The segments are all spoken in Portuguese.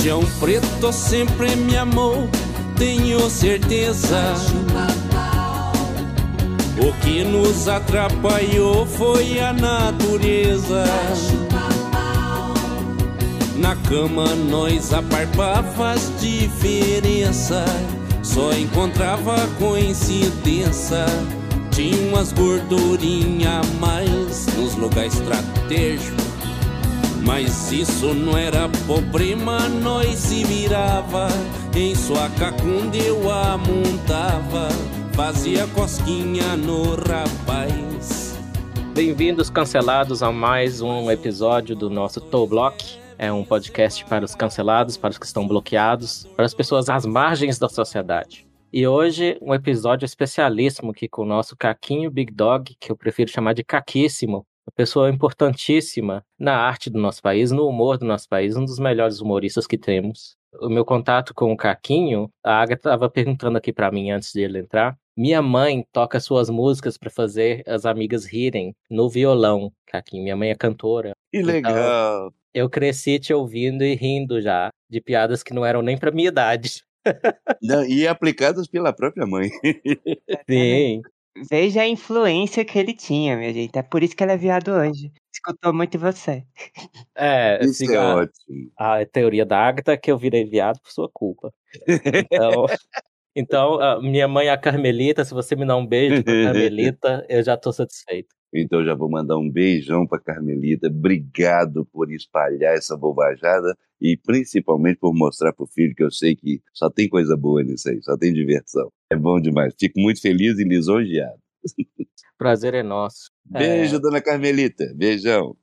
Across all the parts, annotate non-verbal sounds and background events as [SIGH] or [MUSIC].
Tião Preto sempre me amou, tenho certeza. O que nos atrapalhou foi a natureza. Na cama nós a parpa faz diferença. Só encontrava coincidência. Tinha umas gordurinhas a mais nos lugares estratégicos. Mas isso não era problema, nós se virava. Em sua cacunda eu a montava, fazia cosquinha no rapaz. Bem-vindos, cancelados, a mais um episódio do nosso Tow Block. É um podcast para os cancelados, para os que estão bloqueados, para as pessoas às margens da sociedade. E hoje, um episódio especialíssimo aqui com o nosso Caquinho Big Dog, que eu prefiro chamar de Caquíssimo, uma pessoa importantíssima na arte do nosso país, no humor do nosso país, um dos melhores humoristas que temos. O meu contato com o Caquinho, a Agatha estava perguntando aqui para mim antes de ele entrar. Minha mãe toca suas músicas para fazer as amigas rirem no violão, Caquinho. Minha mãe é cantora. Que legal! Então, eu cresci te ouvindo e rindo já de piadas que não eram nem para minha idade. Não, e aplicadas pela própria mãe. [LAUGHS] Sim. Veja a influência que ele tinha, minha gente. É por isso que ele é viado hoje. Escutou muito você. É, isso assim, é a, ótimo. A teoria da Agatha é que eu virei viado por sua culpa. Então, então minha mãe é a Carmelita. Se você me dá um beijo pra [LAUGHS] Carmelita, eu já tô satisfeito. Então já vou mandar um beijão para Carmelita. Obrigado por espalhar essa bobajada e principalmente por mostrar pro filho que eu sei que só tem coisa boa nisso aí, só tem diversão. É bom demais. Fico muito feliz e lisonjeado. Prazer é nosso. Beijo, é... dona Carmelita. Beijão.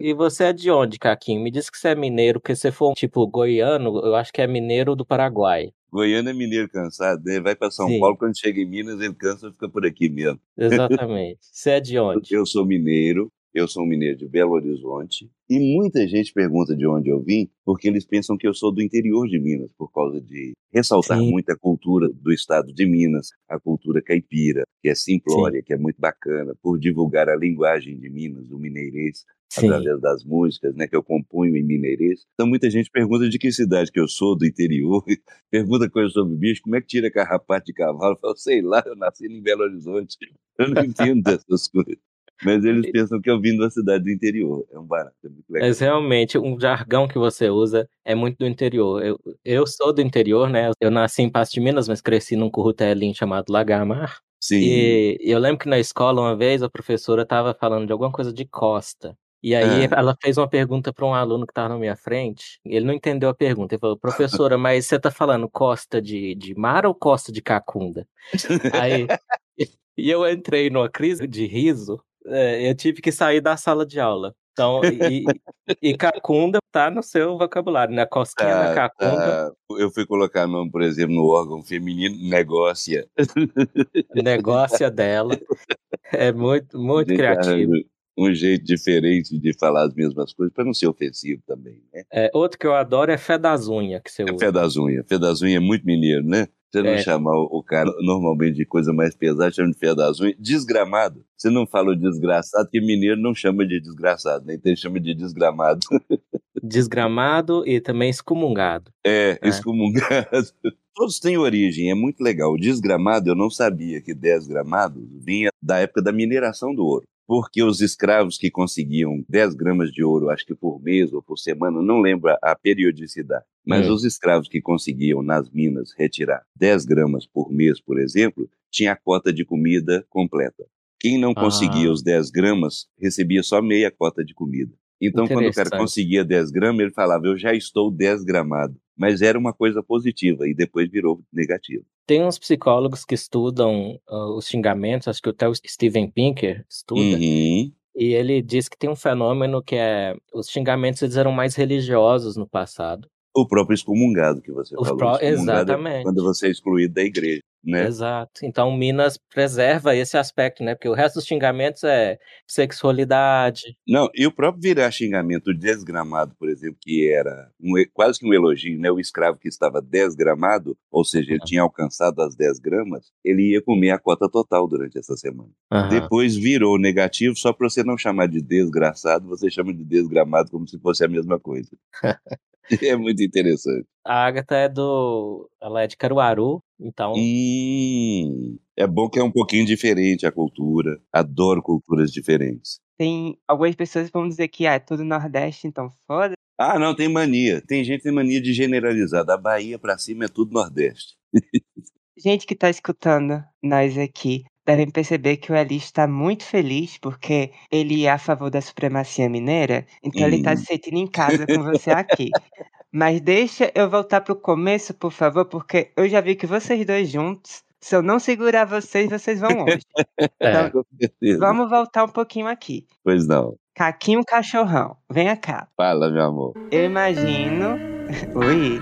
E você é de onde, Caquinho? Me diz que você é mineiro, porque se for tipo goiano, eu acho que é mineiro do Paraguai. Goiano é mineiro cansado, né? Vai para São Sim. Paulo, quando chega em Minas, ele cansa e fica por aqui mesmo. Exatamente. Você é de [LAUGHS] onde? Eu sou mineiro, eu sou um mineiro de Belo Horizonte e muita gente pergunta de onde eu vim porque eles pensam que eu sou do interior de Minas por causa de ressaltar Sim. muito a cultura do estado de Minas, a cultura caipira, que é simplória, Sim. que é muito bacana, por divulgar a linguagem de Minas, o mineirês, Sim. através das músicas, né, que eu componho em mineirês. Então muita gente pergunta de que cidade que eu sou, do interior, [LAUGHS] pergunta coisas sobre bicho, como é que tira carrapato de cavalo? Eu falo, sei lá, eu nasci em Belo Horizonte, [LAUGHS] eu não entendo dessas coisas. Mas eles pensam que eu vim da cidade do interior. É um barato, é muito legal. Mas realmente, um jargão que você usa é muito do interior. Eu, eu sou do interior, né? Eu nasci em Passo de Minas, mas cresci num currutelinho chamado Lagamar. Sim. E eu lembro que na escola, uma vez, a professora estava falando de alguma coisa de costa. E aí é. ela fez uma pergunta para um aluno que estava na minha frente. Ele não entendeu a pergunta. Ele falou, professora, mas você está falando costa de, de mar ou costa de cacunda? [LAUGHS] aí, e eu entrei numa crise de riso é, eu tive que sair da sala de aula. Então, e, e cacunda tá no seu vocabulário, né? Cosquinha tá, na cacunda. Tá. Eu fui colocar nome, por exemplo, no órgão feminino, negócia. Negócia dela. É muito, muito Gente, criativo. Um jeito diferente de falar as mesmas coisas, para não ser ofensivo também, né? É, outro que eu adoro é fé das unhas, que você é usa. Fé das unhas. Fé das unhas é muito mineiro, né? Você não é. chama o cara normalmente de coisa mais pesada, chama de das unhas. Desgramado. Você não fala o desgraçado, porque mineiro não chama de desgraçado, né? Então ele chama de desgramado. [LAUGHS] Desgramado e também excomungado. É, é. excomungado. [LAUGHS] Todos têm origem, é muito legal. O desgramado, eu não sabia que desgramado vinha da época da mineração do ouro porque os escravos que conseguiam 10 gramas de ouro, acho que por mês ou por semana, não lembro a periodicidade, mas hum. os escravos que conseguiam nas minas retirar 10 gramas por mês, por exemplo, tinha a cota de comida completa. Quem não conseguia ah. os 10 gramas recebia só meia cota de comida. Então, quando o cara conseguia 10 gramas, ele falava, eu já estou 10 gramado. Mas era uma coisa positiva e depois virou negativo. Tem uns psicólogos que estudam uh, os xingamentos, acho que até o Steven Pinker estuda. Uhum. E ele diz que tem um fenômeno que é os xingamentos eles eram mais religiosos no passado. O próprio excomungado que você Os falou. Pro... Exatamente. É quando você é excluído da igreja né? Exato. Então Minas preserva esse aspecto, né? Porque o resto dos xingamentos é sexualidade. Não, e o próprio virar xingamento desgramado, por exemplo, que era um, quase que um elogio, né? O escravo que estava desgramado, ou seja, ele uhum. tinha alcançado as 10 gramas, ele ia comer a cota total durante essa semana. Uhum. Depois virou negativo, só para você não chamar de desgraçado, você chama de desgramado como se fosse a mesma coisa. [LAUGHS] É muito interessante. A Agatha é do. Ela é de Caruaru, então. Hum, é bom que é um pouquinho diferente a cultura. Adoro culturas diferentes. Tem algumas pessoas que vão dizer que ah, é tudo Nordeste, então foda. Ah, não, tem mania. Tem gente que tem mania de generalizar. Da Bahia pra cima é tudo Nordeste. [LAUGHS] Gente que tá escutando nós aqui devem perceber que o Eli está muito feliz porque ele é a favor da supremacia mineira, então ele tá Hum. se sentindo em casa com você aqui. Mas deixa eu voltar pro começo, por favor, porque eu já vi que vocês dois juntos, se eu não segurar vocês, vocês vão longe. [LAUGHS] É. Então, vamos voltar um pouquinho aqui. Pois não. Caquinho Cachorrão, venha cá. Fala, meu amor. Eu imagino. Oi.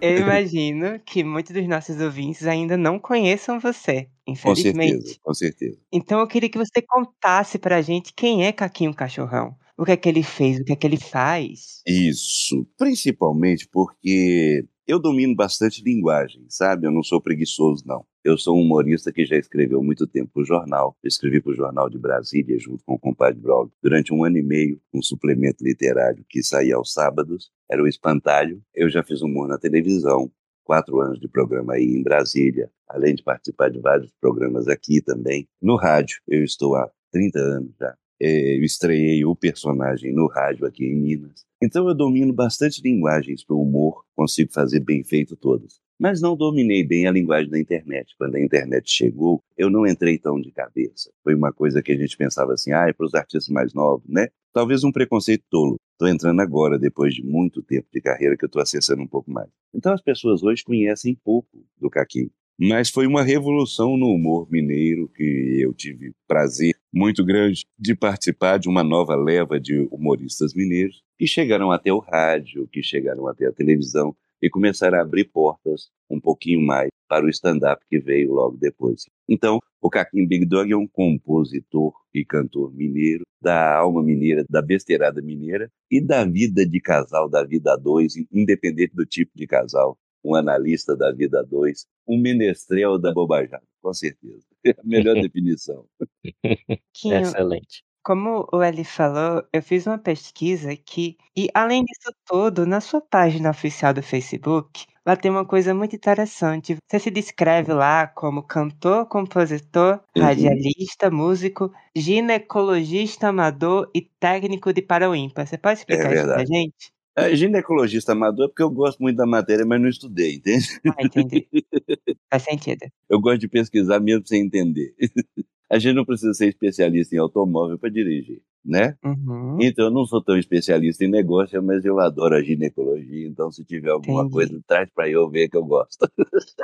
Eu imagino que muitos dos nossos ouvintes ainda não conheçam você, Com infelizmente. certeza, com certeza. Então eu queria que você contasse pra gente quem é Caquinho Cachorrão. O que é que ele fez, o que é que ele faz. Isso, principalmente porque eu domino bastante linguagem, sabe? Eu não sou preguiçoso, não. Eu sou um humorista que já escreveu muito tempo para o jornal. Eu escrevi para o Jornal de Brasília, junto com o compadre Braulio, durante um ano e meio, um suplemento literário que saía aos sábados. Era o Espantalho. Eu já fiz humor na televisão, quatro anos de programa aí em Brasília, além de participar de vários programas aqui também. No rádio, eu estou há 30 anos já. É, eu estreiei o personagem no rádio aqui em Minas. Então eu domino bastante linguagens para o humor, consigo fazer bem feito todas. Mas não dominei bem a linguagem da internet. Quando a internet chegou, eu não entrei tão de cabeça. Foi uma coisa que a gente pensava assim, ah, é para os artistas mais novos, né? Talvez um preconceito tolo. Estou entrando agora, depois de muito tempo de carreira, que eu estou acessando um pouco mais. Então as pessoas hoje conhecem pouco do Caquinho. Mas foi uma revolução no humor mineiro que eu tive prazer muito grande de participar de uma nova leva de humoristas mineiros que chegaram até o rádio, que chegaram até a televisão e começaram a abrir portas um pouquinho mais para o stand-up que veio logo depois. Então, o Caquinho Big Dog é um compositor e cantor mineiro, da alma mineira, da besteirada mineira e da vida de casal, da vida a dois, independente do tipo de casal um analista da vida a dois, um menestrel da bobajada, com certeza. É a melhor [LAUGHS] definição. Quinho, Excelente. como o Eli falou, eu fiz uma pesquisa que, e além disso tudo, na sua página oficial do Facebook, lá tem uma coisa muito interessante. Você se descreve lá como cantor, compositor, Uhum. radialista, músico, ginecologista amador e técnico de paraímpa. Você pode explicar isso pra verdade. gente? É, ginecologista amador é porque eu gosto muito da matéria, mas não estudei, entende? Ah, entendi. [LAUGHS] Faz sentido. Eu gosto de pesquisar mesmo sem entender. A gente não precisa ser especialista em automóvel para dirigir, né? Uhum. Então eu não sou tão especialista em negócio, mas eu adoro a ginecologia, então se tiver alguma Entendi. coisa, traz para eu ver que eu gosto.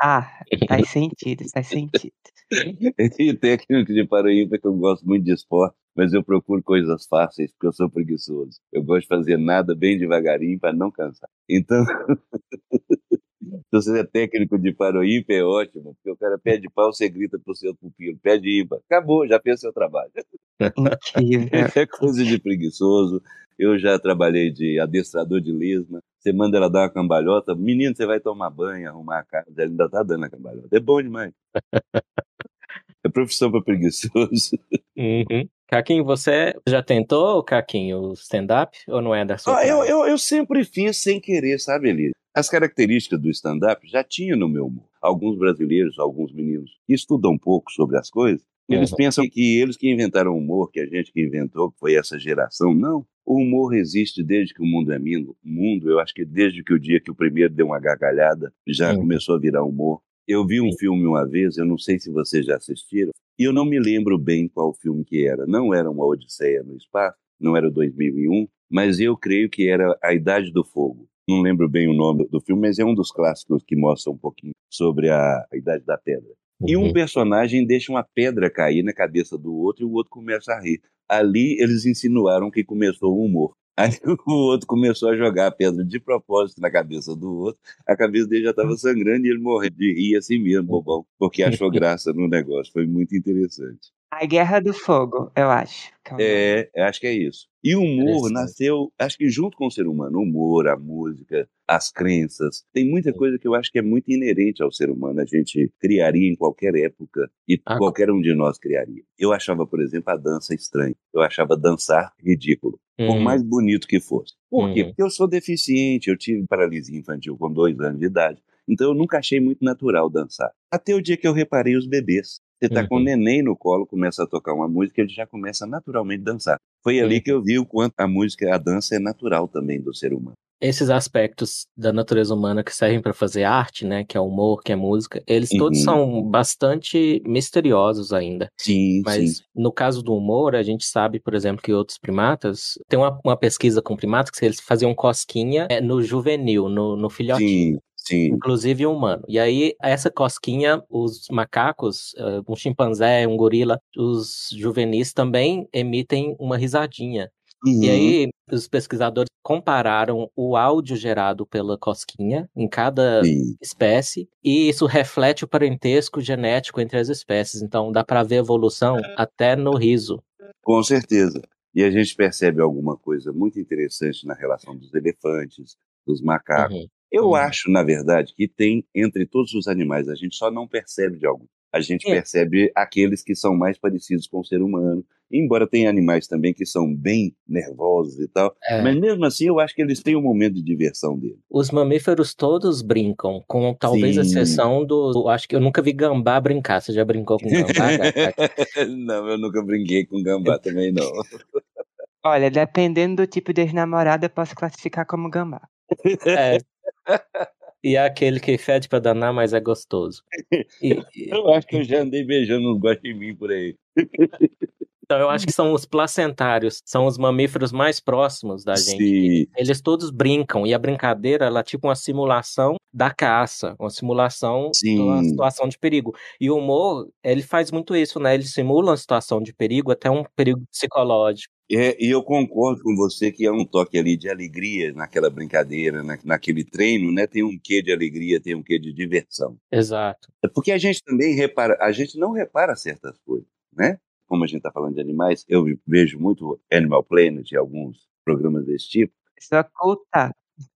Ah, faz sentido, faz sentido. [LAUGHS] E técnico de Paraíba que eu gosto muito de esporte, mas eu procuro coisas fáceis porque eu sou preguiçoso. Eu gosto de fazer nada bem devagarinho para não cansar. Então, [LAUGHS] se você é técnico de Paraíba é ótimo, porque o cara pede pau, você grita pro seu pupilo, pede ímpar. Acabou, já fez seu trabalho. [LAUGHS] É coisa de preguiçoso. Eu já trabalhei de adestrador de lesma. Você manda ela dar uma cambalhota, menino, você vai tomar banho, arrumar a casa, ela ainda tá dando a cambalhota. É bom demais. [LAUGHS] É profissão para preguiçoso. Uhum. Caquinho, você já tentou, Caquinho, o stand-up? Ou não é da sua Ah, eu, eu, eu sempre fiz sem querer, sabe, Eli? As características do stand-up já tinha no meu humor. Alguns brasileiros, alguns meninos que estudam um pouco sobre as coisas, eles Uhum. pensam que eles que inventaram o humor, que a gente que inventou, que foi essa geração. Não. O humor existe desde que o mundo é mundo. mundo eu acho que desde que o dia que o primeiro deu uma gargalhada, já Uhum. começou a virar humor. Eu vi um Sim. filme uma vez, eu não sei se vocês já assistiram, e eu não me lembro bem qual filme que era. Não era uma Odisseia no Espaço, não era 2001, mas eu creio que era A Idade do Fogo. Não lembro bem o nome do filme, mas é um dos clássicos que mostra um pouquinho sobre a, a Idade da Pedra. E um Uhum. personagem deixa uma pedra cair na cabeça do outro e o outro começa a rir. Ali eles insinuaram que começou o humor. Aí [LAUGHS] o outro começou a jogar a pedra de propósito na cabeça do outro. A cabeça dele já estava sangrando e ele morreu de rir assim mesmo, bobão, porque achou [LAUGHS] graça no negócio. Foi muito interessante. A Guerra do Fogo, eu acho. É, é, acho que é isso. E o humor nasceu, acho que junto com o ser humano, o humor, a música, as crenças, tem muita coisa que eu acho que é muito inerente ao ser humano, a gente criaria em qualquer época e ah, qualquer um de nós criaria. Eu achava, por exemplo, a dança estranha, eu achava dançar ridículo, hum. por mais bonito que fosse. Por hum. quê? Porque eu sou deficiente, eu tive paralisia infantil com dois anos de idade, então eu nunca achei muito natural dançar. Até o dia que eu reparei os bebês. Você está uhum. com o neném no colo, começa a tocar uma música, ele já começa naturalmente a dançar. Foi ali que eu vi o quanto a música, a dança é natural também do ser humano. Esses aspectos da natureza humana que servem para fazer arte, né, que é humor, que é música, eles uhum. todos são bastante misteriosos ainda. Sim, Mas sim. no caso do humor, a gente sabe, por exemplo, que outros primatas, tem uma, uma pesquisa com primatas que eles faziam cosquinha é, no juvenil, no, no filhotinho. Sim. Sim. inclusive humano. E aí, essa cosquinha, os macacos, eh, um chimpanzé, um gorila, os juvenis também emitem uma risadinha. Uhum. E aí, os pesquisadores compararam o áudio gerado pela cosquinha em cada Sim. espécie, e isso reflete o parentesco genético entre as espécies. Então, dá para ver evolução até no riso. Com certeza. E a gente percebe alguma coisa muito interessante na relação dos elefantes, dos macacos. Uhum. Eu hum. acho, na verdade, que tem entre todos os animais, a gente só não percebe de algum. A gente é. percebe aqueles que são mais parecidos com o ser humano, embora tenha animais também que são bem nervosos e tal, é. mas mesmo assim eu acho que eles têm um momento de diversão dele. Os mamíferos todos brincam, com talvez Sim. exceção do, acho que eu nunca vi gambá brincar. Você já brincou com gambá? [LAUGHS] não, eu nunca brinquei com gambá também não. [LAUGHS] Olha, dependendo do tipo de namorada, eu posso classificar como gambá. É, e é aquele que fede pra danar, mas é gostoso. E, [LAUGHS] eu acho que eu já andei beijando uns guaximim por aí. [LAUGHS] Então eu acho que são os placentários, são os mamíferos mais próximos da gente. Sim. Eles todos brincam e a brincadeira ela é tipo uma simulação da caça, uma simulação Sim. de uma situação de perigo. E o humor, ele faz muito isso, né? Ele simula uma situação de perigo até um perigo psicológico. É, e eu concordo com você que é um toque ali de alegria naquela brincadeira, na, naquele treino, né? Tem um quê de alegria, tem um quê de diversão. Exato. É porque a gente também repara, a gente não repara certas coisas, né? Como a gente está falando de animais, eu vejo muito Animal Planet e alguns programas desse tipo. Só contar.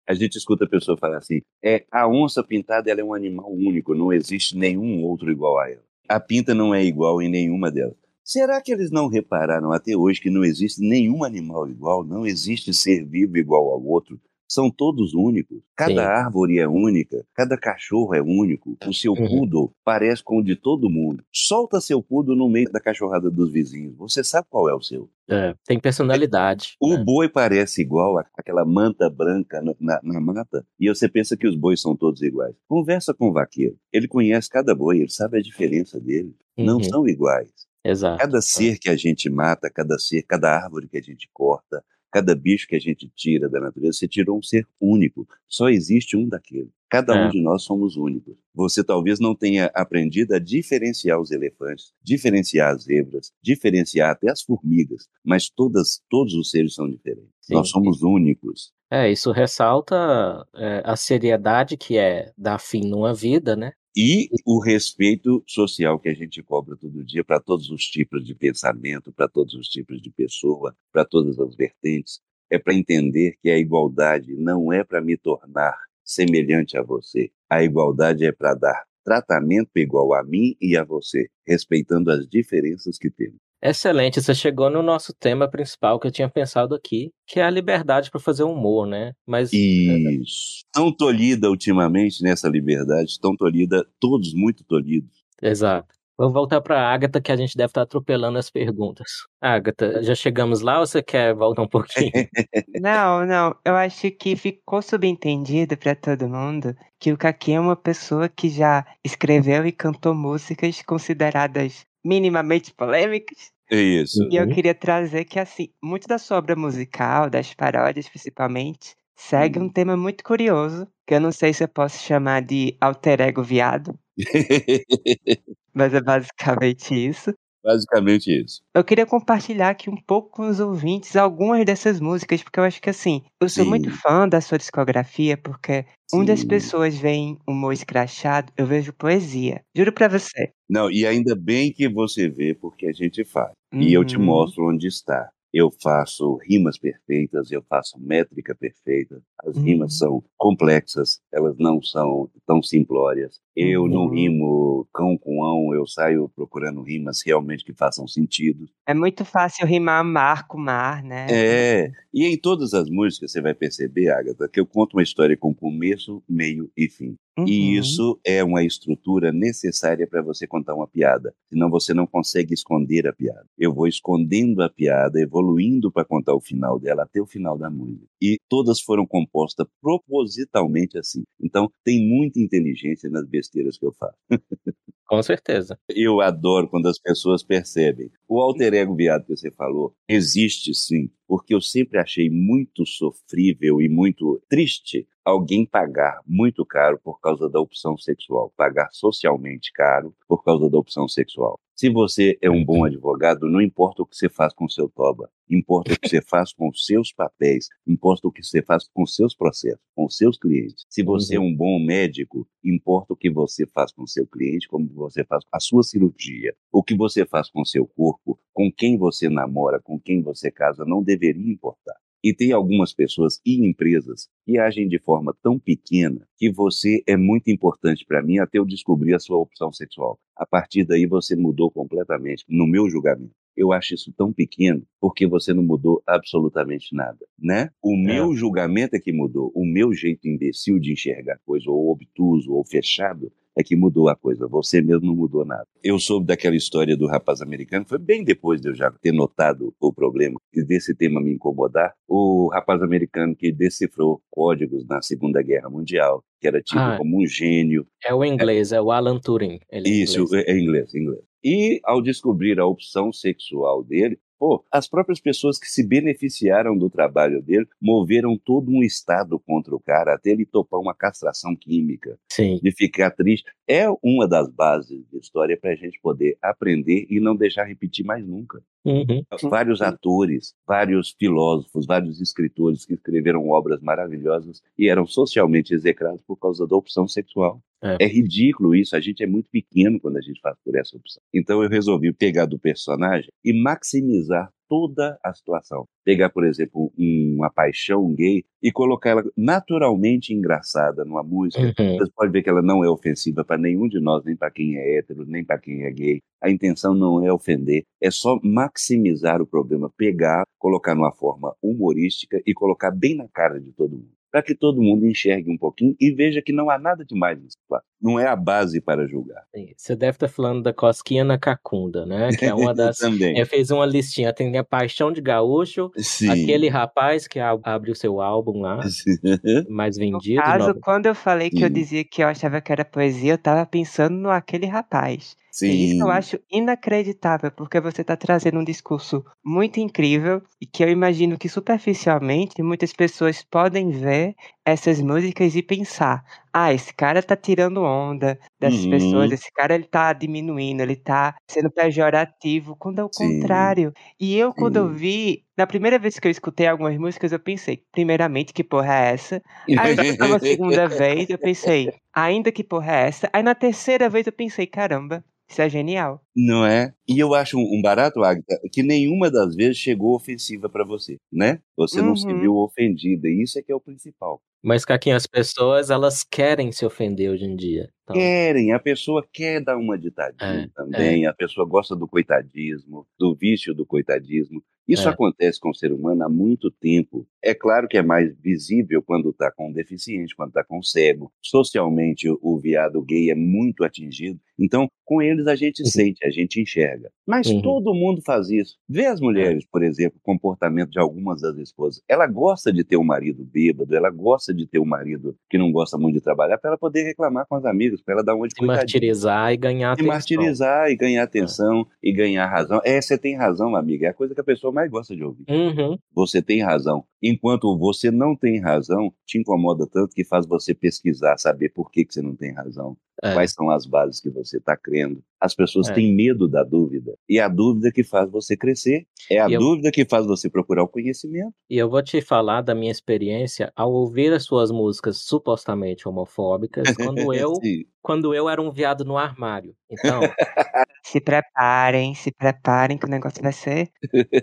A gente escuta a pessoa falar assim: é a onça pintada ela é um animal único, não existe nenhum outro igual a ela. A pinta não é igual em nenhuma delas. Será que eles não repararam até hoje que não existe nenhum animal igual, não existe ser vivo igual ao outro? São todos únicos. Cada Sim. árvore é única, cada cachorro é único. O seu uhum. poodle parece com o de todo mundo. Solta seu poodle no meio da cachorrada dos vizinhos. Você sabe qual é o seu. É, tem personalidade. O né? boi parece igual àquela manta branca na, na, na, mata, e você pensa que os bois são todos iguais. Conversa com o vaqueiro. Ele conhece cada boi, ele sabe a diferença dele. Uhum. Não são iguais. Exato. Cada ser que a gente mata, cada ser, cada árvore que a gente corta, cada bicho que a gente tira da natureza, você tirou um ser único. Só existe um daquele. Cada é. um de nós somos únicos. Você talvez não tenha aprendido a diferenciar os elefantes, diferenciar as zebras, diferenciar até as formigas, mas todas, todos os seres são diferentes. Sim. Nós somos únicos. É, isso ressalta é, a seriedade que é dar fim numa vida, né? E o respeito social que a gente cobra todo dia para todos os tipos de pensamento, para todos os tipos de pessoa, para todas as vertentes, é para entender que a igualdade não é para me tornar semelhante a você. A igualdade é para dar tratamento igual a mim e a você, respeitando as diferenças que temos. Excelente, você chegou no nosso tema principal que eu tinha pensado aqui, que é a liberdade para fazer humor, né? Mas é, isso. Tão tolhida ultimamente nessa liberdade, tão tolhida, todos muito tolhidos. Exato. Vamos voltar para a Agatha, que a gente deve estar tá atropelando as perguntas. Agatha, já chegamos lá ou você quer voltar um pouquinho? [LAUGHS] não, não. Eu acho que ficou subentendido para todo mundo que o Kaki é uma pessoa que já escreveu e cantou músicas consideradas minimamente polêmicas. É isso. E eu queria trazer que, assim, muito da sua obra musical, das paródias principalmente, segue um uhum. tema muito curioso, que eu não sei se eu posso chamar de alter ego viado. [LAUGHS] mas é basicamente isso. Basicamente isso. Eu queria compartilhar aqui um pouco com os ouvintes algumas dessas músicas, porque eu acho que assim, eu sou Sim. muito fã da sua discografia, porque Sim. onde as pessoas veem humor escrachado, eu vejo poesia. Juro pra você. Não, e ainda bem que você vê, porque a gente faz. Uhum. E eu te uhum. mostro onde está eu faço rimas perfeitas, eu faço métrica perfeita. As uhum. rimas são complexas, elas não são tão simplórias. Eu uhum. não rimo cão com ão, eu saio procurando rimas realmente que façam sentido. É muito fácil rimar mar com mar, né? É, e em todas as músicas você vai perceber, Agatha, que eu conto uma história com começo, meio e fim. Uhum. E isso é uma estrutura necessária para você contar uma piada. Senão você não consegue esconder a piada. Eu vou escondendo a piada, evoluindo para contar o final dela até o final da música. E todas foram compostas propositalmente assim. Então tem muita inteligência nas besteiras que eu faço. [LAUGHS] Com certeza. Eu adoro quando as pessoas percebem. O alter ego viado que você falou existe sim, porque eu sempre achei muito sofrível e muito triste alguém pagar muito caro por causa da opção sexual, pagar socialmente caro por causa da opção sexual. Se você é um bom advogado, não importa o que você faz com o seu toba, importa o que você faz com os seus papéis, importa o que você faz com os seus processos, com os seus clientes. Se você é uhum. um bom médico, importa o que você faz com o seu cliente, como você faz a sua cirurgia, o que você faz com o seu corpo, com quem você namora, com quem você casa, não deveria importar. E tem algumas pessoas e empresas que agem de forma tão pequena que você é muito importante para mim até eu descobrir a sua opção sexual. A partir daí você mudou completamente, no meu julgamento. Eu acho isso tão pequeno porque você não mudou absolutamente nada, né? O é. meu julgamento é que mudou, o meu jeito imbecil de enxergar coisa, ou obtuso, ou fechado, é que mudou a coisa. Você mesmo não mudou nada. Eu soube daquela história do rapaz americano, foi bem depois de eu já ter notado o problema e desse tema me incomodar. O rapaz americano que decifrou códigos na Segunda Guerra Mundial, que era tido ah, como um gênio. É o inglês, é, é o Alan Turing. É Isso, inglês. é inglês, inglês. E ao descobrir a opção sexual dele, Pô, as próprias pessoas que se beneficiaram do trabalho dele moveram todo um estado contra o cara, até ele topar uma castração química, Sim. de ficar triste. É uma das bases de história para a gente poder aprender e não deixar repetir mais nunca. Uhum. Vários atores, vários filósofos, vários escritores que escreveram obras maravilhosas e eram socialmente execrados por causa da opção sexual. É. é. ridículo isso, a gente é muito pequeno quando a gente faz por essa opção. Então eu resolvi pegar do personagem e maximizar toda a situação. Pegar, por exemplo, uma paixão gay e colocar ela naturalmente engraçada numa música. Uhum. Você pode ver que ela não é ofensiva para nenhum de nós, nem para quem é hétero, nem para quem é gay. A intenção não é ofender, é só maximizar o problema, pegar, colocar numa forma humorística e colocar bem na cara de todo mundo para que todo mundo enxergue um pouquinho e veja que não há nada demais nisso. Não é a base para julgar. Você deve estar falando da cosquinha na cacunda, né? Que é uma [LAUGHS] das. Também. Eu fiz uma listinha. Tem a Paixão de Gaúcho, Sim. aquele rapaz que abre o seu álbum lá, [LAUGHS] mais vendido. No caso, no... quando eu falei que Sim. eu dizia que eu achava que era poesia, eu estava pensando no aquele rapaz. Sim. E isso eu acho inacreditável, porque você está trazendo um discurso muito incrível e que eu imagino que superficialmente muitas pessoas podem ver essas músicas e pensar: ah, esse cara tá tirando onda dessas uhum. pessoas, esse cara ele tá diminuindo, ele tá sendo pejorativo, quando é o Sim. contrário. E eu, quando Sim. eu vi, na primeira vez que eu escutei algumas músicas, eu pensei, primeiramente, que porra é essa? Aí eu escutei a segunda vez, eu pensei, ainda que porra é essa? Aí na terceira vez eu pensei, caramba, isso é genial. Não é? E eu acho um barato, Agatha, que nenhuma das vezes chegou ofensiva para você, né? Você não se uhum. viu ofendida, e isso é que é o principal. Mas, Caquinho, as pessoas, elas querem se ofender hoje em dia. Então... Querem, a pessoa quer dar uma ditadinha é, também, é. a pessoa gosta do coitadismo, do vício do coitadismo. Isso é. acontece com o ser humano há muito tempo. É claro que é mais visível quando está com um deficiente, quando está com um cego. Socialmente, o viado gay é muito atingido. Então, com eles a gente uhum. sente, a gente enxerga. Mas uhum. todo mundo faz isso. Vê as mulheres, por exemplo, o comportamento de algumas das esposas. Ela gosta de ter um marido bêbado, ela gosta de ter um marido que não gosta muito de trabalhar, para ela poder reclamar com as amigas, para ela dar uma de Se martirizar e ganhar atenção. Se martirizar e ganhar atenção é. e ganhar razão. É, você tem razão, amiga. É a coisa que a pessoa mais gosta de ouvir. Uhum. Você tem razão. Enquanto você não tem razão, te incomoda tanto que faz você pesquisar, saber por que, que você não tem razão. É. Quais são as bases que você está crendo? As pessoas é. têm medo da dúvida. E a dúvida que faz você crescer. É a dúvida que faz você procurar o conhecimento. E eu vou te falar da minha experiência ao ouvir as suas músicas supostamente homofóbicas, quando [LAUGHS] eu, quando eu era um viado no armário. Então. [LAUGHS] se preparem, se preparem que o negócio vai ser.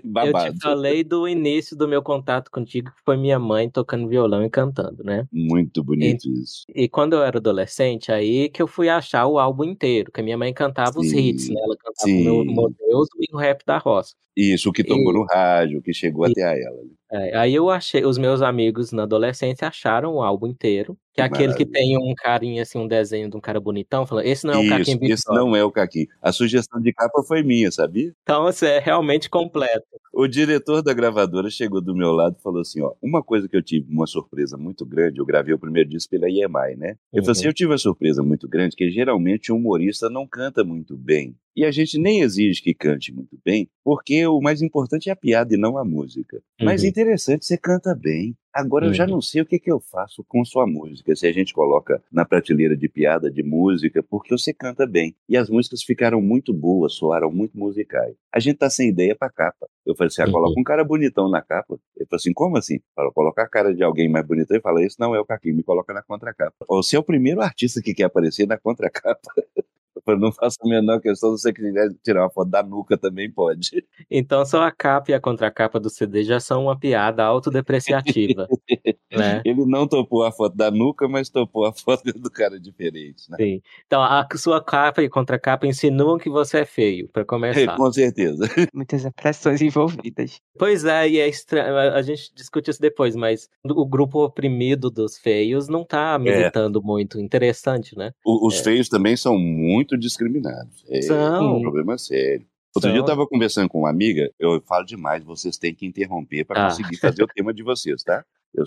Babado. [LAUGHS] Eu te falei do início do meu contato contigo, que foi minha mãe tocando violão e cantando, né? Muito bonito e, isso. E quando eu era adolescente, aí que eu fui achar o álbum inteiro, que a minha mãe cantava sim, os hits, né? Ela cantava sim. o meu Deus e o rap da roça. Isso, que tocou e, no rádio, que chegou e, até a ela. Né? É, aí eu achei, os meus amigos na adolescência acharam o álbum inteiro, que é aquele que tem um carinha, assim, um desenho de um cara bonitão, falando, esse não é o Caquim Esse não é o Caquim. A sugestão de capa foi minha, sabia? Então, você é realmente completo. O diretor da gravadora chegou do meu lado e falou assim, ó, uma coisa que eu tive uma surpresa muito grande, eu gravei o primeiro disco pela EMI, né? Eu uhum. falei assim, uhum. eu tive uma surpresa muito grande, que geralmente o humorista não canta muito bem. E a gente nem exige que cante muito bem, porque o mais importante é a piada e não a música. Uhum. Mas interessante, você canta bem. Agora uhum. eu já uhum. não sei o que, que eu faço com sua música. Se a gente coloca na prateleira de piada, de música, porque você canta bem. E as músicas ficaram muito boas, soaram muito musicais. A gente tá sem ideia pra capa. Eu falei assim: ah, coloca uhum. um cara bonitão na capa. Ele falou assim: como assim? Fala, colocar a cara de alguém mais bonitão e fala: esse não é o Caquinho, me coloca na contracapa. Você é o primeiro artista que quer aparecer na contracapa. [LAUGHS] Eu não faço a menor questão, se você quiser tirar uma foto da nuca também pode. Então só a capa e a contracapa do CD já são uma piada autodepreciativa. [LAUGHS] né? Ele não topou a foto da nuca, mas topou a [LAUGHS] foto do cara diferente. Né? Sim. Então a sua capa e contracapa insinuam que você é feio, para [LAUGHS] começar. Com certeza. [LAUGHS] Muitas expressões envolvidas. Pois é, e é estranho. A gente discute isso depois, mas o grupo oprimido dos feios não tá é. militando é. muito. Interessante, né? O, os é. feios também são muito discriminados. É São. um problema sério. Outro São. dia eu estava conversando com uma amiga, eu falo demais, vocês têm que interromper para ah. conseguir fazer o tema de vocês, tá?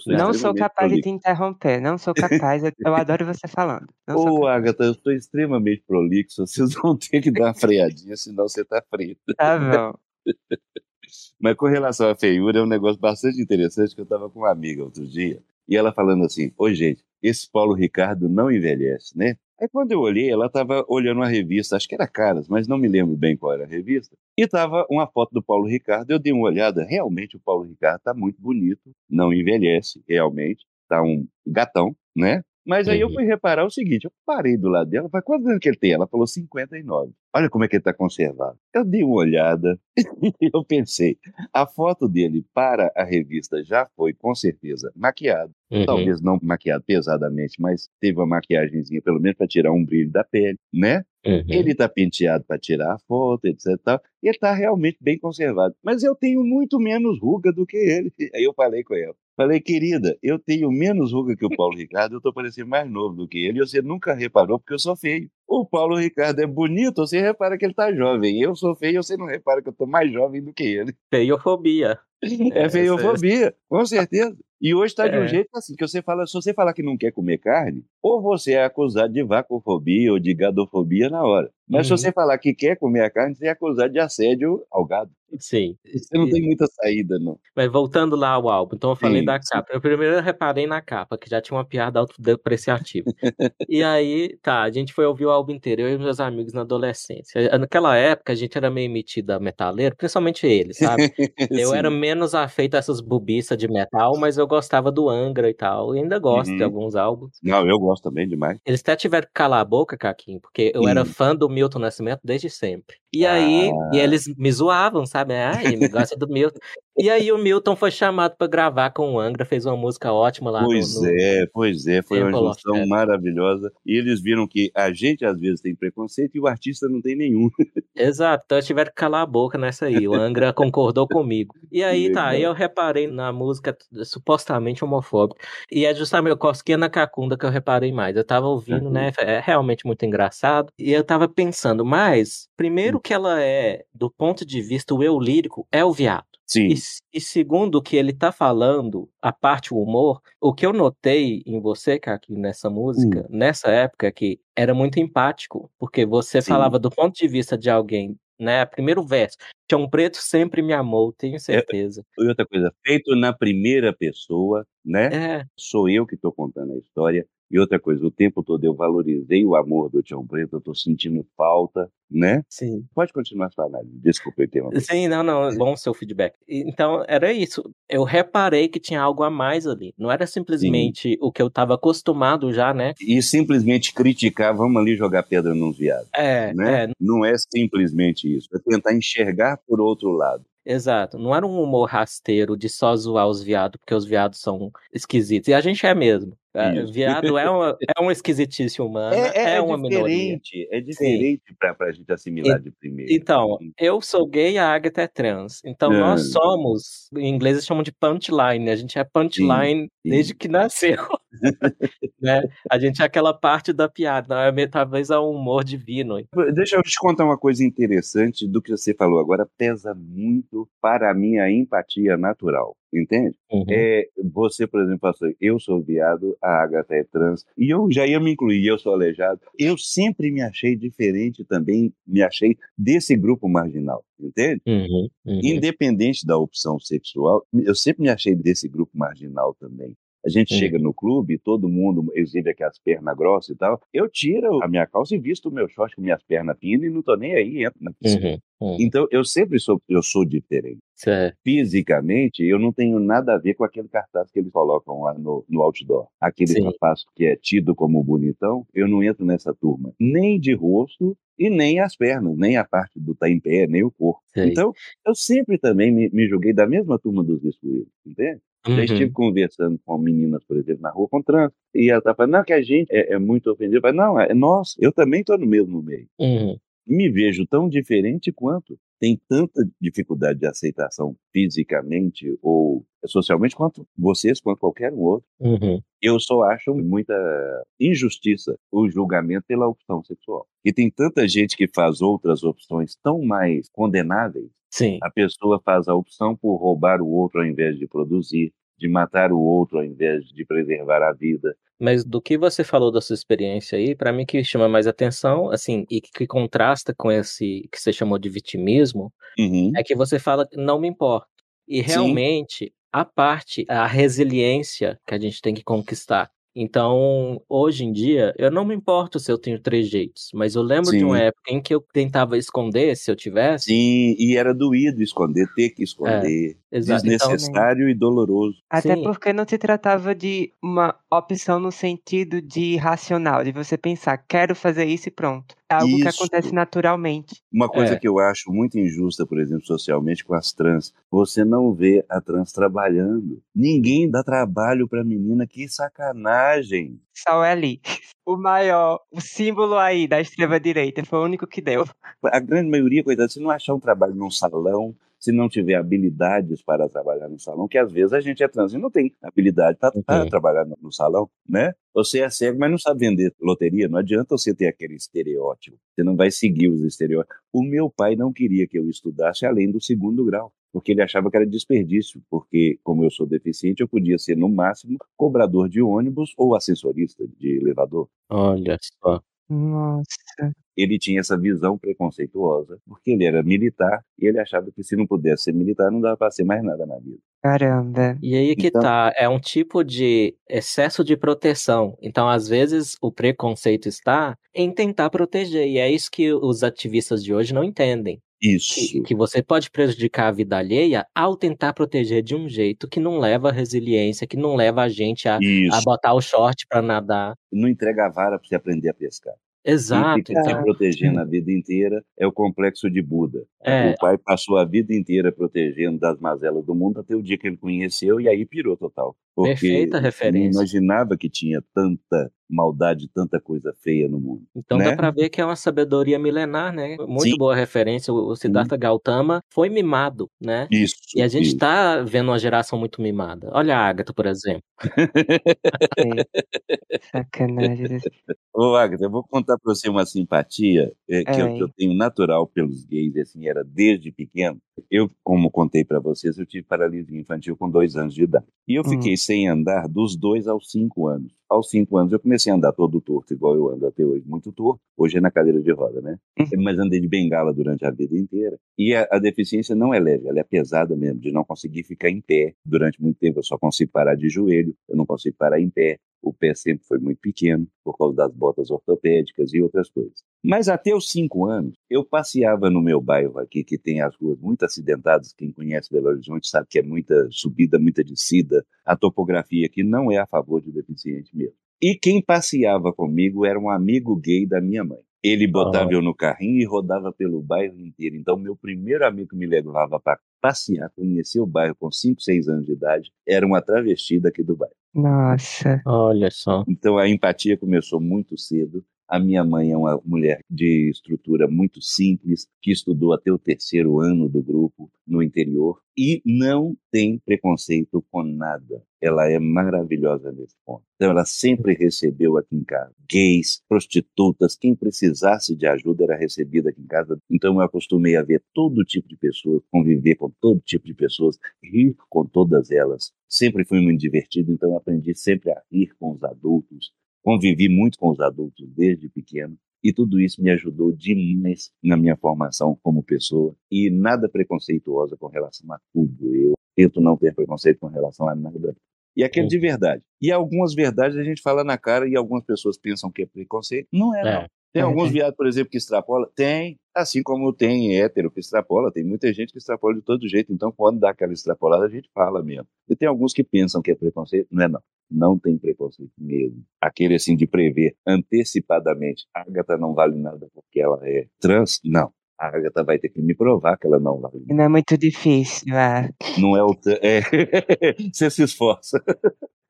Não sou capaz prolixo. de te interromper, não sou [LAUGHS] capaz, eu, eu adoro você falando. Ô, Agatha, eu estou extremamente prolixo, [LAUGHS] vocês vão ter que dar uma freadinha, senão você tá frita. [LAUGHS] Tá bom. Mas com relação à feiura, é um negócio bastante interessante que eu estava com uma amiga outro dia, e ela falando assim, ô gente, esse Paulo Ricardo não envelhece, né? Aí quando eu olhei, ela estava olhando uma revista, acho que era Caras, mas não me lembro bem qual era a revista. E estava uma foto do Paulo Ricardo. Eu dei uma olhada, realmente o Paulo Ricardo está muito bonito, não envelhece, realmente. Está um gatão, né? Mas aí eu fui reparar o seguinte, eu parei do lado dela, falei, quantos anos que ele tem? Ela falou 59. Olha como é que ele está conservado. Eu dei uma olhada [LAUGHS] e eu pensei, a foto dele para a revista já foi, com certeza, maquiado. Uhum. Talvez não maquiado pesadamente, mas teve uma maquiagemzinha, pelo menos para tirar um brilho da pele, né? Uhum. Ele está penteado para tirar a foto, etc. Tal, e ele está realmente bem conservado. Mas eu tenho muito menos ruga do que ele. [LAUGHS] Aí eu falei com ela. Falei, querida, eu tenho menos ruga que o Paulo Ricardo, eu tô parecendo mais novo do que ele, e você nunca reparou porque eu sou feio. O Paulo Ricardo é bonito, você repara que ele tá jovem. Eu sou feio, você não repara que eu tô mais jovem do que ele. Feiofobia. [LAUGHS] É feiofobia, com certeza. E hoje está de um é. jeito assim, que você fala, se você falar que não quer comer carne, ou você é acusado de vacofobia ou de gadofobia na hora. Mas uhum. se você falar que quer comer a carne, você é acusado de assédio ao gado. Sim. Você não tem muita saída, não. Mas voltando lá ao álbum, então eu falei sim, da capa. Sim. Eu primeiro reparei na capa, que já tinha uma piada autodepreciativa. [LAUGHS] e aí, tá, a gente foi ouvir o álbum inteiro, eu e meus amigos na adolescência. Naquela época, a gente era meio metido a metaleiro, principalmente ele, sabe? eu era menos afeito a essas bobiças de metal, mas eu gostava do Angra e tal. E ainda gosto uhum. de alguns álbuns. Não, eu gosto também demais. Eles até tiveram que calar a boca, Caquinho, porque eu era fã do Milton Nascimento desde sempre. E aí, ah. e eles me zoavam, sabe? Ah, ele gosta do Milton. E aí o Milton foi chamado para gravar com o Angra, fez uma música ótima lá. Pois no, no... é, pois é, foi uma junção maravilhosa. E eles viram que a gente às vezes tem preconceito e o artista não tem nenhum. [LAUGHS] Exato, então eles tiveram que calar a boca nessa aí. O Angra concordou [LAUGHS] comigo. E aí tá, aí eu reparei na música supostamente homofóbica. E é justamente o Cosquinha na Cacunda que eu reparei mais. Eu tava ouvindo, né? uhum. né? É realmente muito engraçado. E eu tava pensando, mas, primeiro que ela é, do ponto de vista o eu lírico, é o viado. Sim. E, e, segundo o que ele tá falando, a parte o humor, o que eu notei em você, aqui nessa música, hum. nessa época, é que era muito empático, porque você Sim. falava do ponto de vista de alguém, né? Primeiro verso, Tião Preto sempre me amou, tenho é, certeza. É, e outra coisa, feito na primeira pessoa, né? É. Sou eu que estou contando a história. E outra coisa, o tempo todo eu valorizei o amor do Tião Preto, eu estou sentindo falta, né? Sim. Pode continuar sua análise, desculpa eu tema. Sim, não, não, bom seu feedback. Então, era isso. Eu reparei que tinha algo a mais ali. Não era simplesmente Sim. o que eu estava acostumado já, né? E simplesmente criticar, vamos ali jogar pedra nos viados. É, né? é. Não é simplesmente isso, é tentar enxergar por outro lado. Exato. Não era um humor rasteiro de só zoar os viados, porque os viados são esquisitos. E a gente é mesmo. É, viado é uma, [LAUGHS] é uma esquisitice humana, é, é, é uma diferente, minoria. É diferente para a gente assimilar e, de primeiro. Então, eu sou gay, a Agatha é trans. Então, nós somos, em inglês eles chamam de punchline, a gente é punchline sim, sim. desde que nasceu. [LAUGHS] né? A gente é aquela parte da piada, é, talvez é um humor divino. Deixa eu te contar uma coisa interessante do que você falou agora, pesa muito para a minha empatia natural entende? Uhum. É, você, por exemplo, passou, eu sou viado, a Agatha é trans, e eu já ia me incluir, eu sou aleijado. Eu sempre me achei diferente também, me achei desse grupo marginal, entende? Uhum, uhum. Independente da opção sexual, eu sempre me achei desse grupo marginal também. A gente chega no clube, todo mundo exibe aqui as pernas grossas e tal. Eu tiro a minha calça e visto o meu short com minhas pernas finas e não tô nem aí, entro na piscina. Uhum, uhum. Então, eu sempre sou, eu sou diferente. Certo. Fisicamente, eu não tenho nada a ver com aquele cartaz que eles colocam lá no, no outdoor. Aquele Sim. rapaz que é tido como bonitão, eu não entro nessa turma. Nem de rosto e nem as pernas, nem a parte do tá em pé, nem o corpo. Sei. Então, eu sempre também me, me julguei da mesma turma dos excluídos, entende? Uhum. Já estive conversando com meninas, por exemplo, na rua com trânsito, e ela tá falando, não, que a gente é, é muito ofendido. Eu falei, não, é nós, eu também estou no mesmo meio. Uhum. Me vejo tão diferente quanto. Tem tanta dificuldade de aceitação fisicamente ou socialmente quanto vocês, quanto qualquer um outro. Uhum. Eu só acho muita injustiça o julgamento pela opção sexual. E tem tanta gente que faz outras opções tão mais condenáveis Sim. A pessoa faz a opção por roubar o outro ao invés de produzir, de matar o outro ao invés de preservar a vida. Mas do que você falou da sua experiência aí, para mim que chama mais atenção, assim, e que contrasta com esse que você chamou de vitimismo, uhum. é que você fala não me importa. E realmente Sim. a parte, a resiliência que a gente tem que conquistar então, hoje em dia, eu não me importo se eu tenho três jeitos, mas eu lembro Sim. de uma época em que eu tentava esconder se eu tivesse. Sim, e era doído esconder, ter que esconder. É. Desnecessário então, e doloroso. Até Sim. porque não se tratava de uma opção no sentido de racional, de você pensar, quero fazer isso e pronto. É algo Isso. que acontece naturalmente. Uma coisa É. que eu acho muito injusta, por exemplo, socialmente com as trans, você não vê a trans trabalhando. Ninguém dá trabalho pra menina, que sacanagem. Só ali. O maior, o símbolo aí da extrema-direita, foi o único que deu. A grande maioria, coitado, se não achar um trabalho num salão, se não tiver habilidades para trabalhar no salão, que às vezes a gente é trans e não tem habilidade para Uhum. trabalhar no, no salão, né? Você é cego, mas não sabe vender loteria, não adianta você ter aquele estereótipo, você não vai seguir os estereótipos. O meu pai não queria que eu estudasse além do segundo grau, porque ele achava que era desperdício, porque como eu sou deficiente, eu podia ser no máximo cobrador de ônibus ou assessorista de elevador. Olha só. Nossa. Ele tinha essa visão preconceituosa, porque ele era militar e ele achava que se não pudesse ser militar não dava para ser mais nada na vida. Caramba. E aí que Então- tá, é um tipo de excesso de proteção. Então, às vezes, o preconceito está em tentar proteger, e é isso que os ativistas de hoje não entendem. Isso. Que, que você pode prejudicar a vida alheia ao tentar proteger de um jeito que não leva à resiliência, que não leva a gente a, a botar o short para nadar. Não entrega a vara para você aprender a pescar. Exato. E fica se Então, protegendo a vida inteira é o complexo de Buda. É. O pai passou a vida inteira protegendo das mazelas do mundo até o dia que ele conheceu e aí pirou total. Perfeita Não referência. imaginava que tinha tanta maldade, tanta coisa feia no mundo. Então né? dá pra ver que é uma sabedoria milenar, né? Muito Sim. boa referência. O Siddhartha Gautama foi mimado, né? Isso. E a gente isso. tá vendo uma geração muito mimada. Olha a Agatha, por exemplo. [LAUGHS] Sacanagem. Ô, Agatha, eu vou contar pra você uma simpatia é, que, eu, que eu tenho natural pelos gays, assim, era desde pequeno. Eu, como contei pra vocês, eu tive paralisia infantil com dois anos de idade. E eu Hum. fiquei sem andar dos dois aos cinco anos. Aos cinco anos eu comecei a andar todo torto, igual eu ando até hoje, muito torto. Hoje é na cadeira de roda, né? Uhum. Mas andei de bengala durante a vida inteira. E a, a deficiência não é leve, ela é pesada mesmo, de não conseguir ficar em pé durante muito tempo. Eu só consigo parar de joelho, eu não consigo parar em pé. o pé sempre foi muito pequeno, por causa das botas ortopédicas e outras coisas. Mas até os cinco anos, eu passeava no meu bairro aqui, que tem as ruas muito acidentadas. Quem conhece Belo Horizonte sabe que é muita subida, muita descida. A topografia aqui não é a favor de deficiente mesmo. E quem passeava comigo era um amigo gay da minha mãe. Ele botava ah. eu no carrinho e rodava pelo bairro inteiro. Então, meu primeiro amigo que me levava para passear, conhecer o bairro com 5, 6 anos de idade, era uma travesti daqui do bairro. Nossa. Olha só. Então, a empatia começou muito cedo. A minha mãe é uma mulher de estrutura muito simples, que estudou até o terceiro ano do grupo no interior e não tem preconceito com nada. Ela é maravilhosa nesse ponto. Então, ela sempre recebeu aqui em casa gays, prostitutas, quem precisasse de ajuda era recebida aqui em casa. Então, eu acostumei a ver todo tipo de pessoas, conviver com todo tipo de pessoas, rir com todas elas. Sempre fui muito divertido, então aprendi sempre a rir com os adultos, convivi muito com os adultos desde pequeno e tudo isso me ajudou demais na minha formação como pessoa e nada preconceituosa com relação a tudo. Eu tento não ter preconceito com relação a nada. E aquele de verdade. E algumas verdades a gente fala na cara e algumas pessoas pensam que é preconceito. Não é, é. não. Tem é, alguns viados, por exemplo, que extrapola? Tem. Assim como tem hétero que extrapola, tem muita gente que extrapola de todo jeito. Então, quando dá aquela extrapolada, a gente fala mesmo. E tem alguns que pensam que é preconceito. Não é, não. Não tem preconceito mesmo. Aquele, assim, de prever antecipadamente. A Agatha não vale nada porque ela é trans. Não. A Agatha vai ter que me provar que ela não vale nada. Não é muito difícil, é. Não é o. É... [LAUGHS] Você se esforça.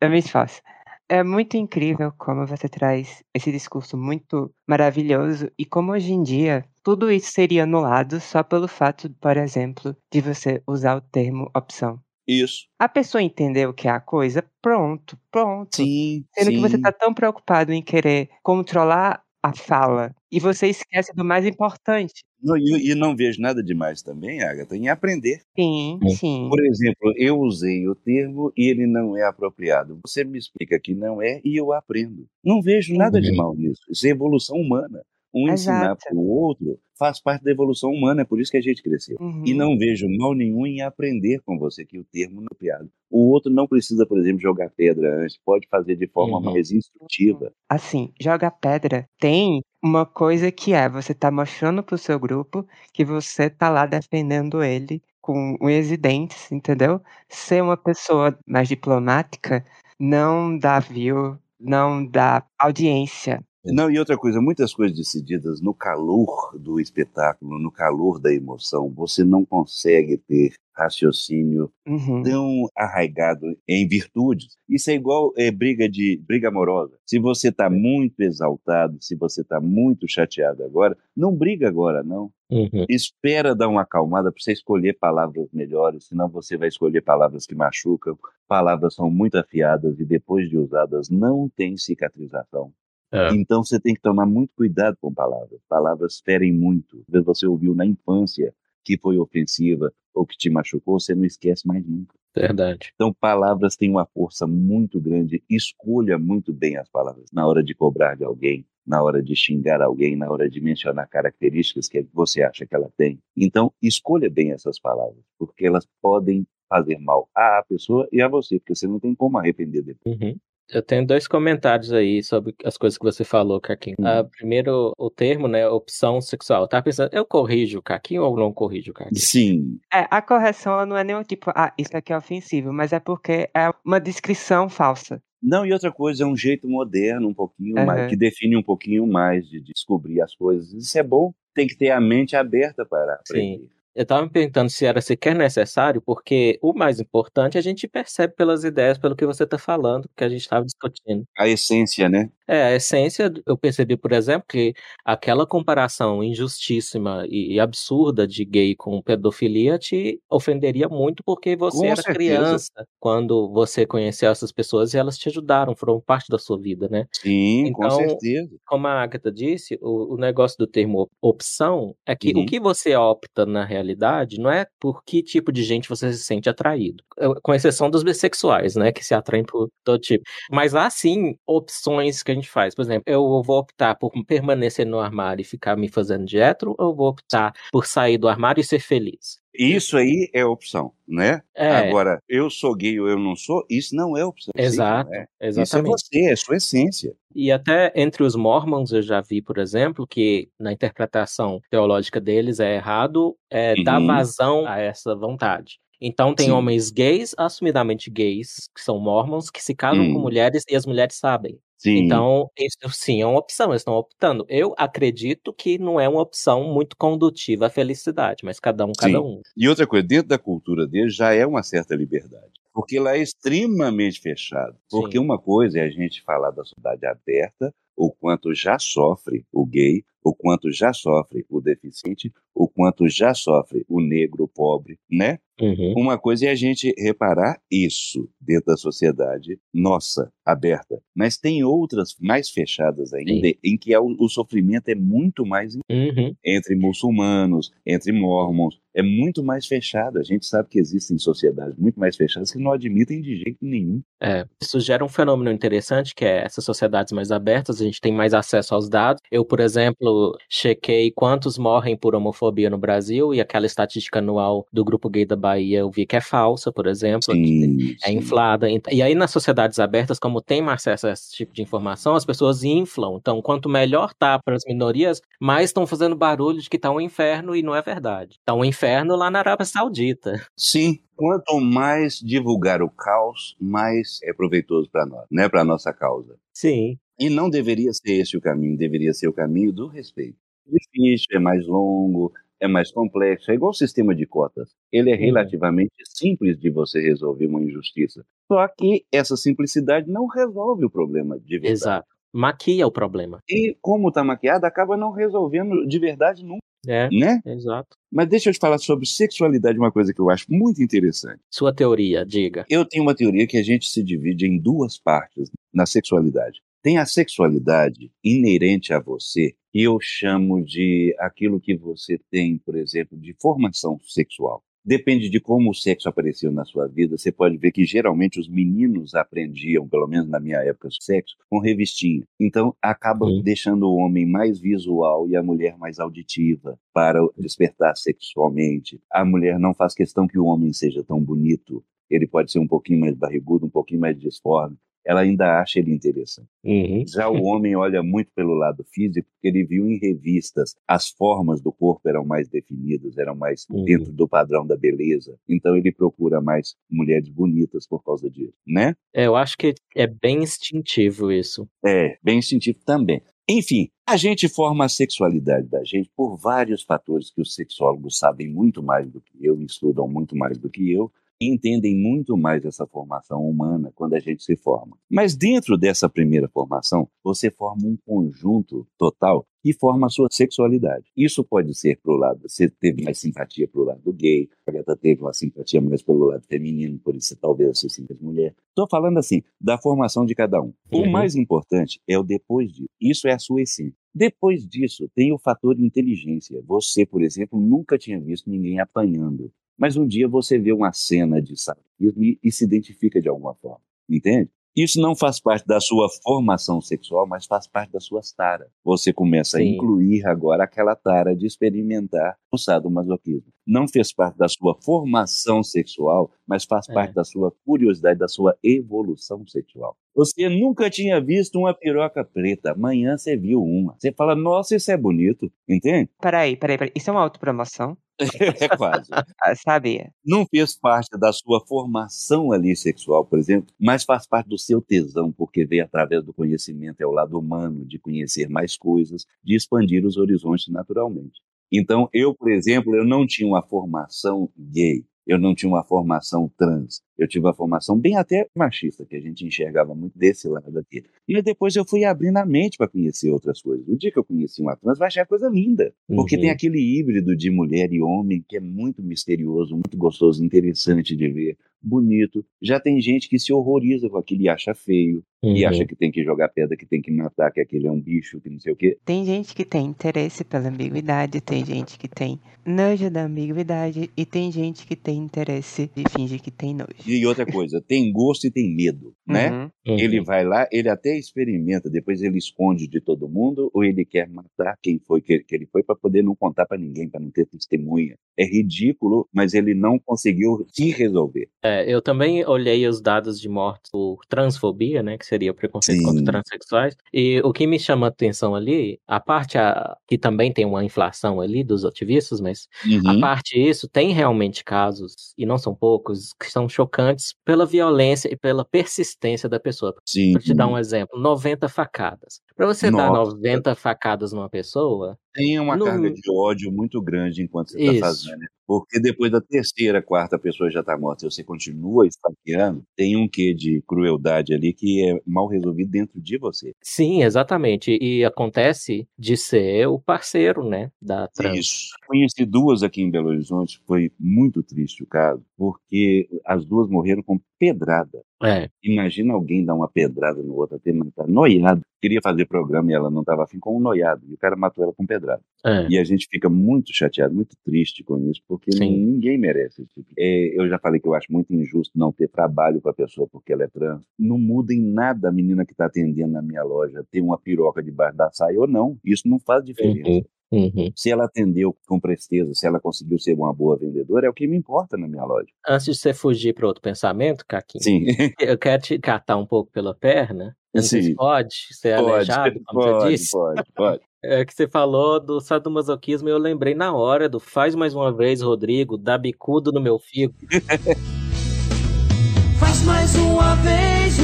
Eu me esforço. É muito incrível como você traz esse discurso muito maravilhoso e como hoje em dia tudo isso seria anulado só pelo fato, por exemplo, de você usar o termo opção. Isso. A pessoa entendeu o que é a coisa, pronto, pronto. Sim. Sendo sim. que você está tão preocupado em querer controlar a fala e você esquece do mais importante. Não, e, e, não vejo nada demais também, Agatha, em aprender. Sim, sim. Por exemplo, eu usei o termo e ele não é apropriado. Você me explica que não é e eu aprendo. Não vejo nada de mal nisso. Isso é evolução humana um ensinar para o outro faz parte da evolução humana, é por isso que a gente cresceu. Uhum. E não vejo mal nenhum em aprender com você que o termo não é piada. O outro não precisa, por exemplo, jogar pedra antes, pode fazer de forma uhum. mais instrutiva. Assim, joga pedra tem uma coisa que é, você tá mostrando pro seu grupo que você tá lá defendendo ele com unhas e dentes, entendeu? Ser uma pessoa mais diplomática não dá view, não dá audiência, não, e outra coisa, muitas coisas decididas no calor do espetáculo, no calor da emoção, você não consegue ter raciocínio uhum. tão arraigado em virtudes. Isso é igual é, briga de briga amorosa. Se você está muito exaltado, se você está muito chateado agora, não briga agora, não. Uhum. Espera dar uma acalmada para você escolher palavras melhores, senão você vai escolher palavras que machucam. Palavras são muito afiadas e depois de usadas não tem cicatrização. É. Então você tem que tomar muito cuidado com palavras. Palavras ferem muito. Você ouviu na infância que foi ofensiva ou que te machucou, você não esquece mais nunca. Verdade. Então, palavras têm uma força muito grande. Escolha muito bem as palavras na hora de cobrar de alguém, na hora de xingar alguém, na hora de mencionar características que você acha que ela tem. Então, escolha bem essas palavras, porque elas podem fazer mal à pessoa e a você, porque você não tem como arrepender depois. Uhum. Eu tenho dois comentários aí sobre as coisas que você falou, Caquinho. Uh, primeiro, o termo, né, opção sexual. Tava pensando, eu corrijo o Caquinho ou não corrijo o Caquinho? Sim. É, a correção ela não é nenhum tipo, ah, isso aqui é ofensivo, mas é porque é uma descrição falsa. Não, e outra coisa, é um jeito moderno, um pouquinho uhum. mais, que define um pouquinho mais de descobrir as coisas. Isso é bom, tem que ter a mente aberta para aprender. Sim. Eu estava me perguntando se era sequer necessário, porque o mais importante a gente percebe pelas ideias, pelo que você está falando, que a gente estava discutindo. A essência, né? É, a essência, eu percebi, por exemplo, que aquela comparação injustíssima e absurda de gay com pedofilia te ofenderia muito porque você com era certeza. criança quando você conheceu essas pessoas e elas te ajudaram, foram parte da sua vida, né? Sim, então, com certeza. Como a Agatha disse, o, o negócio do termo opção é que uhum. o que você opta na realidade não é por que tipo de gente você se sente atraído, com exceção dos bissexuais, né, que se atraem por todo tipo. Mas há sim opções que a gente faz. Por exemplo, eu vou optar por permanecer no armário e ficar me fazendo de hétero, ou eu vou optar por sair do armário e ser feliz? Isso aí é opção, né? É. Agora, eu sou gay ou eu não sou, isso não é opção. Exato, Sim, né? exatamente. Isso é você, é sua essência. E até entre os mormons eu já vi, por exemplo, que na interpretação teológica deles é errado é, Uhum. dar vazão a essa vontade. Então tem Sim. homens gays, assumidamente gays, que são mormons, que se casam Hum. com mulheres e as mulheres sabem. Sim. Então, isso sim é uma opção, eles estão optando. Eu acredito que não é uma opção muito condutiva à felicidade, mas cada um, cada Sim. um. E outra coisa, dentro da cultura deles já é uma certa liberdade. Porque lá é extremamente fechado. Porque Sim. uma coisa é a gente falar da sociedade aberta, o quanto já sofre o gay, o quanto já sofre o deficiente, o quanto já sofre o negro, o pobre, né? Uhum. Uma coisa é a gente reparar isso dentro da sociedade nossa, aberta. Mas tem outras mais fechadas ainda, em que é o, o sofrimento é muito mais Uhum. entre muçulmanos, entre mormons, é muito mais fechado. A gente sabe que existem sociedades muito mais fechadas que não admitem de jeito nenhum. É, isso gera um fenômeno interessante, que é essas sociedades mais abertas, a gente tem mais acesso aos dados. Eu, por exemplo, chequei quantos morrem por homofobia no Brasil, e aquela estatística anual do Grupo Gay da Bahia eu vi que é falsa, por exemplo, Sim, é sim. inflada. E aí, nas sociedades abertas, como tem mais acesso a esse tipo de informação, as pessoas inflam. Então, quanto melhor tá para as minorias, mais estão fazendo barulho de que tá um inferno e não é verdade. Tá um inferno lá na Arábia Saudita. Sim, quanto mais divulgar o caos, mais é proveitoso para nós, né? Para nossa causa. Sim. E não deveria ser esse o caminho, deveria ser o caminho do respeito. Difícil, é mais longo, é mais complexo, é igual o sistema de cotas. Ele é relativamente simples de você resolver uma injustiça. Só que essa simplicidade não resolve o problema de verdade. Exato. Maquia o problema. E como está maquiado, acaba não resolvendo de verdade nunca, É, né? exato. Mas deixa eu te falar sobre sexualidade, uma coisa que eu acho muito interessante. Sua teoria, diga. Eu tenho uma teoria que a gente se divide em duas partes na sexualidade. Tem a sexualidade inerente a você, que eu chamo de aquilo que você tem, por exemplo, de formação sexual. Depende de como o sexo apareceu na sua vida. Você pode ver que geralmente os meninos aprendiam, pelo menos na minha época, sexo com revistinha. Então acaba Uhum. deixando o homem mais visual e a mulher mais auditiva para despertar sexualmente. A mulher não faz questão que o homem seja tão bonito. Ele pode ser um pouquinho mais barrigudo, um pouquinho mais disforme. Ela ainda acha ele interessante. Uhum. Já o homem olha muito pelo lado físico, porque ele viu em revistas as formas do corpo eram mais definidas, eram mais Uhum. dentro do padrão da beleza. Então ele procura mais mulheres bonitas por causa disso, né? É, eu acho que é bem instintivo isso. É, bem instintivo também. Enfim, a gente forma a sexualidade da gente por vários fatores que os sexólogos sabem muito mais do que eu, estudam muito mais do que eu, entendem muito mais essa formação humana quando a gente se forma. Mas dentro dessa primeira formação, você forma um conjunto total que forma a sua sexualidade. Isso pode ser pro lado, você teve mais simpatia pro lado gay, a Agatha teve uma simpatia mais pelo lado feminino, por isso talvez você sinta mulher. Estou falando assim, da formação de cada um. O Uhum. mais importante é o depois disso. Isso é a sua essência. Depois disso, tem o fator inteligência. Você, por exemplo, nunca tinha visto ninguém apanhando. Mas um dia você vê uma cena de sadismo e, e se identifica de alguma forma. Entende? Isso não faz parte da sua formação sexual, mas faz parte das suas taras. Você começa a Sim. incluir agora aquela tara de experimentar o sadomasoquismo. Não fez parte da sua formação sexual, mas faz É. parte da sua curiosidade, da sua evolução sexual. Você nunca tinha visto uma piroca preta, amanhã você viu uma. Você fala, nossa, isso é bonito, entende? Peraí, peraí, peraí. Isso é uma autopromoção? [LAUGHS] é quase. Ah, sabia. não fez parte da sua formação ali sexual, por exemplo, mas faz parte do seu tesão, porque vem através do conhecimento, é o lado humano, de conhecer mais coisas, de expandir os horizontes naturalmente. Então, eu, por exemplo, eu não tinha uma formação gay, eu não tinha uma formação trans, eu tive uma formação bem até machista, que a gente enxergava muito desse lado aqui. E depois eu fui abrindo a mente para conhecer outras coisas. O dia que eu conheci uma trans, vai achar coisa linda, porque Uhum. tem aquele híbrido de mulher e homem que é muito misterioso, muito gostoso, interessante de ver. Bonito. Já tem gente que se horroriza com aquilo e acha feio. Uhum. E acha que tem que jogar pedra, que tem que matar, que aquele é um bicho, que não sei o quê. Tem gente que tem interesse pela ambiguidade, tem gente que tem nojo da ambiguidade e tem gente que tem interesse de fingir que tem nojo. E outra coisa, tem gosto e tem medo, né? Uhum. Uhum. Ele vai lá, ele até experimenta, depois ele esconde de todo mundo ou ele quer matar quem foi que, que ele foi para poder não contar para ninguém, para não ter testemunha. É ridículo, mas ele não conseguiu se resolver. É, eu também olhei os dados de morte por transfobia, né, que seria o preconceito Sim. contra transexuais. E o que me chama a atenção ali, a parte a, que também tem uma inflação ali dos ativistas, mas uhum. a parte disso tem realmente casos, e não são poucos, que são chocantes pela violência e pela persistência da pessoa. Sim. Vou te dar um exemplo: 90 facadas. Para você Nossa. dar 90 facadas numa pessoa, tem uma carga de ódio muito grande enquanto você está fazendo. Porque depois da terceira, quarta pessoa já está morta e você continua esfaqueando, tem um quê de crueldade ali que é mal resolvido dentro de você. Sim, exatamente. E acontece de ser o parceiro, né, da trans. Isso. Conheci duas aqui em Belo Horizonte, foi muito triste o caso, porque as duas morreram com pedrada. É. Imagina alguém dar uma pedrada no outro, até matar, noiado. Queria fazer programa e ela não estava afim com um noiado. E o cara matou ela com pedrada. É. E a gente fica muito chateado, muito triste com isso, porque Sim. ninguém merece isso. Tipo. É, eu já falei que eu acho muito injusto não ter trabalho para a pessoa porque ela é trans. Não muda em nada a menina que está atendendo na minha loja ter uma piroca debaixo da saia ou não. Isso não faz diferença. Uhum. Uhum. Se ela atendeu com presteza, se ela conseguiu ser uma boa vendedora, é o que me importa na minha loja. Antes de você fugir para outro pensamento, Caquinho, Sim. [LAUGHS] eu quero te catar um pouco pela perna. Sim. Pode ser pode, aleijado, como pode, você disse? Pode, pode. [LAUGHS] É que você falou do sadomasoquismo e eu lembrei na hora do faz mais uma vez, Rodrigo, dá bicudo no meu figo. [LAUGHS] faz mais uma vez,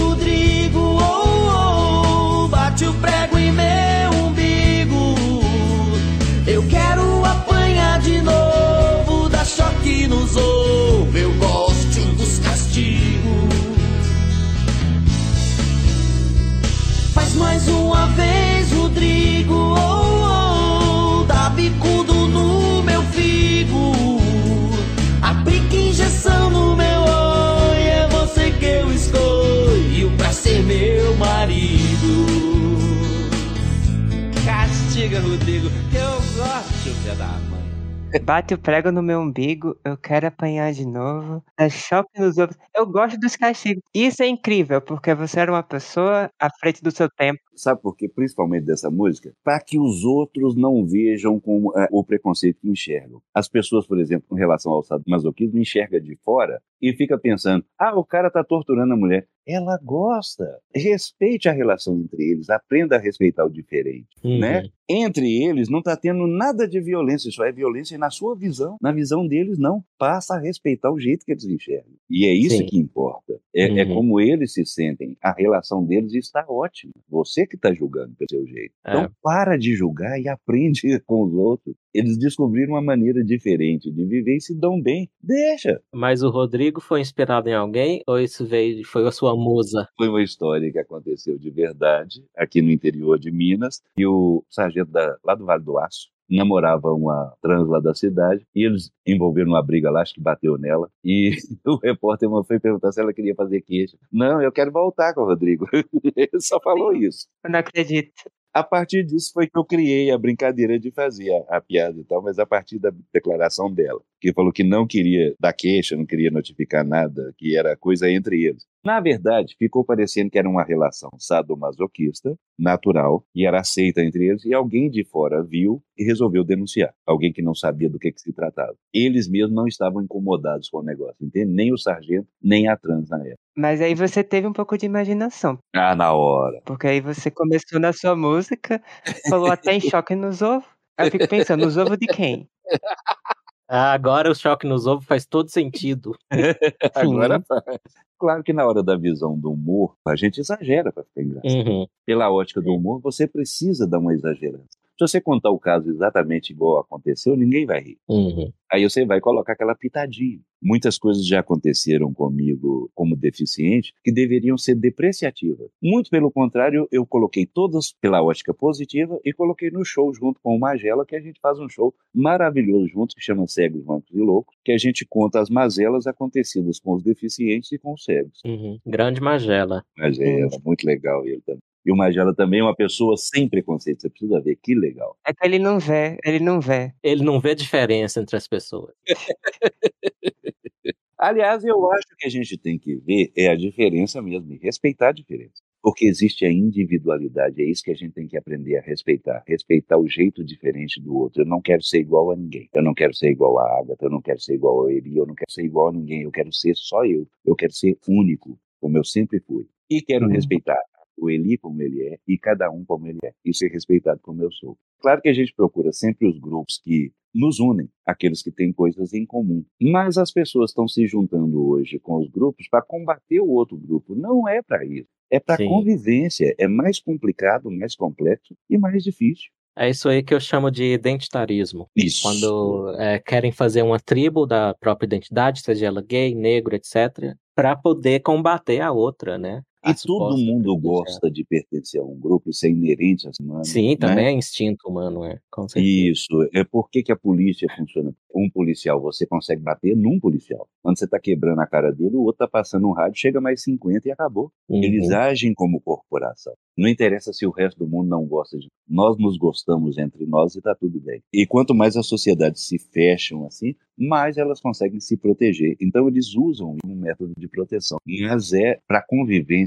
Bate o prego no meu umbigo, eu quero apanhar de novo. É choque nos outros. Eu gosto dos castigos. Isso é incrível, porque você era uma pessoa à frente do seu tempo. Sabe por quê? Principalmente dessa música? Para que os outros não vejam com é, o preconceito que enxergam. As pessoas, por exemplo, com relação ao sadomasoquismo, enxerga de fora e fica pensando: ah, o cara tá torturando a mulher. Ela gosta. Respeite a relação entre eles, aprenda a respeitar o diferente, uhum. né? Entre eles não está tendo nada de violência, só é violência na sua visão. Na visão deles, não. Passa a respeitar o jeito que eles enxergam. E é isso Sim. que importa. É, é uhum. é, como eles se sentem. A relação deles está ótima. Você que está julgando pelo seu jeito. É. Então, para de julgar e aprende [LAUGHS] com os outros. Eles descobriram uma maneira diferente de viver e se dão bem. Deixa. Mas o Rodrigo foi inspirado em alguém ou isso veio foi a sua musa? Foi uma história que aconteceu de verdade aqui no interior de Minas e o sargento da, lá do Vale do Aço namorava uma trans lá da cidade e eles envolveram uma briga lá, acho que bateu nela e [LAUGHS] o repórter foi perguntar se ela queria fazer queixa. Não, eu quero voltar com o Rodrigo. [LAUGHS] Ele só falou isso. Eu não acredito. A partir disso foi que eu criei a brincadeira de fazer a, a, piada e tal, mas a partir da declaração dela, que falou que não queria dar queixa, não queria notificar nada, que era coisa entre eles. Na verdade, ficou parecendo que era uma relação sadomasoquista, natural, e era aceita entre eles, e alguém de fora viu e resolveu denunciar. Alguém que não sabia do que, que se tratava. Eles mesmos não estavam incomodados com o negócio, entende? Nem o sargento, nem a trans na época. Mas aí você teve um pouco de imaginação. Ah, na hora. Porque aí você começou na sua música, falou até em choque nos ovos. Aí eu fico pensando, nos ovos de quem? [LAUGHS] Agora o choque nos ovos faz todo sentido. [LAUGHS] agora faz. Claro que na hora da visão do humor, a gente exagera para ficar engraçado. Uhum. Pela ótica do humor, você precisa dar uma exageração. Se você contar o caso exatamente igual aconteceu, ninguém vai rir. Uhum. Aí você vai colocar aquela pitadinha. Muitas coisas já aconteceram comigo como deficiente que deveriam ser depreciativas. Muito pelo contrário, eu coloquei todas pela ótica positiva e coloquei no show junto com o Magela, que a gente faz um show maravilhoso junto, que chama Cegos, Mancos e Loucos, que a gente conta as mazelas acontecidas com os deficientes e com os cegos. Uhum. Grande Magela. Magela, muito legal ele também. E o Magela também é uma pessoa sem preconceito. Você precisa ver, que legal. É que ele não vê, ele não vê. Ele não vê diferença entre as pessoas. [LAUGHS] Aliás, eu acho que a gente tem que ver é a diferença mesmo, e respeitar a diferença. Porque existe a individualidade, é isso que a gente tem que aprender a respeitar. Respeitar o jeito diferente do outro. Eu não quero ser igual a ninguém. Eu não quero ser igual a Agatha, eu não quero ser igual a Eli, eu não quero ser igual a ninguém. Eu quero ser só eu. Eu quero ser único, como eu sempre fui. E quero Uhum. respeitar o Eli como ele é e cada um como ele é. E ser respeitado como eu sou. Claro que a gente procura sempre os grupos que nos unem, aqueles que têm coisas em comum. Mas as pessoas estão se juntando hoje com os grupos para combater o outro grupo. Não é para isso. É para convivência. É mais complicado, mais complexo e mais difícil. É isso aí que eu chamo de identitarismo. Isso. Quando é, querem fazer uma tribo da própria identidade, seja ela gay, negro, etc., para poder combater a outra, né? E todo mundo gosta de pertencer a um grupo, isso é inerente a ser humano. Sim, né? também é instinto humano, é. Isso, é por que, a polícia funciona. Um policial, você consegue bater num policial. Quando você está quebrando a cara dele, o outro está passando um rádio, chega mais 50 e acabou. Uhum. Eles agem como corporação. Não interessa se o resto do mundo não gosta de nós. nos gostamos entre nós e está tudo bem. E quanto mais as sociedades se fecham assim, mais elas conseguem se proteger. Então eles usam um método de proteção. Mas é para a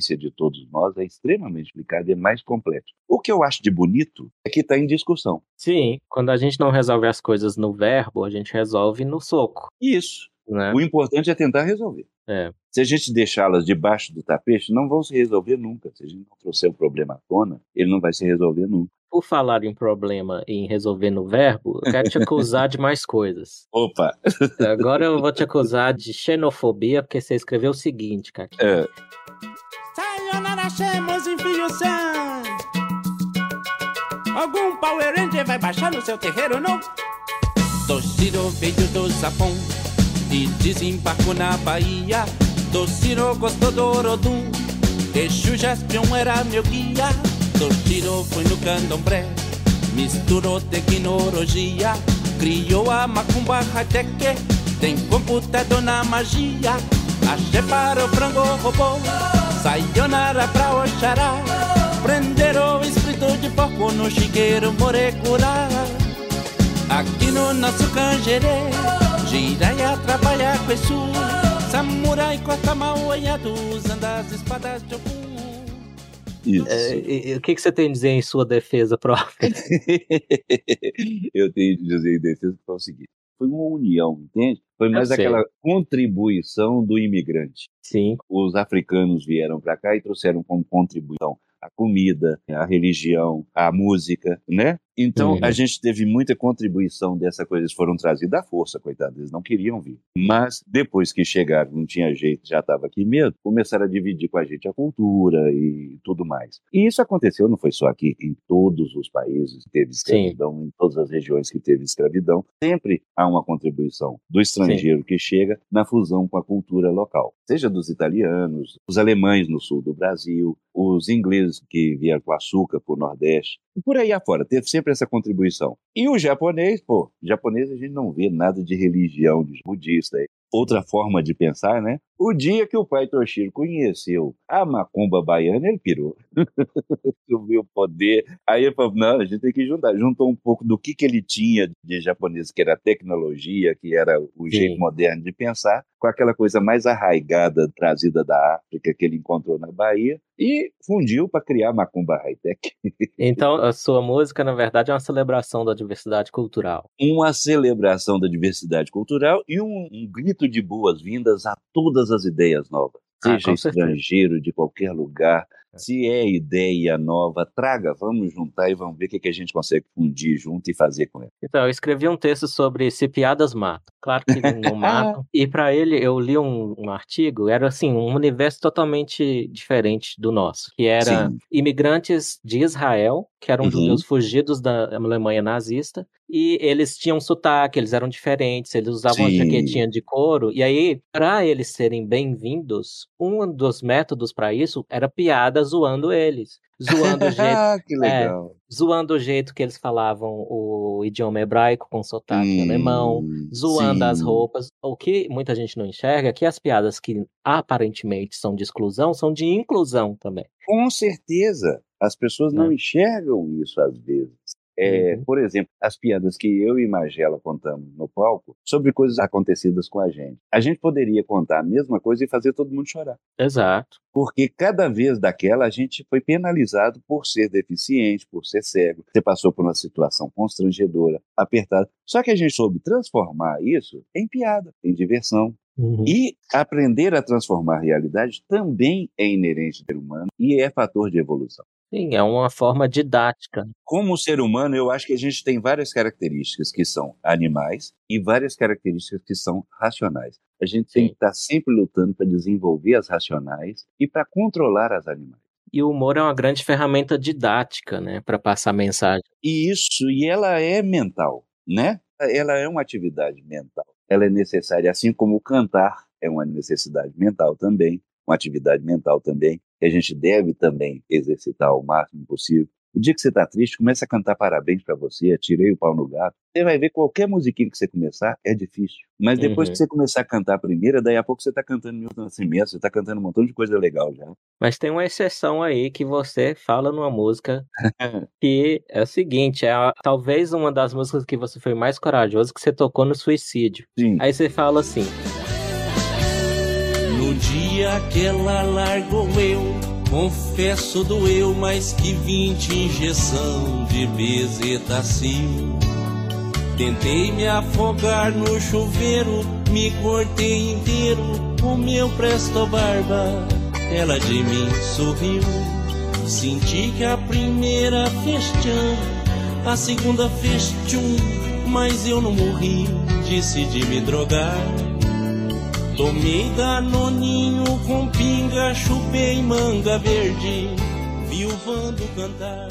convivência de todos nós é extremamente complicado e é mais complexo. O que eu acho de bonito é que está em discussão. Sim, quando a gente não resolve as coisas no verbo, a gente resolve no soco, Isso. né? O importante é tentar resolver. É. Se a gente deixá-las debaixo do tapete, não vão se resolver nunca. Se a gente não trouxer o problema à tona, ele não vai se resolver nunca. Por falar em problema e em resolver no verbo, eu quero te acusar de mais coisas. Opa! Agora eu vou te acusar de xenofobia, porque você escreveu o seguinte, cara. É, Shemos Infusion. Algum Power Ranger vai baixar no seu terreiro, não? Toshiro veio do Japão e desembarcou na Bahia. Toshiro gostou do Orodum, Exu Jaspion era meu guia. Toshiro foi no candomblé, misturou tecnologia, criou a macumba high-tech, tem computador na magia. Axé para o frango robô, sayonara pra Oxará. Prenderam o espírito de porco no chiqueiro morecurá. Aqui no nosso canjerê, Jiraiya trabalha com Exu. Samurai corta mal olhado, usando as espadas de Ogum. isso. É, e- e o que, que você tem a dizer em sua defesa própria? [LAUGHS] eu tenho que dizer em defesa que foi o seguinte: foi uma união, entende? Foi mais aquela contribuição do imigrante. Sim, Os africanos vieram para cá e trouxeram como contribuição a comida, a religião, a música, né? Então Uhum. a gente teve muita contribuição dessa coisa. Eles foram trazidos à força, coitados, eles não queriam vir. Mas depois que chegaram, não tinha jeito, já estava aqui mesmo, começaram a dividir com a gente a cultura e tudo mais. E isso aconteceu, não foi só aqui, em todos os países que teve escravidão, em todas as regiões que teve escravidão, sempre há uma contribuição do estrangeiro que chega na fusão com a cultura local, seja dos italianos, os alemães no sul do Brasil, os ingleses que vieram com açúcar para o Nordeste, e por aí afora, teve sempre essa contribuição. E o japonês, pô, japonês a gente não vê nada de religião, de budista, outra forma de pensar, né? O dia que o pai Toshiro conheceu a macumba baiana, ele pirou. [LAUGHS] Subiu o poder. Aí ele falou: não, a gente tem que juntar. Juntou um pouco do que, que ele tinha de japonês, que era a tecnologia, que era o Sim. jeito moderno de pensar, com aquela coisa mais arraigada trazida da África que ele encontrou na Bahia, e fundiu para criar a macumba high-tech. [LAUGHS] então a sua música, na verdade, é uma celebração da diversidade cultural. uma celebração da diversidade cultural e um, um grito de boas-vindas a todas as ideias novas. Ah, Seja certeza. estrangeiro de qualquer lugar, Se é ideia nova, traga, vamos juntar e vamos ver o que, que a gente consegue fundir junto e fazer com ela. Então, eu escrevi um texto sobre se piadas matam. Claro que não [LAUGHS] matam. e para ele, eu li um, um, artigo, era assim, um universo totalmente diferente do nosso, que era Sim. imigrantes de Israel, que eram uhum. judeus fugidos da Alemanha nazista, e eles tinham sotaque, eles eram diferentes, eles usavam Sim. uma jaquetinha de couro, e aí, para eles serem bem-vindos, um dos métodos para isso era piada zoando eles. Zoando o [LAUGHS] jeito. que legal. É, zoando o jeito que eles falavam o idioma hebraico com sotaque hum, alemão, zoando sim. as roupas. O que muita gente não enxerga é que as piadas que aparentemente são de exclusão são de inclusão também. Com certeza. As pessoas não é. enxergam isso às vezes. É, uhum. Por exemplo, as piadas que eu e Magela contamos no palco sobre coisas acontecidas com a gente. A gente poderia contar a mesma coisa e fazer todo mundo chorar. Exato. Porque cada vez daquela a gente foi penalizado por ser deficiente, por ser cego. Você passou por uma situação constrangedora, apertada. Só que a gente soube transformar isso em piada, em diversão, Uhum. E aprender a transformar a realidade também é inerente ao ser humano e é fator de evolução. Sim, é uma forma didática. Como ser humano, eu acho que a gente tem várias características que são animais e várias características que são racionais. A gente Sim. tem que estar sempre lutando para desenvolver as racionais e para controlar as animais. E o humor é uma grande ferramenta didática, né, para passar mensagem. E isso, e ela é mental, né? Ela é uma atividade mental. Ela é necessária, assim como cantar é uma necessidade mental também, uma atividade mental também que a gente deve também exercitar o máximo possível. O dia que você está triste, comece a cantar parabéns para você, atirei o pau no gato. Você vai ver qualquer musiquinha que você começar, é difícil. Mas depois uhum. que você começar a cantar a primeira, daí a pouco você está cantando Milton Nascimento, você está cantando um montão de coisa legal já. Mas tem uma exceção aí que você fala numa música que é o seguinte, é a, talvez uma das músicas que você foi mais corajoso que você tocou no suicídio. Sim. Aí você fala assim... Dia que ela largou eu, confesso doeu mais que vinte injeção de bezetacil. Tentei me afogar no chuveiro, me cortei inteiro, o meu presto barba, ela de mim sorriu. Senti que a primeira fez tchan, a segunda fez tchum, mas eu não morri, decidi me drogar. Tomei danoninho com pinga, chupei manga verde, viuvando cantar.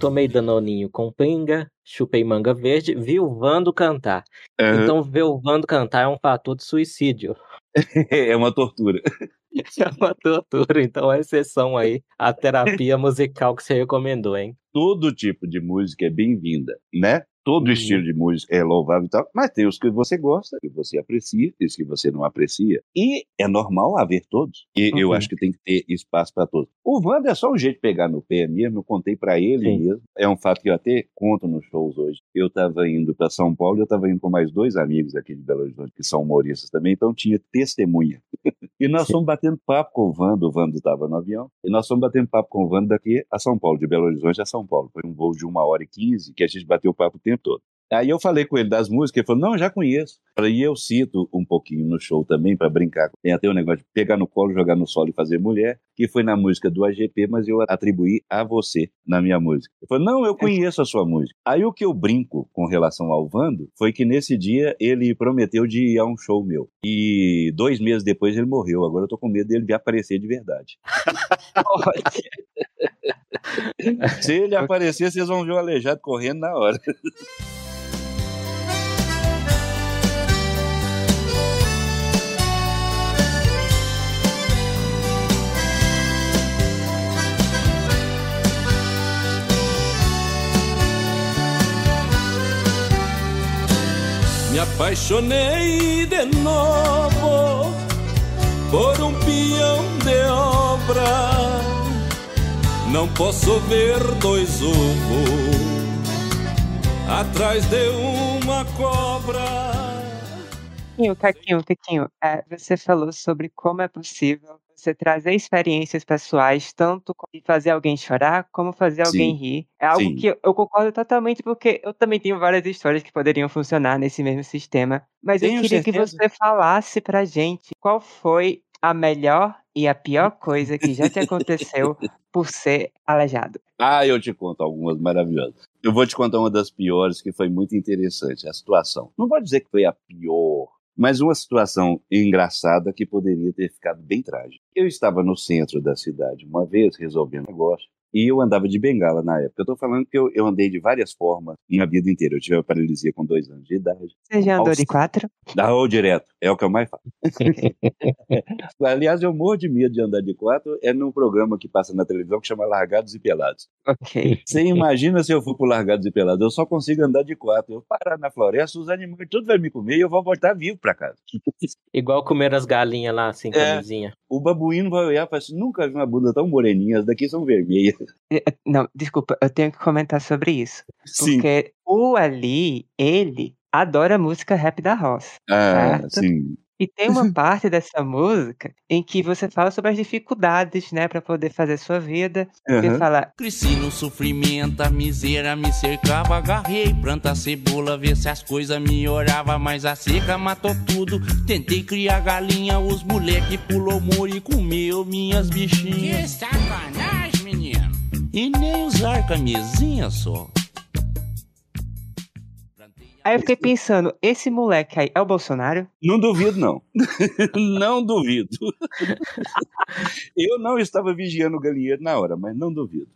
Tomei danoninho com pinga, chupei manga verde, viuvando cantar. Uhum. Então, viuvando cantar é um fator de suicídio. [LAUGHS] é uma tortura. [LAUGHS] É uma tortura, então é exceção aí a terapia musical que você recomendou, hein? Todo tipo de música é bem-vinda, né? Todo uhum. estilo de música é louvável e tal, mas tem os que você gosta, que você aprecia, e os que você não aprecia. E é normal haver todos. E uhum. eu acho que tem que ter espaço para todos. O Wanda é só um jeito de pegar no pé mesmo, eu contei para ele Sim. mesmo. É um fato que eu até conto nos shows hoje. Eu estava indo para São Paulo e eu estava indo com mais dois amigos aqui de Belo Horizonte, que são humoristas também, então tinha testemunha. [LAUGHS] e nós Sim. fomos batendo papo com o Wanda, o Wanda estava no avião, e nós fomos batendo papo com o Wanda daqui a São Paulo, de Belo Horizonte a São Paulo. Foi um voo de uma hora e quinze que a gente bateu papo o tempo todo. Aí eu falei com ele das músicas, ele falou, não, já conheço. E eu cito um pouquinho no show também, para brincar. Tem até o um negócio de pegar no colo, jogar no solo e fazer mulher, que foi na música do AGP, mas eu atribuí a você na minha música. Ele falou, não, eu conheço a sua música. Aí o que eu brinco com relação ao Vando foi que nesse dia ele prometeu de ir a um show meu. E dois meses depois ele morreu. Agora eu tô com medo dele aparecer de verdade. [LAUGHS] [LAUGHS] [LAUGHS] [LAUGHS] Se ele aparecer, vocês vão ver o aleijado correndo na hora. Me apaixonei de novo por um peão de obra. Não posso ver dois ovos atrás de uma cobra. Caquinho, Caquinho, é, você falou sobre como é possível você trazer experiências pessoais, tanto de fazer alguém chorar, como fazer alguém Sim. rir. É algo Sim. que eu concordo totalmente, porque eu também tenho várias histórias que poderiam funcionar nesse mesmo sistema. Mas Tenho eu queria certeza. que você falasse pra gente qual foi a melhor e a pior coisa que já te aconteceu [LAUGHS] por ser aleijado? Ah, eu te conto algumas maravilhosas. Eu vou te contar uma das piores que foi muito interessante, a situação. Não vou dizer que foi a pior, mas uma situação engraçada que poderia ter ficado bem trágica. Eu estava no centro da cidade uma vez resolvendo um negócio e eu andava de bengala na época. Eu estou falando que eu, eu, andei de várias formas minha vida inteira. Eu tive a paralisia com dois anos de idade. Você já andou de quatro? [LAUGHS] Da ou direto. É o que eu mais faço. [LAUGHS] Aliás, eu morro de medo de andar de quatro. É num programa que passa na televisão que chama Largados e Pelados. Ok. Você imagina se eu for pro Largados e Pelados? Eu só consigo andar de quatro. Eu parar na floresta, os animais tudo vai me comer e eu vou voltar vivo para casa. [LAUGHS] Igual comer as galinhas lá, assim, camisinha. É, o babuíno vai olhar e falar assim, nunca vi uma bunda tão moreninha, as daqui são vermelhas. Não, desculpa, eu tenho que comentar sobre isso. Sim. Porque o Ali, ele adora música rap da roça. Ah, certo? sim. E tem uma parte dessa música em que você fala sobre as dificuldades, né, para poder fazer sua vida. Você Uhum. fala, Cresci no sofrimento, a miséria me cercava. Agarrei planta cebola, ver se as coisas melhorava. Mas a seca matou tudo. Tentei criar galinha, os moleque pulou muro e comeu minhas bichinhas. Que sacanagem. E nem usar camisinha só. Aí eu fiquei pensando, esse moleque aí é o Bolsonaro? Não duvido, não. [LAUGHS] não duvido. eu não estava vigiando o galinheiro na hora, mas não duvido.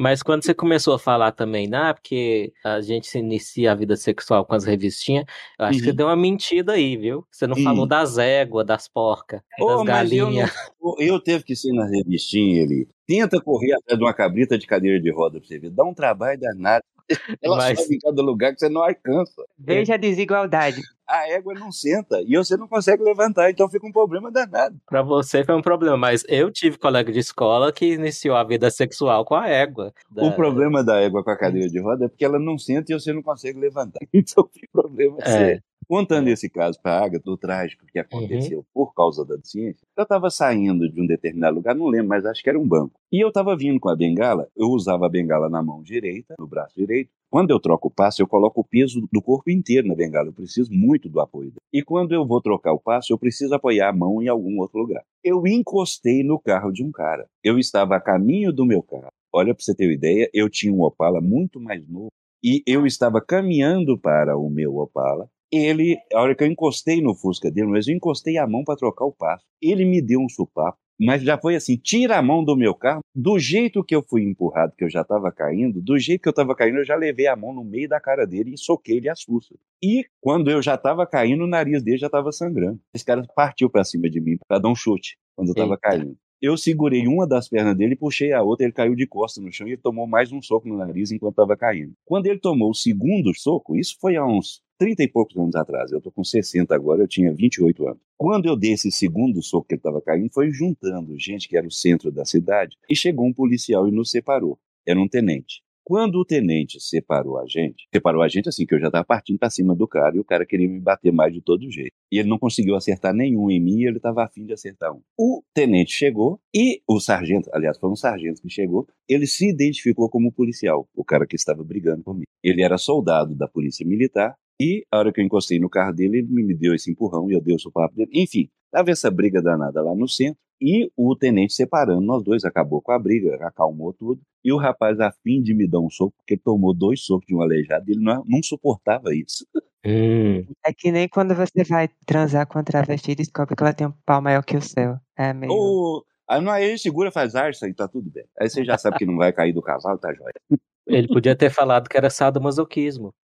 Mas quando você começou a falar também, né, porque a gente se inicia a vida sexual com as revistinhas, eu acho que você Uhum. deu uma mentira aí, viu? Você não Hum. falou das éguas, das porcas, das Oh, eu, galinhas. não- eu teve que ser na revistinha ali. Tenta correr atrás de uma cabrita de cadeira de roda pra você ver. Dá um trabalho danado. [LAUGHS] Ela Mas- sobe em cada lugar que você não alcança. Veja a desigualdade. A égua não senta e você não consegue levantar, então fica um problema danado. Pra você foi um problema, mas eu tive colega de escola que iniciou a vida sexual com a égua. Da- O problema da égua com a cadeira de roda é porque ela não senta e você não consegue levantar. [LAUGHS] Então fica problema É. sério. Contando esse caso para a Agatha, do trágico que aconteceu por causa da deficiência, eu estava saindo de um determinado lugar, não lembro, mas acho que era um banco. E eu estava vindo com a bengala, eu usava a bengala na mão direita, no braço direito. Quando eu troco o passo, eu coloco o peso do corpo inteiro na bengala, eu preciso muito do apoio. E quando eu vou trocar o passo, eu preciso apoiar a mão em algum outro lugar. Eu encostei no carro de um cara. Eu estava a caminho do meu carro. Olha, para você ter uma ideia, eu tinha um Opala muito mais novo e eu estava caminhando para o meu Opala. Ele, a hora que eu encostei no Fusca dele, mas eu encostei a mão para trocar o passo. Ele me deu um supapo, mas já foi assim: tira a mão do meu carro. Do jeito que eu fui empurrado, que eu já estava caindo, do jeito que eu estava caindo, eu já levei a mão no meio da cara dele e soquei ele as fuças. E quando eu já estava caindo, o nariz dele já estava sangrando. Esse cara partiu para cima de mim para dar um chute quando eu estava caindo. Eu segurei uma das pernas dele puxei a outra, ele caiu de costas no chão e tomou mais um soco no nariz enquanto estava caindo. Quando ele tomou o segundo soco, isso foi há uns 30 e poucos anos atrás, eu tô com 60 agora, eu tinha 28 anos. Quando eu dei esse segundo soco que ele estava caindo, foi juntando gente que era o centro da cidade e chegou um policial e nos separou. Era um tenente. Quando o tenente separou a gente, separou a gente assim, que eu já estava partindo para cima do cara e o cara queria me bater mais de todo jeito. E ele não conseguiu acertar nenhum em mim e ele estava afim de acertar um. O tenente chegou e o sargento, aliás, foi um sargento que chegou, ele se identificou como policial, o cara que estava brigando comigo. Ele era soldado da polícia militar e a hora que eu encostei no carro dele, ele me deu esse empurrão e eu dei o sopapo dele. Enfim, tava essa briga danada lá no centro e o tenente separando nós dois, acabou com a briga, acalmou tudo. E o rapaz, a fim de me dar um soco, porque ele tomou dois socos de um aleijado, ele não, não suportava isso. Hum, É que nem quando você vai transar com a travesti e descobre que ela tem um pau maior que o seu. É meio. Ou, aí não, aí ele segura, faz arça e tá tudo bem. Aí você já sabe que não vai cair do cavalo, tá jóia. ele podia ter falado que era sadomasoquismo.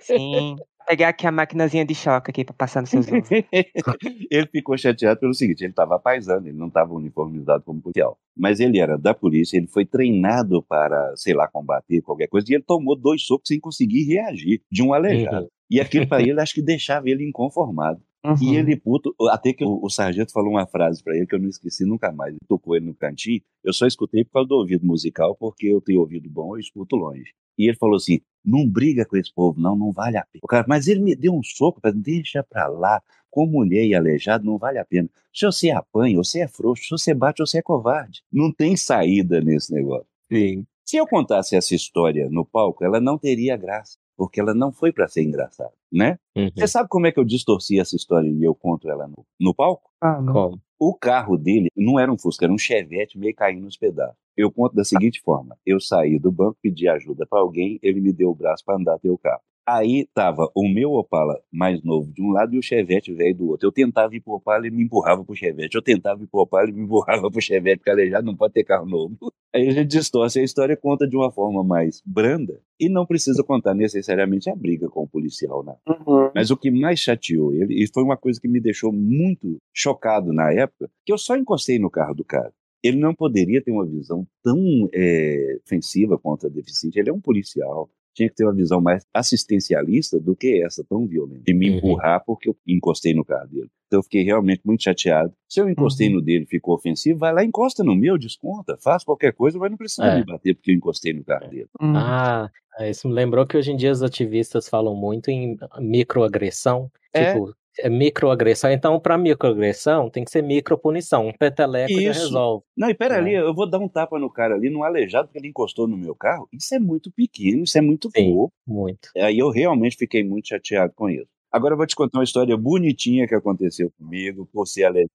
Sim. Pegar aqui a maquinazinha de choque aqui pra passar nos seus ovos. [LAUGHS] ele ficou chateado pelo seguinte: ele estava paisando, ele não estava uniformizado como policial. Mas ele era da polícia, ele foi treinado para, sei lá, combater qualquer coisa, e ele tomou dois socos sem conseguir reagir de um aleijado. Uhum. E aquilo para [LAUGHS] ele, acho que deixava ele inconformado. E Uhum. ele puto, até que o, o sargento falou uma frase para ele que eu não esqueci nunca mais. Ele tocou ele no cantinho, eu só escutei por causa do ouvido musical, porque eu tenho ouvido bom, eu escuto longe. E ele falou assim: não briga com esse povo, não, não vale a pena. O cara, mas ele me deu um soco, falei, deixa pra lá, com mulher e aleijado não vale a pena. Se você apanha, você é frouxo, se você bate, você é covarde. Não tem saída nesse negócio. Sim. Se eu contasse essa história no palco, ela não teria graça, porque ela não foi para ser engraçada, né? Uhum. Você sabe como é que eu distorci essa história e eu conto ela no, no palco? Ah, não. Como? O carro dele não era um Fusca, era um Chevette meio caindo nos pedaços. Eu conto da seguinte forma: eu saí do banco, pedi ajuda para alguém, ele me deu o braço para andar até o carro. Aí tava o meu Opala mais novo de um lado e o Chevette velho do outro. Eu tentava ir pro Opala e me empurrava pro Chevette. Eu tentava ir pro Opala e me empurrava pro Chevette, porque aleijado não pode ter carro novo. Aí a gente distorce a história conta de uma forma mais branda e não precisa contar necessariamente a briga com o policial, né? Uhum. Mas o que mais chateou ele, e foi uma coisa que me deixou muito chocado na época, que eu só encostei no carro do cara ele não poderia ter uma visão tão é, ofensiva contra deficiente. Ele é um policial, tinha que ter uma visão mais assistencialista do que essa tão violenta, de me uhum. empurrar porque eu encostei no carro dele. Então eu fiquei realmente muito chateado. Se eu encostei uhum. no dele ficou ofensivo, vai lá encosta no meu, desconta, faz qualquer coisa, mas não precisa é. me bater porque eu encostei no carro dele. Uhum. Ah, isso me lembrou que hoje em dia os ativistas falam muito em microagressão. É. Tipo, é microagressão. Então, para microagressão, tem que ser micropunição. Um peteleco Isso. já resolve. Não, e pera é. ali, eu vou dar um tapa no cara ali, no aleijado, porque ele encostou no meu carro. Isso é muito pequeno, isso é muito Sim, pouco. Muito. Aí eu realmente fiquei muito chateado com isso. Agora eu vou te contar uma história bonitinha que aconteceu comigo, por ser aleijado.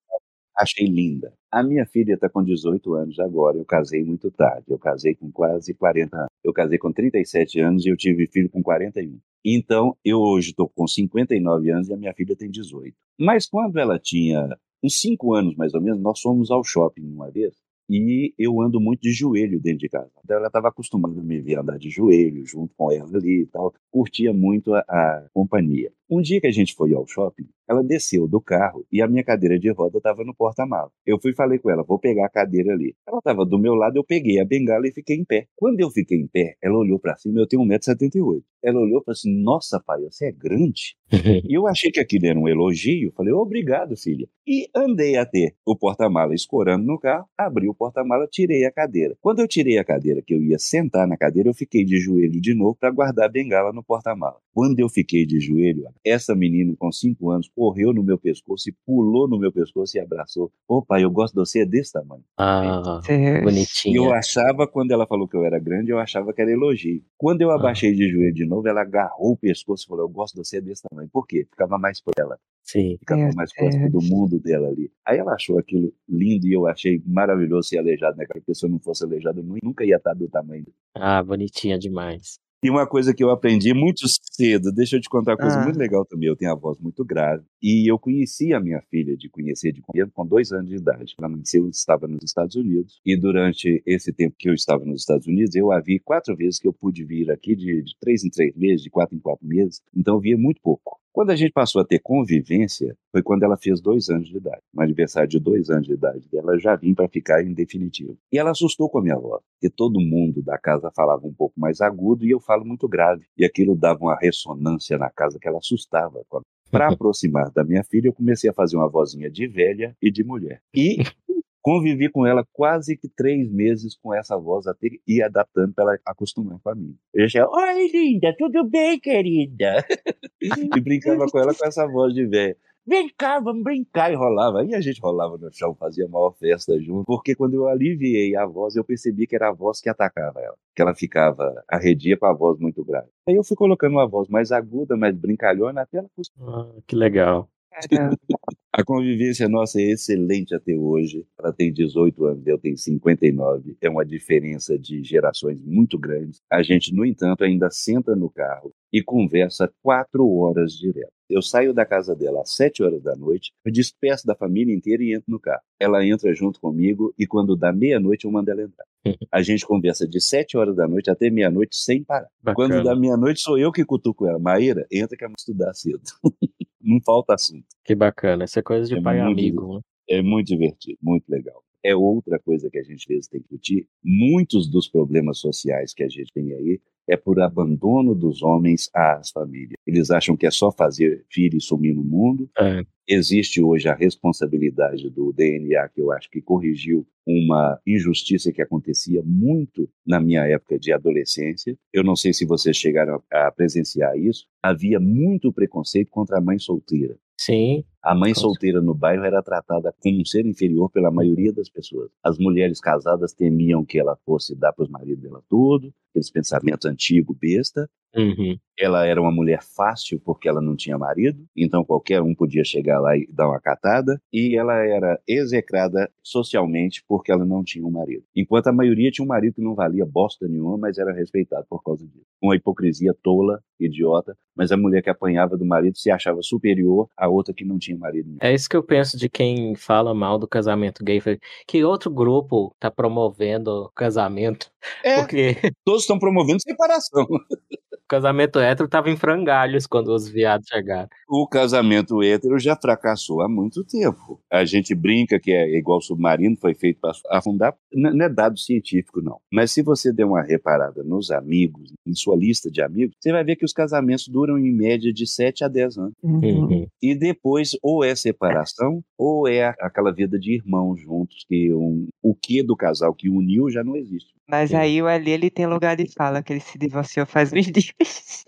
Achei linda. A minha filha está com 18 anos agora. Eu casei muito tarde. Eu casei com quase 40 anos. Eu casei com 37 anos e eu tive filho com 41. Então, eu hoje estou com 59 anos e a minha filha tem 18. Mas quando ela tinha uns 5 anos, mais ou menos, nós fomos ao shopping uma vez e eu ando muito de joelho dentro de casa. Então ela estava acostumada a me ver andar de joelho junto com ela ali e tal, curtia muito a, a, companhia. Um dia que a gente foi ao shopping, ela desceu do carro e a minha cadeira de roda estava no porta-malas. Eu fui e falei com ela, vou pegar a cadeira ali. Ela estava do meu lado, eu peguei a bengala e fiquei em pé. Quando eu fiquei em pé, ela olhou para cima, eu tenho 1,78m. Ela olhou e falou assim, nossa pai, você é grande? [LAUGHS] e eu achei que aquilo era um elogio, falei, obrigado filha. E andei até o porta-mala escorando no carro, abri o porta-mala, tirei a cadeira. Quando eu tirei a cadeira, que eu ia sentar na cadeira, eu fiquei de joelho de novo para guardar a bengala no porta-mala. Quando eu fiquei de joelho, essa menina com cinco anos correu no meu pescoço e pulou no meu pescoço e abraçou. Ô pai, eu gosto de você desse tamanho. Ah, bonitinho. Eu achava, quando ela falou que eu era grande, eu achava que era elogio. Quando eu ah. abaixei ah. de joelho de novo, ela agarrou o pescoço e falou: Eu gosto de você desse tamanho. Por quê? Ficava mais por ela. Sim. Ficava é, mais próximo é. do mundo dela ali. Aí ela achou aquilo lindo e eu achei maravilhoso ser aleijado, né? Porque se eu não fosse aleijado, eu nunca ia estar do tamanho. Ah, bonitinha demais. E uma coisa que eu aprendi muito cedo, deixa eu te contar uma coisa ah. muito legal também. Eu tenho a voz muito grave. E eu conheci a minha filha de conhecer de conhecer com dois anos de idade. Ela nasceu estava nos Estados Unidos. E durante esse tempo que eu estava nos Estados Unidos, eu a vi quatro vezes que eu pude vir aqui, de, de três em três meses, de quatro em quatro meses. Então eu via muito pouco. Quando a gente passou a ter convivência, foi quando ela fez dois anos de idade. No aniversário de dois anos de idade dela, já vim para ficar em definitivo. E ela assustou com a minha voz, porque todo mundo da casa falava um pouco mais agudo e eu falo muito grave. E aquilo dava uma ressonância na casa que ela assustava. Para [LAUGHS] aproximar da minha filha, eu comecei a fazer uma vozinha de velha e de mulher. E Convivi com ela quase que três meses com essa voz até ir adaptando para ela acostumar com a minha. Eu já, oi linda, tudo bem, querida? [LAUGHS] e brincava com ela com essa voz de velha. Vem cá, vamos brincar. E rolava. Aí a gente rolava no chão, fazia maior festa junto. Porque quando eu aliviei a voz, eu percebi que era a voz que atacava ela. Que ela ficava arredia com a voz muito grave. Aí eu fui colocando uma voz mais aguda, mais brincalhona, até ela ah, Que legal. A convivência nossa é excelente até hoje. Ela tem 18 anos, eu tenho 59. É uma diferença de gerações muito grande. A gente, no entanto, ainda senta no carro e conversa quatro horas direto. Eu saio da casa dela às sete horas da noite, eu despeço da família inteira e entro no carro. Ela entra junto comigo e quando dá meia-noite eu mando ela entrar. A gente conversa de sete horas da noite até meia-noite sem parar. Bacana. Quando dá meia-noite sou eu que cutuco ela. Maíra, entra que vamos estudar cedo. [LAUGHS] Não falta assunto. Que bacana. Essa é coisa de é pai amigo. Né? É muito divertido, muito legal é outra coisa que a gente às vezes tem que discutir. Muitos dos problemas sociais que a gente tem aí é por abandono dos homens às famílias. Eles acham que é só fazer filho e sumir no mundo. É. Existe hoje a responsabilidade do DNA, que eu acho que corrigiu uma injustiça que acontecia muito na minha época de adolescência. Eu não sei se vocês chegaram a presenciar isso. Havia muito preconceito contra a mãe solteira. Sim. A mãe solteira no bairro era tratada como um ser inferior pela maioria das pessoas. As mulheres casadas temiam que ela fosse dar para os maridos dela tudo, aqueles pensamentos antigos, besta, Uhum. Ela era uma mulher fácil porque ela não tinha marido, então qualquer um podia chegar lá e dar uma catada, e ela era execrada socialmente porque ela não tinha um marido. Enquanto a maioria tinha um marido que não valia bosta nenhuma, mas era respeitado por causa disso. Uma hipocrisia tola, idiota, mas a mulher que apanhava do marido se achava superior à outra que não tinha marido nenhum. É isso que eu penso de quem fala mal do casamento gay. Que outro grupo tá promovendo o casamento? É, Porque todos estão promovendo separação. [LAUGHS] o casamento hétero tava em frangalhos quando os viados chegaram. O casamento hétero já fracassou há muito tempo. A gente brinca que é igual submarino, foi feito para afundar. N- Não é dado científico, não. Mas se você der uma reparada nos amigos, em sua lista de amigos, você vai ver que os casamentos duram em média de 7 a 10 anos. Uhum. Uhum. E depois, ou é separação, ou é aquela vida de irmãos juntos, que um, o que do casal que uniu já não existe. Mas Sim. aí o Ali, ele tem lugar de fala, que ele se divorciou faz uns [LAUGHS] dias.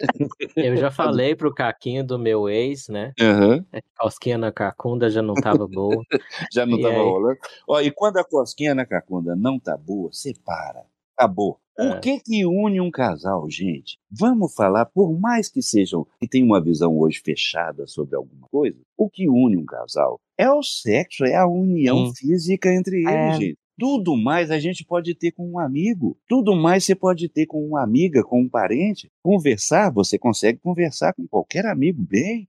Eu já falei pro Caquinho do meu ex, né? Aham. A cosquinha na cacunda já não tava boa. [LAUGHS] Já não E estava aí? rolando. Ó, e quando a cosquinha na cacunda não tá boa, separa. Acabou. É. O que que une um casal, gente? Vamos falar, por mais que sejam, que tenham uma visão hoje fechada sobre alguma coisa, o que une um casal é o sexo, é a união Sim. física entre eles, É. gente. Tudo mais a gente pode ter com um amigo. Tudo mais você pode ter com uma amiga, com um parente. Conversar, você consegue conversar com qualquer amigo bem.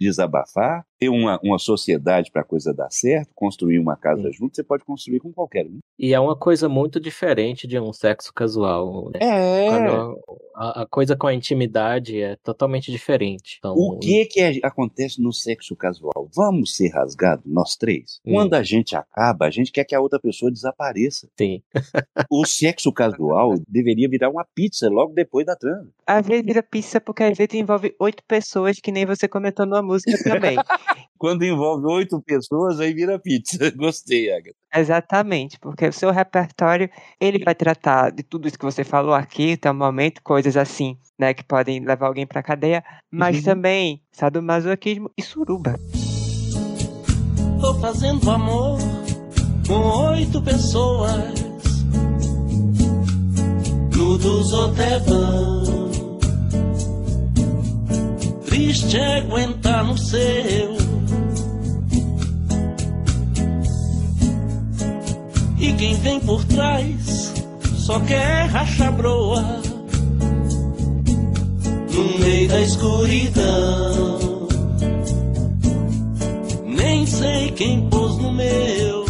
Desabafar, ter uma, uma sociedade para a coisa dar certo, construir uma casa Sim. junto, você pode construir com qualquer um. E é uma coisa muito diferente de um sexo casual. Né? É. Quando a, a coisa com a intimidade é totalmente diferente. Então, O que que é- acontece no sexo casual? Vamos ser rasgados, nós três? Hum. Quando a gente acaba, a gente quer que a outra pessoa desapareça. Sim. O sexo casual [LAUGHS] deveria virar uma pizza logo depois da transa. Às vezes vira pizza porque às vezes envolve oito pessoas, que nem você comentou numa música também. [LAUGHS] Quando envolve oito pessoas, aí vira pizza. [LAUGHS] Gostei, Agatha. Exatamente, porque o seu repertório, ele vai tratar de tudo isso que você falou aqui até o momento, coisas assim, né, que podem levar alguém pra cadeia, mas Uhum. também sadomasoquismo e suruba. Tô fazendo amor com oito pessoas. Nudos ou vão. Triste é aguentar no seu. E quem vem por trás só quer rachar broa. No meio da escuridão. Nem sei quem pôs no meu.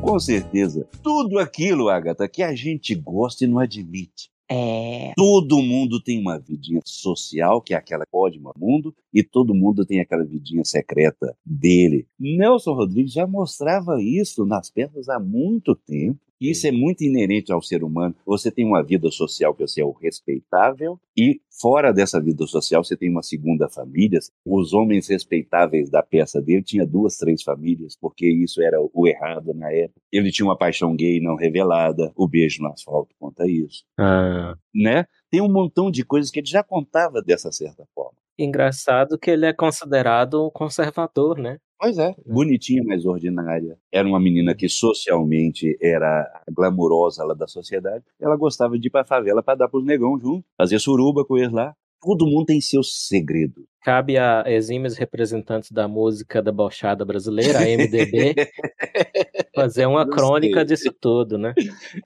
Com certeza. Tudo aquilo, Agatha, que a gente gosta e não admite. É. Todo mundo tem uma vidinha social, que é aquela que pode no mundo, e todo mundo tem aquela vidinha secreta dele. Nelson Rodrigues já mostrava isso nas peças há muito tempo. E Isso é muito inerente ao ser humano. Você tem uma vida social que você é o respeitável, e fora dessa vida social você tem uma segunda família. Os homens respeitáveis da peça dele tinha duas, três famílias, porque isso era o errado na época. Ele tinha uma paixão gay não revelada, o beijo no asfalto conta isso Ah, né? Tem um montão de coisas que ele já contava dessa certa forma. engraçado que ele é considerado um conservador, né? Pois é. Bonitinha, mas ordinária. Era uma menina que socialmente era glamurosa lá da sociedade. Ela gostava de ir pra favela pra dar pros negão junto, fazer suruba com eles lá. Todo mundo tem seus segredos. Cabe a exímios representantes da música debochada brasileira, a MDB, [LAUGHS] fazer uma Gostei. crônica disso tudo, né?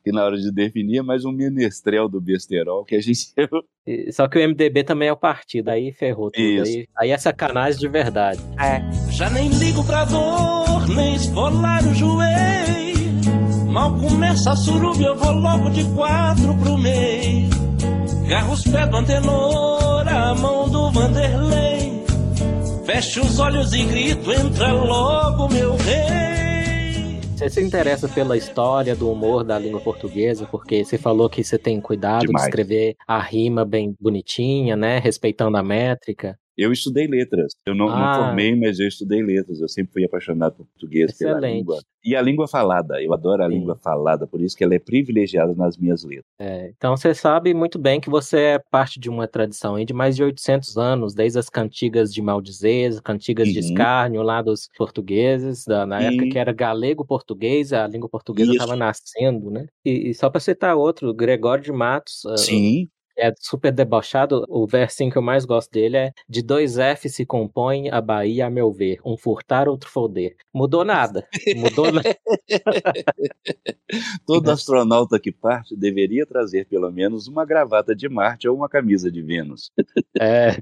que na hora de definir é mais um menestrel do besterol que a gente. [LAUGHS] E- Só que o MDB também é o partido, aí ferrou tudo. Isso. Aí, aí é sacanagem de verdade. É. Já nem ligo pra dor, nem esfolar o joelho. Mal começa a suruba, eu vou logo de quatro pro meio. Garro os pés do antenor, a mão do Vanderlei. Fecho os olhos e grito, entra logo, meu rei. Você se interessa pela história do humor da língua portuguesa, porque você falou que você tem cuidado Demais. de escrever a rima bem bonitinha, né? Respeitando a métrica. Eu estudei letras. Eu não, não Ah. formei, mas eu estudei letras. Eu sempre fui apaixonado por português, pela Excelente. língua. E a língua falada. Eu adoro a Sim. língua falada, por isso que ela é privilegiada nas minhas letras. É, então você sabe muito bem que você é parte de uma tradição aí de mais de 800 anos, desde as cantigas de maldizer, cantigas de Uhum. escárnio lá dos portugueses, da, na época que era galego-português, a língua portuguesa estava nascendo, né? E, e só para citar outro, Gregório de Matos, ah, Sim. É super debochado. O versinho que eu mais gosto dele é: De dois F se compõe a Bahia, a meu ver. Um furtar, outro foder. Mudou nada. Mudou nada. [LAUGHS] Todo astronauta que parte deveria trazer pelo menos uma gravata de Marte ou uma camisa de Vênus. É.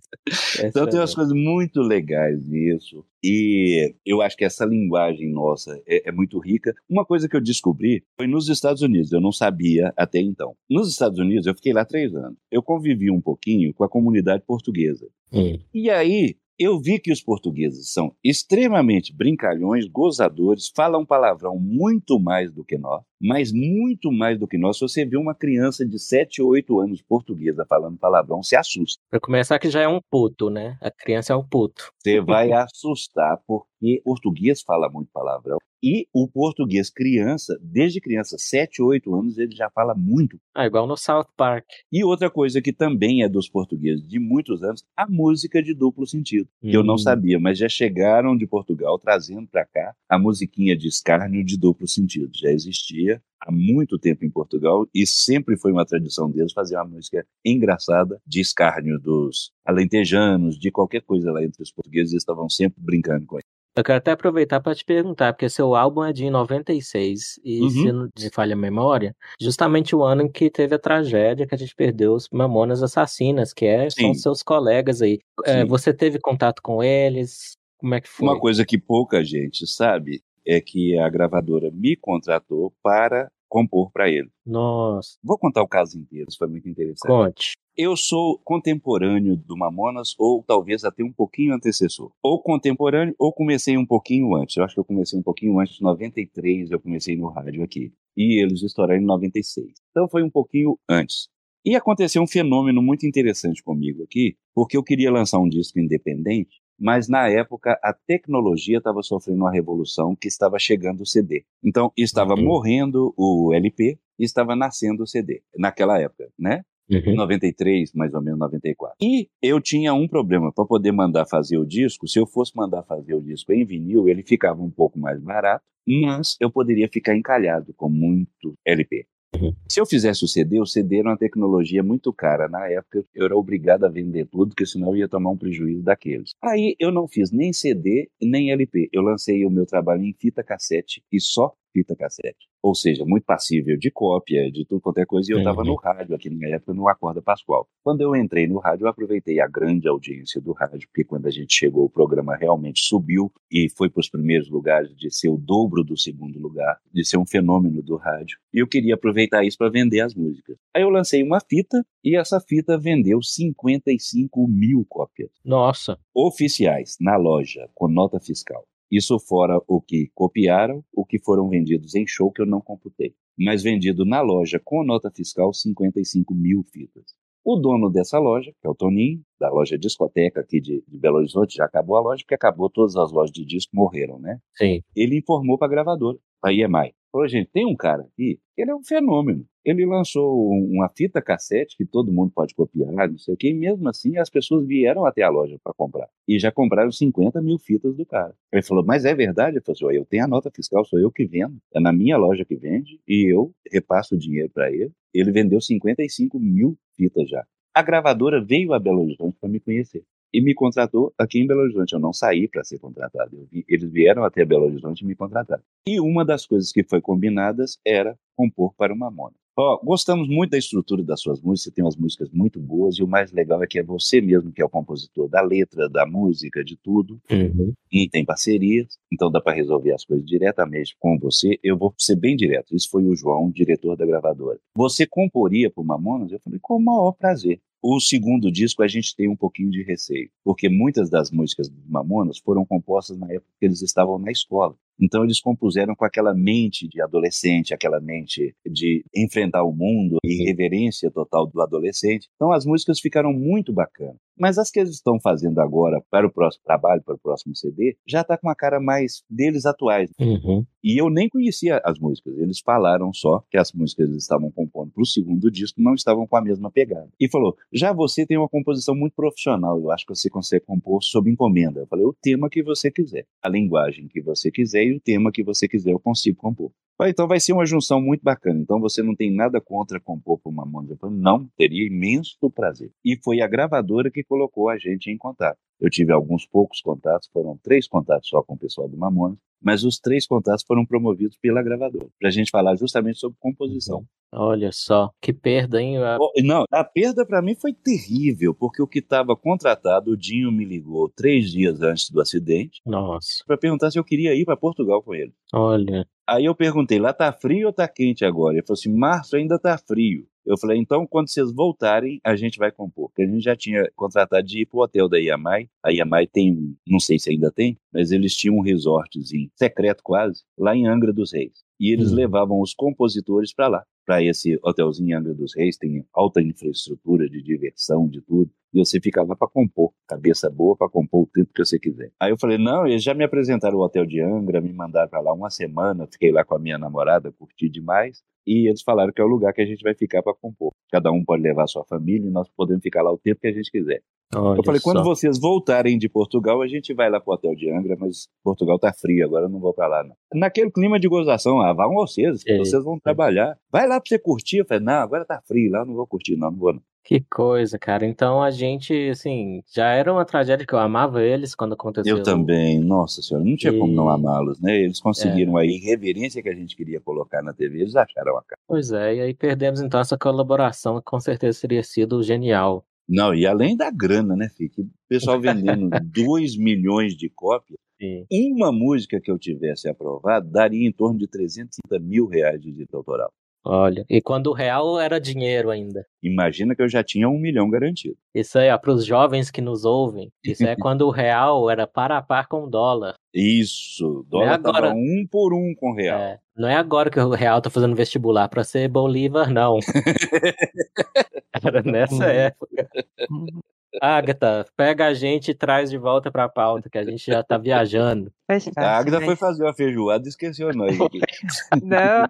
Então tem umas coisas muito legais nisso. E eu acho que essa linguagem nossa é, é, muito rica. Uma coisa que eu descobri foi nos Estados Unidos, eu não sabia até então. Nos Estados Unidos, eu fiquei lá três anos. Eu convivi um pouquinho com a comunidade portuguesa. Hum. E aí, eu vi que os portugueses são extremamente brincalhões, gozadores, falam palavrão muito mais do que nós, mas muito mais do que nós. Se você vê uma criança de 7 ou 8 anos portuguesa falando palavrão, se assusta. Para começar, que já é um puto, né? A criança é um puto. Você vai [LAUGHS] assustar, porque português fala muito palavrão. E o português criança, desde criança, 7, 8 anos, ele já fala muito. Ah, igual no South Park. E outra coisa que também é dos portugueses de muitos anos, a música de duplo sentido. Que eu não Hum. sabia, mas já chegaram de Portugal trazendo para cá a musiquinha de escárnio de duplo sentido. Já existia há muito tempo em Portugal e sempre foi uma tradição deles fazer uma música engraçada de escárnio dos alentejanos, de qualquer coisa lá entre os portugueses, eles estavam sempre brincando com isso. Eu quero até aproveitar para te perguntar, porque seu álbum é de 96 e, Uhum. se não falha a memória, justamente o ano em que teve a tragédia que a gente perdeu os Mamonas Assassinas, que é, são seus colegas aí. É, você teve contato com eles? Como é que foi? Uma coisa que pouca gente sabe é que a gravadora me contratou para compor para ele. Nossa, Vou contar o caso inteiro, isso foi muito interessante. conte. Eu sou contemporâneo do Mamonas, ou talvez até um pouquinho antecessor. Ou contemporâneo, ou comecei um pouquinho antes. Eu acho que eu comecei um pouquinho antes, em 93, eu comecei no rádio aqui. E eles estouraram em 96. Então foi um pouquinho antes. E aconteceu um fenômeno muito interessante comigo aqui, porque eu queria lançar um disco independente, mas na época a tecnologia estava sofrendo uma revolução que estava chegando o CD. Então estava Uhum. morrendo o LP e estava nascendo o CD, naquela época, né? Uhum. 93, mais ou menos 94. E eu tinha um problema para poder mandar fazer o disco. Se eu fosse mandar fazer o disco em vinil, ele ficava um pouco mais barato, mas eu poderia ficar encalhado com muito LP. Uhum. Se eu fizesse o CD, o CD era uma tecnologia muito cara. Na época, eu era obrigado a vender tudo, porque senão eu ia tomar um prejuízo daqueles. Aí eu não fiz nem CD, nem LP. Eu lancei o meu trabalho em fita cassete e só fita cassete. Ou seja, muito passível de cópia, de tudo quanto é coisa. E eu estava Uhum. no rádio, aqui na época, no Acorda Pascoal. Quando eu entrei no rádio, eu aproveitei a grande audiência do rádio, porque quando a gente chegou, o programa realmente subiu e foi para os primeiros lugares, de ser o dobro do segundo lugar, de ser um fenômeno do rádio. E eu queria aproveitar isso para vender as músicas. Aí eu lancei uma fita e essa fita vendeu 55 mil cópias Nossa, oficiais na loja com nota fiscal. Isso fora o que copiaram, o que foram vendidos em show que eu não computei. Mas vendido na loja com nota fiscal, 55 mil fitas. O dono dessa loja, que é o Toninho, da loja discoteca aqui de, de Belo Horizonte, já acabou a loja, porque acabou, todas as lojas de disco morreram, né? sim. Ele informou para a gravadora, para a EMI. Falou, gente, tem um cara aqui, ele é um fenômeno. Ele lançou um- uma fita cassete que todo mundo pode copiar, não sei o quê, e mesmo assim as pessoas vieram até a loja para comprar. E já compraram 50 mil fitas do cara. Ele falou, mas é verdade? Eu falei, assim, "Ué, eu tenho a nota fiscal, sou eu que vendo. É na minha loja que vende, e eu repasso o dinheiro para ele. Ele vendeu 55 mil fitas já. A gravadora veio a Belo Horizonte para me conhecer e me contratou aqui em Belo Horizonte. Eu não saí para ser contratado. Vi- eles vieram até Belo Horizonte e me contrataram. E uma das coisas que foi combinadas era compor para o Mamona. Ó, gostamos muito da estrutura das suas músicas, você tem umas músicas muito boas, e o mais legal é que é você mesmo que é o compositor da letra, da música, de tudo, Uhum. e tem parcerias, então dá para resolver as coisas diretamente com você. Eu vou ser bem direto. Isso foi o João, diretor da gravadora. Você comporia para o Mamonas? Eu falei, com o maior prazer. O segundo disco a gente tem um pouquinho de receio, porque muitas das músicas dos Mamonas foram compostas na época que eles estavam na escola. Então eles compuseram com aquela mente de adolescente, aquela mente de enfrentar o mundo, irreverência total do adolescente. Então as músicas ficaram muito bacanas. Mas as que eles estão fazendo agora para o próximo trabalho, para o próximo CD, já está com uma cara mais deles atuais. Uhum. E eu nem conhecia as músicas. Eles falaram só que as músicas que eles estavam compondo para o segundo disco não estavam com a mesma pegada. E falou: já você tem uma composição muito profissional. Eu acho que você consegue compor sob encomenda. Eu falei: o tema que você quiser, a linguagem que você quiser e o tema que você quiser, eu consigo compor. Então vai ser uma junção muito bacana. Então você não tem nada contra compor. Eu falei, não, teria imenso prazer. E foi a gravadora que colocou a gente em contato. Eu tive alguns poucos contatos, foram três contatos só com o pessoal do Mamonas, mas os três contatos foram promovidos pela gravadora, para a gente falar justamente sobre composição. Olha só, que perda, hein? A... Não, a perda para mim foi terrível, porque o que estava contratado, o Dinho me ligou três dias antes do acidente. Nossa. Para perguntar se eu queria ir para Portugal com ele. Olha. Aí eu perguntei, lá tá frio ou tá quente agora? Ele falou assim, março ainda tá frio. Eu falei, então quando vocês voltarem, a gente vai compor. Porque a gente já tinha contratado de ir pro hotel da Iamai. A Iamai tem, não sei se ainda tem, mas eles tinham um resortzinho, secreto quase, lá em Angra dos Reis. E eles hum. levavam os compositores para lá, para esse hotelzinho Angra dos Reis, tem alta infraestrutura de diversão, de tudo e você fica lá para compor, cabeça boa para compor o tempo que você quiser. Aí eu falei, não, eles já me apresentaram o hotel de Angra, me mandaram para lá uma semana, fiquei lá com a minha namorada, curti demais, e eles falaram que é o lugar que a gente vai ficar para compor. Cada um pode levar sua família e nós podemos ficar lá o tempo que a gente quiser. Olha eu falei, só. quando vocês voltarem de Portugal, a gente vai lá pro hotel de Angra, mas Portugal tá frio, agora eu não vou para lá não. Naquele clima de gozação, ah, vão vocês, é. vocês vão trabalhar. Vai lá para você curtir. Eu falei, não, agora tá frio lá, não vou curtir não, não vou não. Que coisa, cara. Então a gente, assim, já era uma tragédia que eu amava eles quando aconteceu. Eu também, nossa senhora, não tinha e... como não amá-los, né? Eles conseguiram é. a irreverência que a gente queria colocar na TV, eles acharam a cara. Pois é, e aí perdemos então essa colaboração que com certeza teria sido genial. Não, e além da grana, né, Fique? O pessoal vendendo [LAUGHS] 2 milhões de cópias. Sim. Uma música que eu tivesse aprovado daria em torno de 350 mil reais de direito autoral. Olha, e quando o real era dinheiro ainda. Imagina que eu já tinha um milhão garantido. Isso aí, para os jovens que nos ouvem, isso é quando o real era para a par com o dólar. Isso, o dólar é um por um com o real. É, não é agora que o real tá fazendo vestibular para ser Bolívar, não. [LAUGHS] era nessa uhum. época. [LAUGHS] Agatha, pega a gente e traz de volta pra pauta, que a gente já tá viajando. A Agatha foi fazer uma feijoada e esqueceu nós aqui. [LAUGHS] Não,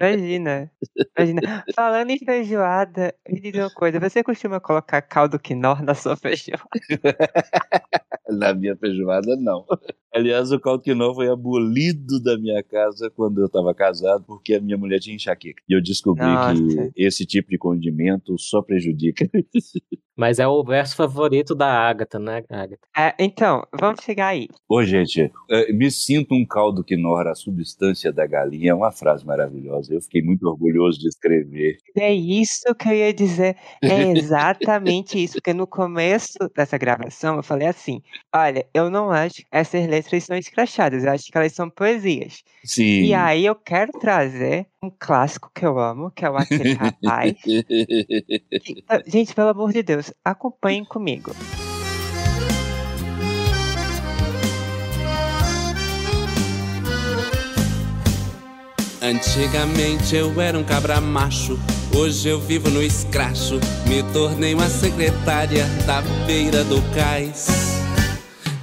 imagina. Imagina. Falando em feijoada, me diz uma coisa, você costuma colocar caldo quinor na sua feijoada? [LAUGHS] na minha feijoada, não. Aliás, o caldo quinor foi abolido da minha casa quando eu estava casado, porque a minha mulher tinha enxaqueca. E eu descobri Nossa. que esse tipo de condimento só prejudica. [LAUGHS] Mas é o verso favorito da Agatha, né, Agatha? É, então, vamos chegar aí. Ô, gente, é, me sinto um caldo que nora a substância da galinha. É uma frase maravilhosa. Eu fiquei muito orgulhoso de escrever. É isso que eu ia dizer. É [LAUGHS] exatamente isso. Porque no começo dessa gravação eu falei assim: olha, eu não acho que essas letras são escrachadas. Eu acho que elas são poesias. Sim. E aí eu quero trazer um clássico que eu amo, que é o Aquele Rapaz. [LAUGHS] Gente, pelo amor de Deus, acompanhem comigo. Antigamente eu era um cabra macho, hoje eu vivo no escracho. Me tornei uma secretária da beira do cais.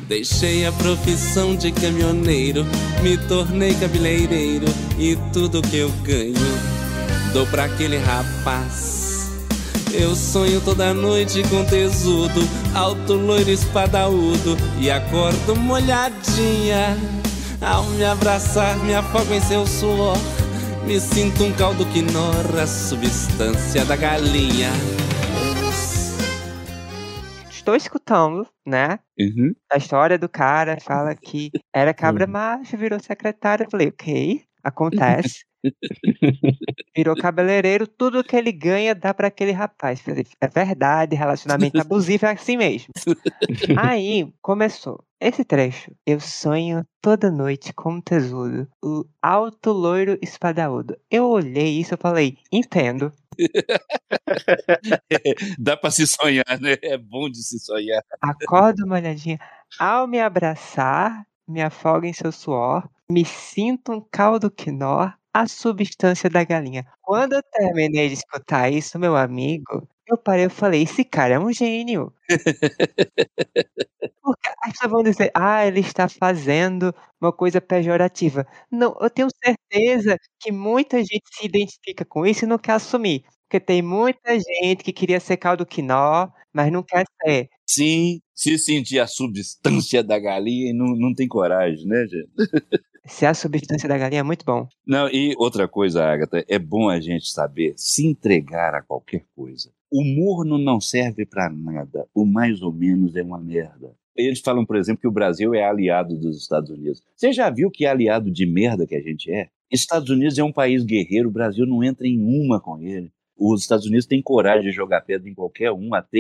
Deixei a profissão de caminhoneiro, me tornei cabeleireiro e tudo que eu ganho dou pra aquele rapaz. Eu sonho toda noite com tesudo, alto loiro espadaúdo e acordo molhadinha ao me abraçar, me afogo em seu suor. Me sinto um caldo que norra a substância da galinha. Estou escutando, né? Uhum. A história do cara fala que era cabra uhum. macho, virou secretário. Eu falei, ok, [LAUGHS] acontece. Virou cabeleireiro, tudo que ele ganha dá para aquele rapaz. É verdade, relacionamento [LAUGHS] abusivo é assim mesmo. Aí começou. Esse trecho, eu sonho toda noite com um tesouro, o alto loiro espadaúdo. Eu olhei isso e falei, entendo. [LAUGHS] Dá para se sonhar, né? É bom de se sonhar. Acordo uma olhadinha. Ao me abraçar, me afogo em seu suor, me sinto um caldo quinó, a substância da galinha. Quando eu terminei de escutar isso, meu amigo, eu parei e falei: esse cara é um gênio. [LAUGHS] Porque as pessoas vão dizer, ah, ele está fazendo uma coisa pejorativa. Não, eu tenho certeza que muita gente se identifica com isso e não quer assumir. Porque tem muita gente que queria ser caldo quinó, mas não quer ser. Sim, se sentir a substância da galinha e não, não tem coragem, né, gente? [LAUGHS] Se a substância da galinha, é muito bom. Não, e outra coisa, Agatha, é bom a gente saber se entregar a qualquer coisa. O morno não serve para nada, o mais ou menos é uma merda. Eles falam, por exemplo, que o Brasil é aliado dos Estados Unidos. Você já viu que aliado de merda que a gente é? Estados Unidos é um país guerreiro, o Brasil não entra em uma com ele. Os Estados Unidos têm coragem de jogar pedra em qualquer um, até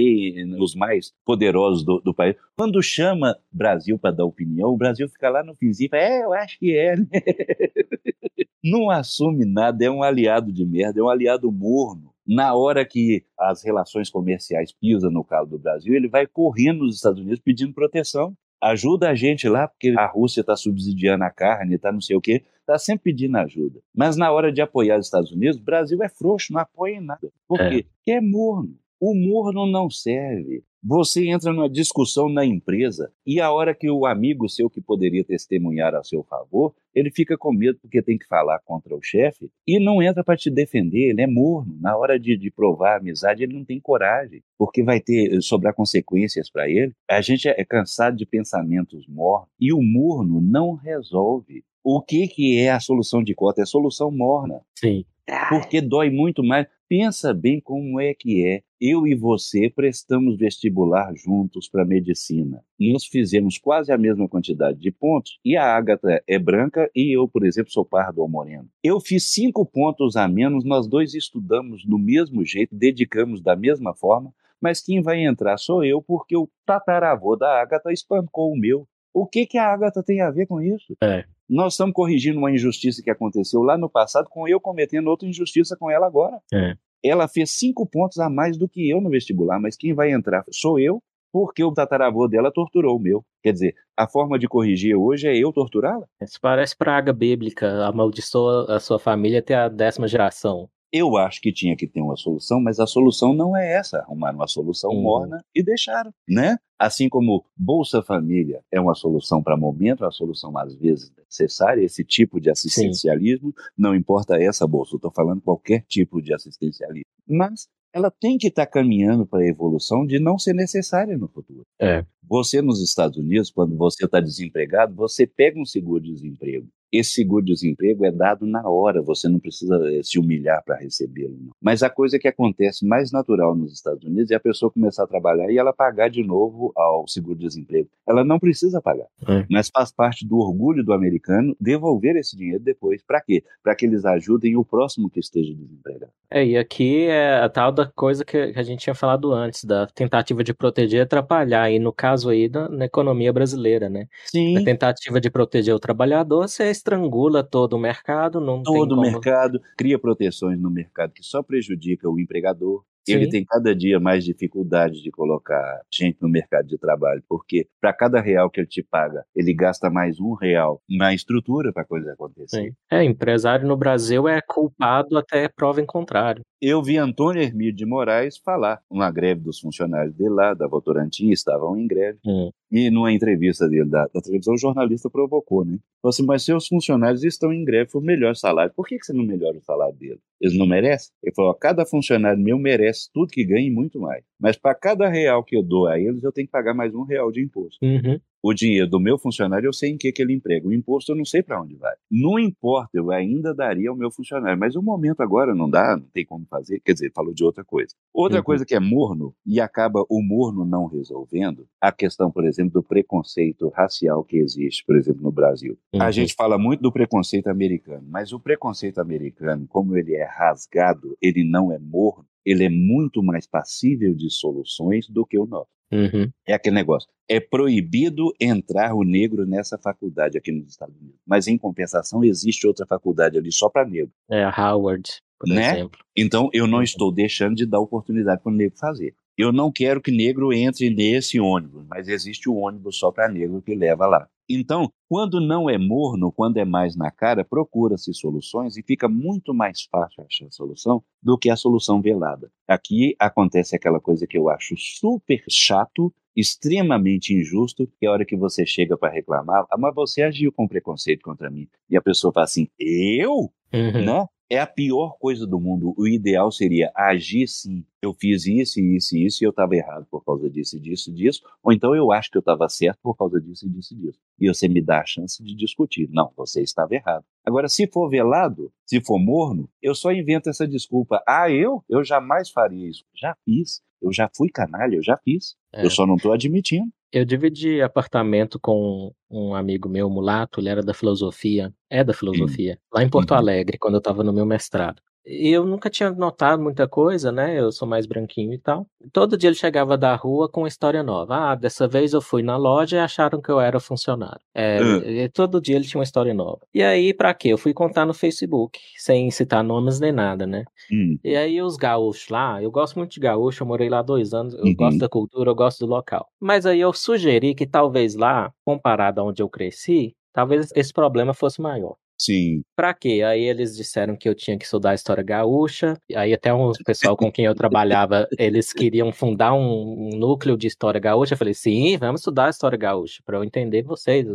os mais poderosos do, do país. Quando chama Brasil para dar opinião, o Brasil fica lá no finzinho e fala, é, eu acho que é. Né? [LAUGHS] não assume nada, é um aliado de merda, é um aliado morno. Na hora que as relações comerciais pisam no calo do Brasil, ele vai correndo nos Estados Unidos pedindo proteção ajuda a gente lá, porque a Rússia está subsidiando a carne, está não sei o quê, está sempre pedindo ajuda. Mas na hora de apoiar os Estados Unidos, o Brasil é frouxo, não apoia em nada. Por é. quê? Porque é morno. O morno não serve. Você entra numa discussão na empresa e a hora que o amigo seu que poderia testemunhar a seu favor, ele fica com medo porque tem que falar contra o chefe e não entra para te defender, ele é morno. Na hora de, de provar a amizade, ele não tem coragem, porque vai ter sobrar consequências para ele. A gente é cansado de pensamentos mornos e o morno não resolve. O que, que é a solução de cota? É solução morna. Sim. Porque dói muito mais. Pensa bem como é que é. Eu e você prestamos vestibular juntos para medicina. Nós fizemos quase a mesma quantidade de pontos e a Agatha é branca e eu, por exemplo, sou pardo ou moreno. Eu fiz cinco pontos a menos, nós dois estudamos do mesmo jeito, dedicamos da mesma forma, mas quem vai entrar sou eu porque o tataravô da Agatha espancou o meu. O que, que a Agatha tem a ver com isso? É. Nós estamos corrigindo uma injustiça que aconteceu lá no passado, com eu cometendo outra injustiça com ela agora. É. Ela fez cinco pontos a mais do que eu no vestibular, mas quem vai entrar sou eu, porque o tataravô dela torturou o meu. Quer dizer, a forma de corrigir hoje é eu torturá-la? Isso parece praga bíblica, amaldiçoa a sua família até a décima geração. Eu acho que tinha que ter uma solução, mas a solução não é essa. Arrumaram uma solução uhum. morna e deixaram, né? Assim como Bolsa Família é uma solução para momento, é uma solução às vezes necessária, esse tipo de assistencialismo, Sim. não importa essa bolsa, estou falando qualquer tipo de assistencialismo. Mas ela tem que estar tá caminhando para a evolução de não ser necessária no futuro. É. Você nos Estados Unidos, quando você está desempregado, você pega um seguro-desemprego esse seguro-desemprego é dado na hora, você não precisa eh, se humilhar para recebê-lo. Mas a coisa que acontece mais natural nos Estados Unidos é a pessoa começar a trabalhar e ela pagar de novo ao seguro-desemprego. Ela não precisa pagar, é. mas faz parte do orgulho do americano devolver esse dinheiro depois. Para quê? Para que eles ajudem o próximo que esteja desempregado. É, e aqui é a tal da coisa que a gente tinha falado antes, da tentativa de proteger e atrapalhar, e no caso aí da, na economia brasileira, né? Sim. A tentativa de proteger o trabalhador, você estrangula todo o mercado, não todo o mercado, cria proteções no mercado que só prejudica o empregador. Sim. Ele tem cada dia mais dificuldade de colocar gente no mercado de trabalho, porque para cada real que ele te paga, ele gasta mais um real na estrutura para a coisa acontecer. Sim. É, empresário no Brasil é culpado até prova em contrário. Eu vi Antônio Hermídio de Moraes falar uma greve dos funcionários dele lá, da Votorantim, estavam em greve. Hum. E numa entrevista dele da, da, televisão, o jornalista provocou, né? Falou assim, mas seus funcionários estão em greve por melhor salário. Por que, que você não melhora o salário dele? Eles não merecem? Ele falou, cada funcionário meu merece tudo que ganha e muito mais. Mas para cada real que eu dou a eles, eu tenho que pagar mais um real de imposto. Uhum o dinheiro do meu funcionário, eu sei em que, que ele emprega. O imposto eu não sei para onde vai. Não importa, eu ainda daria ao meu funcionário. Mas o momento agora não dá, não tem como fazer. Quer dizer, falou de outra coisa. Outra uhum. coisa que é morno, e acaba o morno não resolvendo, a questão, por exemplo, do preconceito racial que existe, por exemplo, no Brasil. Uhum. A gente fala muito do preconceito americano, mas o preconceito americano, como ele é rasgado, ele não é morno, ele é muito mais passível de soluções do que o nosso. Uhum. É aquele negócio. É proibido entrar o negro nessa faculdade aqui nos Estados Unidos. Mas, em compensação, existe outra faculdade ali só para negro. É a Howard, por né? exemplo. Então, eu não estou deixando de dar oportunidade para o negro fazer. Eu não quero que negro entre nesse ônibus, mas existe o um ônibus só para negro que leva lá. Então, quando não é morno, quando é mais na cara, procura-se soluções e fica muito mais fácil achar a solução do que a solução velada. Aqui acontece aquela coisa que eu acho super chato, extremamente injusto, que é a hora que você chega para reclamar, ah, mas você agiu com preconceito contra mim. E a pessoa fala assim, eu? Uhum. Né? é a pior coisa do mundo. O ideal seria agir sim. Eu fiz isso, isso e isso e eu estava errado por causa disso, disso, disso. Ou então eu acho que eu estava certo por causa disso, disso e disso. E você me dá a chance de discutir. Não, você estava errado. Agora, se for velado, se for morno, eu só invento essa desculpa. Ah, eu? Eu jamais faria isso. Já fiz. Eu já fui canalha, eu já fiz. É. Eu só não estou admitindo. Eu dividi apartamento com um amigo meu, mulato, ele era da filosofia, é da filosofia, lá em Porto uhum. Alegre, quando eu estava no meu mestrado. E eu nunca tinha notado muita coisa, né? Eu sou mais branquinho e tal. Todo dia ele chegava da rua com uma história nova. Ah, dessa vez eu fui na loja e acharam que eu era funcionário. É, uhum. Todo dia ele tinha uma história nova. E aí, pra quê? Eu fui contar no Facebook, sem citar nomes nem nada, né? Uhum. E aí os gaúchos lá, eu gosto muito de gaúcho, eu morei lá dois anos, eu uhum. gosto da cultura, eu gosto do local. Mas aí eu sugeri que talvez lá, comparado a onde eu cresci, talvez esse problema fosse maior. Sim. Pra quê? Aí eles disseram que eu tinha que estudar história gaúcha. Aí até um pessoal com quem eu trabalhava, eles queriam fundar um, um, núcleo de história gaúcha. Eu falei, sim, vamos estudar história gaúcha, para eu entender vocês.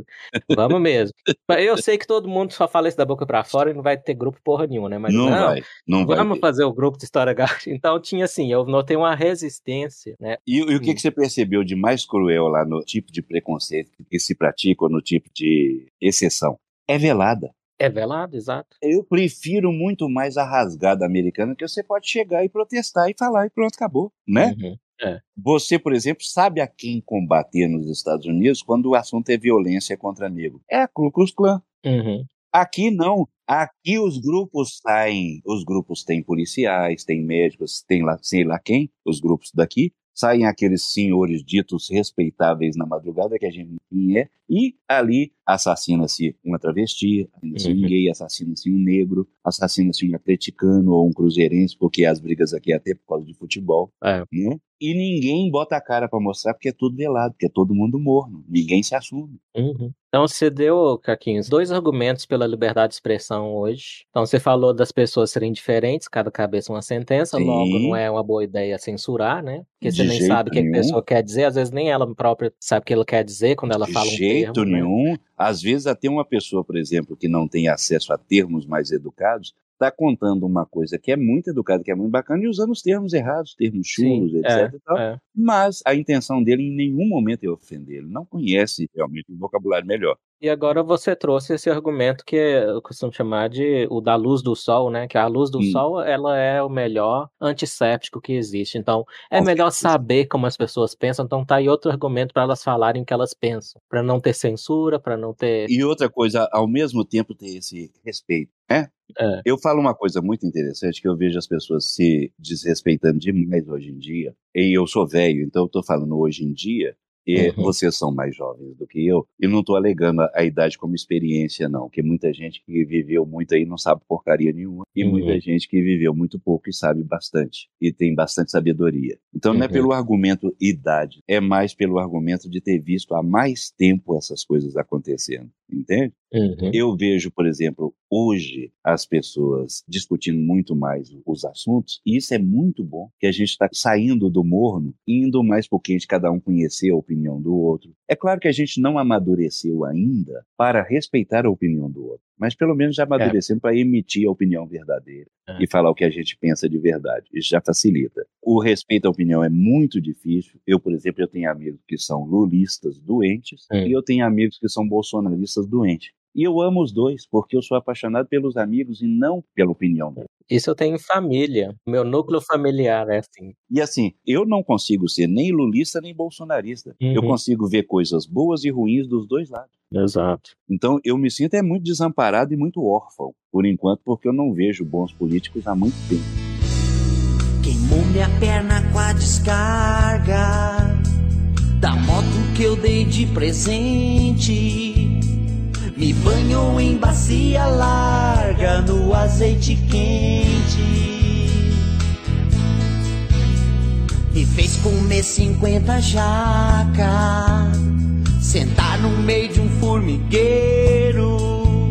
Vamos mesmo. Eu sei que todo mundo só fala isso da boca para fora e não vai ter grupo porra nenhuma, né? Mas não, não vai. Não vamos vai fazer o grupo de história gaúcha. [LAUGHS] Então tinha assim, eu notei uma resistência, né? E, e o que, que você percebeu de mais cruel lá no tipo de preconceito que se pratica ou no tipo de exceção? É velada. É velado, exato. Eu prefiro muito mais a rasgada americana, que você pode chegar e protestar e falar e pronto, acabou, né? Uhum. É. Você, por exemplo, sabe a quem combater nos Estados Unidos quando o assunto é violência contra negro? É a Ku Klux Klan. Uhum. Aqui não. Aqui os grupos saem, os grupos têm policiais, têm médicos, tem lá, sei lá quem, os grupos daqui, saem aqueles senhores ditos respeitáveis na madrugada, que a gente enfim é, e ali assassina-se uma travesti, assassina-se um uhum. gay, assassina-se um negro, assassina-se um atleticano ou um cruzeirense, porque as brigas aqui é até por causa de futebol. É. Né? E ninguém bota a cara para mostrar porque é tudo velado, porque é todo mundo morno, ninguém se assume. Uhum. Então você deu, Caquinhos, dois argumentos pela liberdade de expressão hoje. Então você falou das pessoas serem diferentes, cada cabeça uma sentença, Sim. logo não é uma boa ideia censurar, né? Porque de você nem sabe o que a pessoa quer dizer, às vezes nem ela própria sabe o que ela quer dizer quando ela de fala um termo. De jeito né? nenhum. Né? Às vezes até uma pessoa, por exemplo, que não tem acesso a termos mais educados, está contando uma coisa que é muito educada, que é muito bacana, e usando os termos errados, termos chulos, Sim, etc. É, é. Mas a intenção dele em nenhum momento é ofender. Ele não conhece realmente um vocabulário melhor. E agora você trouxe esse argumento que eu costumo chamar de o da luz do sol, né? Que a luz do sol, ela é o melhor antisséptico que existe. Então, é melhor saber como as pessoas pensam. Então, tá aí outro argumento para elas falarem o que elas pensam, para não ter censura, para não ter E outra coisa, ao mesmo tempo ter esse respeito, né? É. Eu falo uma coisa muito interessante que eu vejo as pessoas se desrespeitando demais hoje em dia. E eu sou velho, então eu tô falando hoje em dia, e uhum. vocês são mais jovens do que eu. E não estou alegando a idade como experiência, não. Porque muita gente que viveu muito aí não sabe porcaria nenhuma. E uhum. muita gente que viveu muito pouco e sabe bastante. E tem bastante sabedoria. Então uhum. não é uhum. pelo argumento idade, é mais pelo argumento de ter visto há mais tempo essas coisas acontecendo. Entende? Uhum. Eu vejo, por exemplo, hoje as pessoas discutindo muito mais os assuntos, e isso é muito bom, que a gente está saindo do morno, indo mais porque a gente cada um conhecer a opinião do outro. É claro que a gente não amadureceu ainda para respeitar a opinião do outro, mas pelo menos já amadurecemos é. para emitir a opinião verdadeira é. e falar o que a gente pensa de verdade. Isso já facilita. O respeito à opinião é muito difícil. Eu, por exemplo, eu tenho amigos que são lulistas doentes é. e eu tenho amigos que são bolsonaristas doentes. E eu amo os dois, porque eu sou apaixonado pelos amigos e não pela opinião deles. Isso eu tenho em família. Meu núcleo familiar é assim. E assim, eu não consigo ser nem lulista nem bolsonarista. Uhum. Eu consigo ver coisas boas e ruins dos dois lados. Exato. Então eu me sinto é muito desamparado e muito órfão, por enquanto, porque eu não vejo bons políticos há muito tempo. Queimou minha perna com a descarga da moto que eu dei de presente. Me banho em bacia larga no azeite quente. Me fez comer cinquenta jaca, sentar no meio de um formigueiro.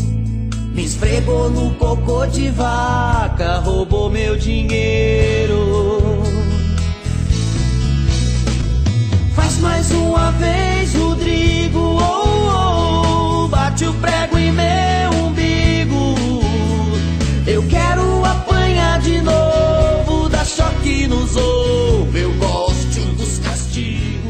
Me esfregou no cocô de vaca, roubou meu dinheiro. Faz mais uma vez, nos ouve, eu gosto dos castigos.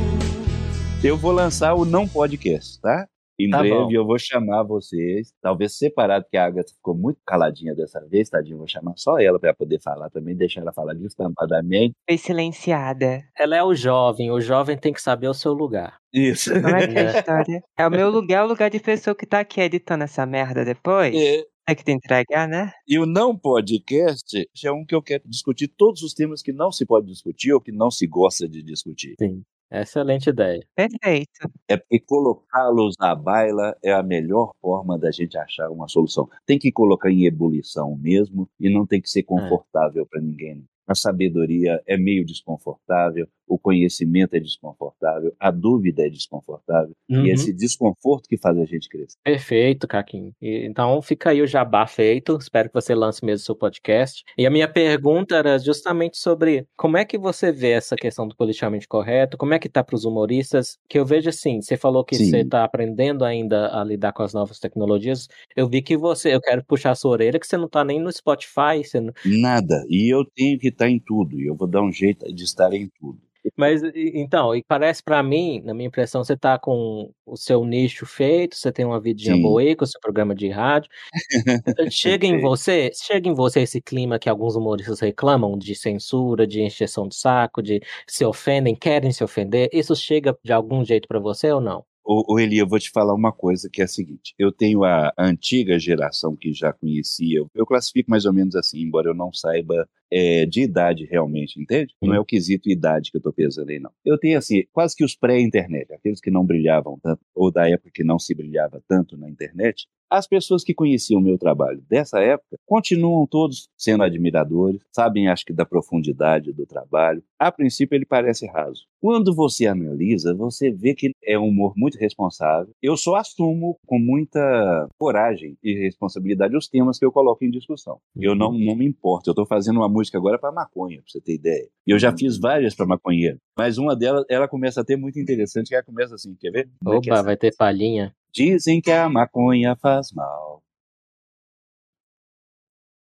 Eu vou lançar o não podcast, tá? Em tá breve bom. eu vou chamar vocês, talvez separado, porque a Agatha ficou muito caladinha dessa vez, tadinho. Vou chamar só ela para poder falar também, deixar ela falar destampadamente. Foi silenciada. Ela é o jovem, o jovem tem que saber o seu lugar. Isso. Como é que é a [LAUGHS] história? É o meu lugar, é o lugar de pessoa que tá aqui editando essa merda depois? É. É que tem que entregar, né? E o não podcast é um que eu quero discutir todos os temas que não se pode discutir ou que não se gosta de discutir. Sim. Excelente ideia. Perfeito. É porque colocá-los na baila é a melhor forma da gente achar uma solução. Tem que colocar em ebulição mesmo e não tem que ser confortável para ninguém. A sabedoria é meio desconfortável, o conhecimento é desconfortável, a dúvida é desconfortável Uhum. e esse desconforto que faz a gente crescer. Perfeito, Caquinho. Então fica aí o jabá feito. Espero que você lance mesmo seu podcast. E a minha pergunta era justamente sobre como é que você vê essa questão do politicamente correto, como é que tá para os humoristas, que eu vejo assim, você falou que Sim. você está aprendendo ainda a lidar com as novas tecnologias. Eu vi que você, eu quero puxar a sua orelha, que você não tá nem no Spotify, você não- Nada. E eu tenho que estar em tudo e eu vou dar um jeito de estar em tudo. Mas então, e parece pra mim, na minha impressão, você tá com o seu nicho feito, você tem uma vidinha Sim. boa aí com o seu programa de rádio. [LAUGHS] chega em você, chega em você esse clima que alguns humoristas reclamam de censura, de encheção de saco, de se ofendem, querem se ofender. Isso chega de algum jeito pra você ou não? Ô, ô Eli, eu vou te falar uma coisa que é a seguinte: eu tenho a antiga geração que já conhecia, eu classifico mais ou menos assim, embora eu não saiba é, de idade realmente, entende? Não é o quesito idade que eu tô pesando aí, não. Eu tenho assim, quase que os pré-internet, aqueles que não brilhavam tanto, ou da época que não se brilhava tanto na internet. As pessoas que conheciam o meu trabalho dessa época continuam todos sendo admiradores, sabem, acho que, da profundidade do trabalho. A princípio, ele parece raso. Quando você analisa, você vê que é um humor muito responsável. Eu só assumo com muita coragem e responsabilidade os temas que eu coloco em discussão. Eu não, não me importo. Eu estou fazendo uma música agora para maconha, para você ter ideia. E eu já fiz várias para maconheiro. Mas uma delas, ela começa a ter muito interessante, que ela começa assim, quer ver? Como é que é Opa, essa? vai ter palhinha. Dizem que a maconha faz mal.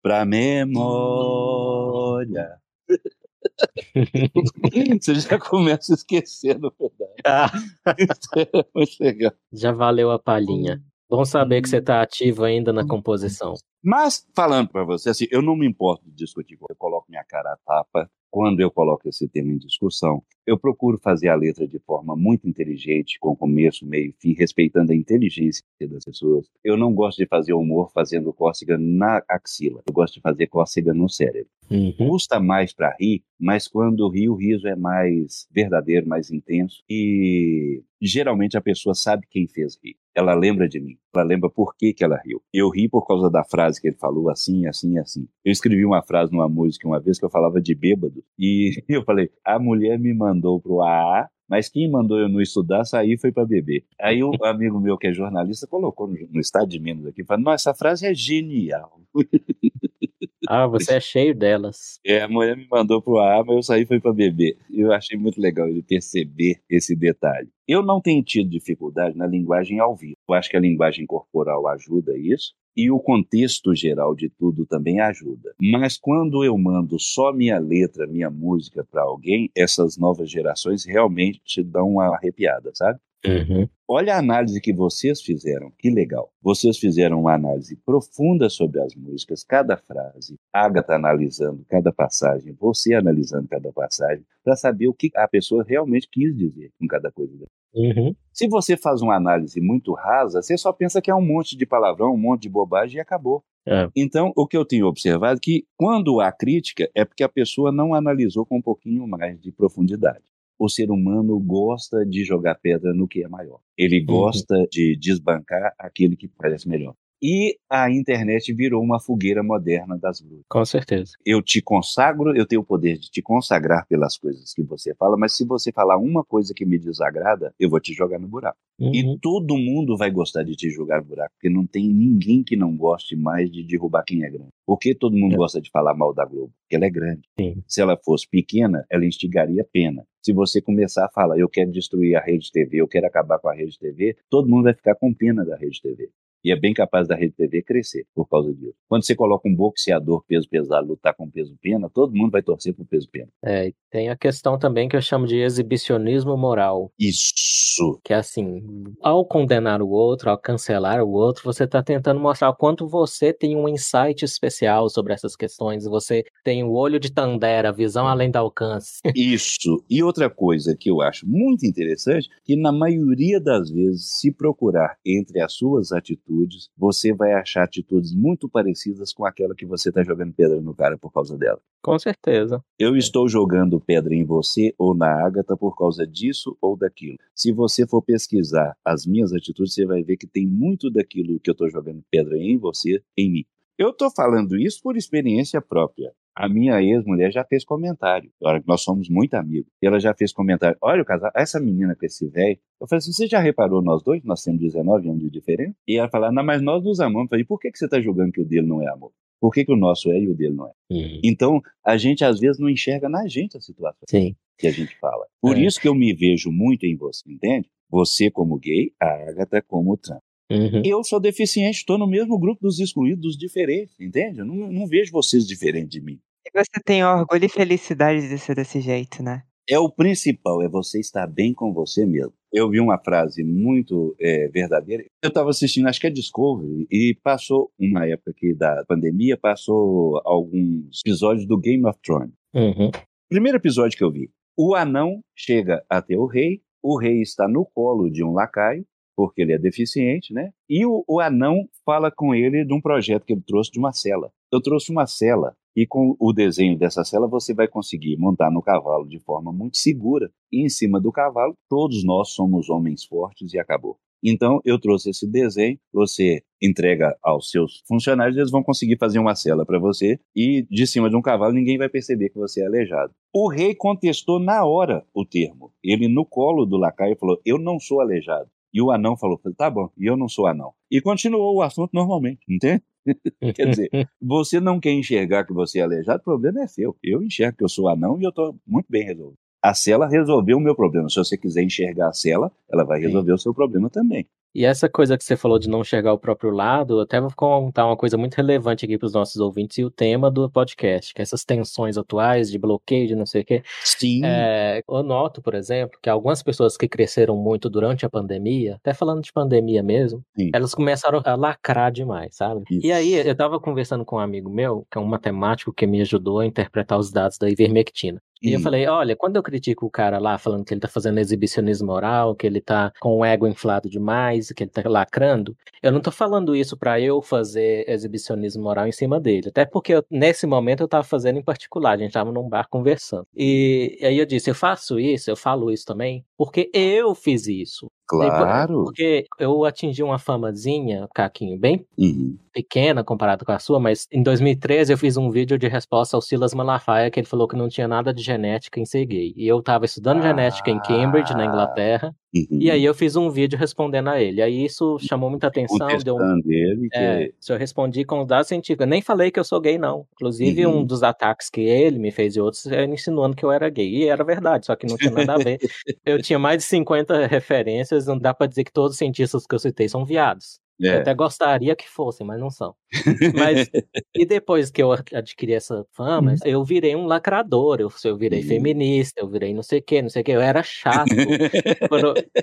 Pra memória. [LAUGHS] Você já começa a esquecer, na verdade. Ah, [LAUGHS] É muito legal. já valeu a palhinha. Bom saber que você tá ativo ainda na composição. Mas, falando pra você, assim, eu não me importo de discutir. Eu coloco minha cara a tapa quando eu coloco esse tema em discussão. Eu procuro fazer a letra de forma muito inteligente, com começo, meio e fim, respeitando a inteligência das pessoas. Eu não gosto de fazer humor fazendo cócega na axila. Eu gosto de fazer cócega no cérebro. Uhum. Custa mais para rir, mas quando ri, o riso é mais verdadeiro, mais intenso. E geralmente a pessoa sabe quem fez rir. Ela lembra de mim. Ela lembra por que, que ela riu. Eu ri por causa da frase que ele falou, assim, assim, assim. Eu escrevi uma frase numa música uma vez que eu falava de bêbado. E [LAUGHS] eu falei, a mulher me mandou pro AA, mas quem mandou eu não estudar, sair foi para beber. Aí um amigo meu que é jornalista colocou no, no Estado de Minas aqui, falou, nossa, essa frase é genial. Ah, você é cheio delas. [LAUGHS] É, a mulher me mandou pro ar, mas eu saí e fui para beber. Eu achei muito legal ele perceber esse detalhe. Eu não tenho tido dificuldade na linguagem ao vivo. Eu acho que a linguagem corporal ajuda isso. E o contexto geral de tudo também ajuda. Mas quando eu mando só minha letra, minha música para alguém, essas novas gerações realmente te dão uma arrepiada, sabe? Uhum. Olha a análise que vocês fizeram, que legal. Vocês fizeram uma análise profunda sobre as músicas, cada frase, Agatha analisando cada passagem, você analisando cada passagem, para saber o que a pessoa realmente quis dizer com cada coisa. Uhum. Se você faz uma análise muito rasa, você só pensa que é um monte de palavrão, um monte de bobagem e acabou. É. Então, o que eu tenho observado é que quando há crítica é porque a pessoa não analisou com um pouquinho mais de profundidade. O ser humano gosta de jogar pedra no que é maior. Ele gosta de desbancar aquele que parece melhor. E a internet virou uma fogueira moderna das bruxas. Com certeza. Eu te consagro, eu tenho o poder de te consagrar pelas coisas que você fala, mas se você falar uma coisa que me desagrada, eu vou te jogar no buraco. E Uhum. todo mundo vai gostar de te jogar no buraco, porque não tem ninguém que não goste mais de derrubar quem é grande. Por que todo mundo É. gosta de falar mal da Globo? Porque ela é grande. Sim. Se ela fosse pequena, ela instigaria pena. Se você começar a falar, eu quero destruir a rede TV, eu quero acabar com a rede TV, todo mundo vai ficar com pena da rede TV. E é bem capaz da Rede TV crescer por causa disso. Quando você coloca um boxeador peso pesado lutar com peso pena, todo mundo vai torcer pro peso pena. É, tem a questão também que eu chamo de exibicionismo moral. Isso. Que é assim, ao condenar o outro, ao cancelar o outro, você está tentando mostrar o quanto você tem um insight especial sobre essas questões, você tem o olho de Tandera, visão além do alcance. [LAUGHS] Isso. E outra coisa que eu acho muito interessante, que na maioria das vezes, se procurar entre as suas atitudes, você vai achar atitudes muito parecidas com aquela que você está jogando pedra no cara por causa dela. Com certeza. Eu estou jogando pedra em você ou na Ágata por causa disso ou daquilo. Se você for pesquisar as minhas atitudes, você vai ver que tem muito daquilo que eu estou jogando pedra em você, em mim. Eu estou falando isso por experiência própria. A minha ex-mulher já fez comentário, que nós somos muito amigos. E ela já fez comentário: olha o casal, essa menina com esse velho. Eu falei assim: você já reparou nós dois? Nós temos 19 anos de diferença? E ela falou: não, mas nós nos amamos. Eu falei: por que, que você está julgando que o dele não é amor? Por que, que o nosso é e o dele não é? Uhum. Então, a gente às vezes não enxerga na gente a situação Sim. que a gente fala. Por É. isso que eu me vejo muito em você, entende? Você como gay, a Agatha como trans. Uhum. Eu sou deficiente, estou no mesmo grupo dos excluídos, dos diferentes, entende? Eu não, não vejo vocês diferentes de mim. E você tem orgulho e felicidade de ser desse jeito, né? É o principal, é você estar bem com você mesmo. Eu vi uma frase muito é, verdadeira. Eu estava assistindo, acho que é Discovery, e passou uma época aqui da pandemia, passou alguns episódios do Game of Thrones. Uhum. Primeiro episódio que eu vi. O anão chega até o rei, o rei está no colo de um lacaio, porque ele é deficiente, né? E o, o anão fala com ele de um projeto que ele trouxe de uma cela. Eu trouxe uma cela e com o desenho dessa cela você vai conseguir montar no cavalo de forma muito segura. E em cima do cavalo, todos nós somos homens fortes e acabou. Então, eu trouxe esse desenho, você entrega aos seus funcionários, eles vão conseguir fazer uma cela para você e de cima de um cavalo ninguém vai perceber que você é aleijado. O rei contestou na hora o termo. Ele no colo do lacaio falou: "Eu não sou aleijado". E o anão falou: "Tá bom, e eu não sou anão". E continuou o assunto normalmente, entende? [LAUGHS] Quer dizer, você não quer enxergar que você é aleijado, o problema é seu. Eu enxergo que eu sou anão e eu estou muito bem resolvido. A cela resolveu o meu problema. Se você quiser enxergar a cela, ela vai Sim. resolver o seu problema também. E essa coisa que você falou de não enxergar o próprio lado, eu até vou contar uma coisa muito relevante aqui para os nossos ouvintes e o tema do podcast, que é essas tensões atuais de bloqueio, de não sei o quê. Sim. É, eu noto, por exemplo, que algumas pessoas que cresceram muito durante a pandemia, até falando de pandemia mesmo, Sim. elas começaram a lacrar demais, sabe? Isso. E aí, eu tava conversando com um amigo meu, que é um matemático que me ajudou a interpretar os dados da ivermectina. E eu Hum. falei, olha, quando eu critico o cara lá falando que ele tá fazendo exibicionismo oral, que ele tá com o ego inflado demais, que ele tá lacrando, eu não tô falando isso pra eu fazer exibicionismo oral em cima dele. Até porque eu- nesse momento eu tava fazendo em particular, a gente tava num bar conversando. E, e aí eu disse, eu faço isso, eu falo isso também, porque eu fiz isso. Claro. Porque eu atingi uma famazinha, Caquinho, bem Uhum. pequena comparado com a sua, mas em 2013 eu fiz um vídeo de resposta ao Silas Malafaia, que ele falou que não tinha nada de genética em ser gay. E eu tava estudando genética em Cambridge, na Ah. Inglaterra, Uhum. e aí eu fiz um vídeo respondendo a ele. Aí isso chamou muita atenção, deu um ele, que é, isso eu respondi com dados científicos. Eu nem falei que eu sou gay, não. Inclusive, Uhum. um dos ataques que ele me fez e outros, ele insinuando que eu era gay. E era verdade, só que não tinha nada a ver. [LAUGHS] eu tinha mais de 50 referências, não dá pra dizer que todos os cientistas que eu citei são viados. Eu é. até gostaria que fossem, mas não são. Mas, [LAUGHS] e depois que eu adquiri essa fama, eu virei um lacrador, eu, eu virei Uhum. feminista, eu virei não sei o que, não sei o que, eu era chato.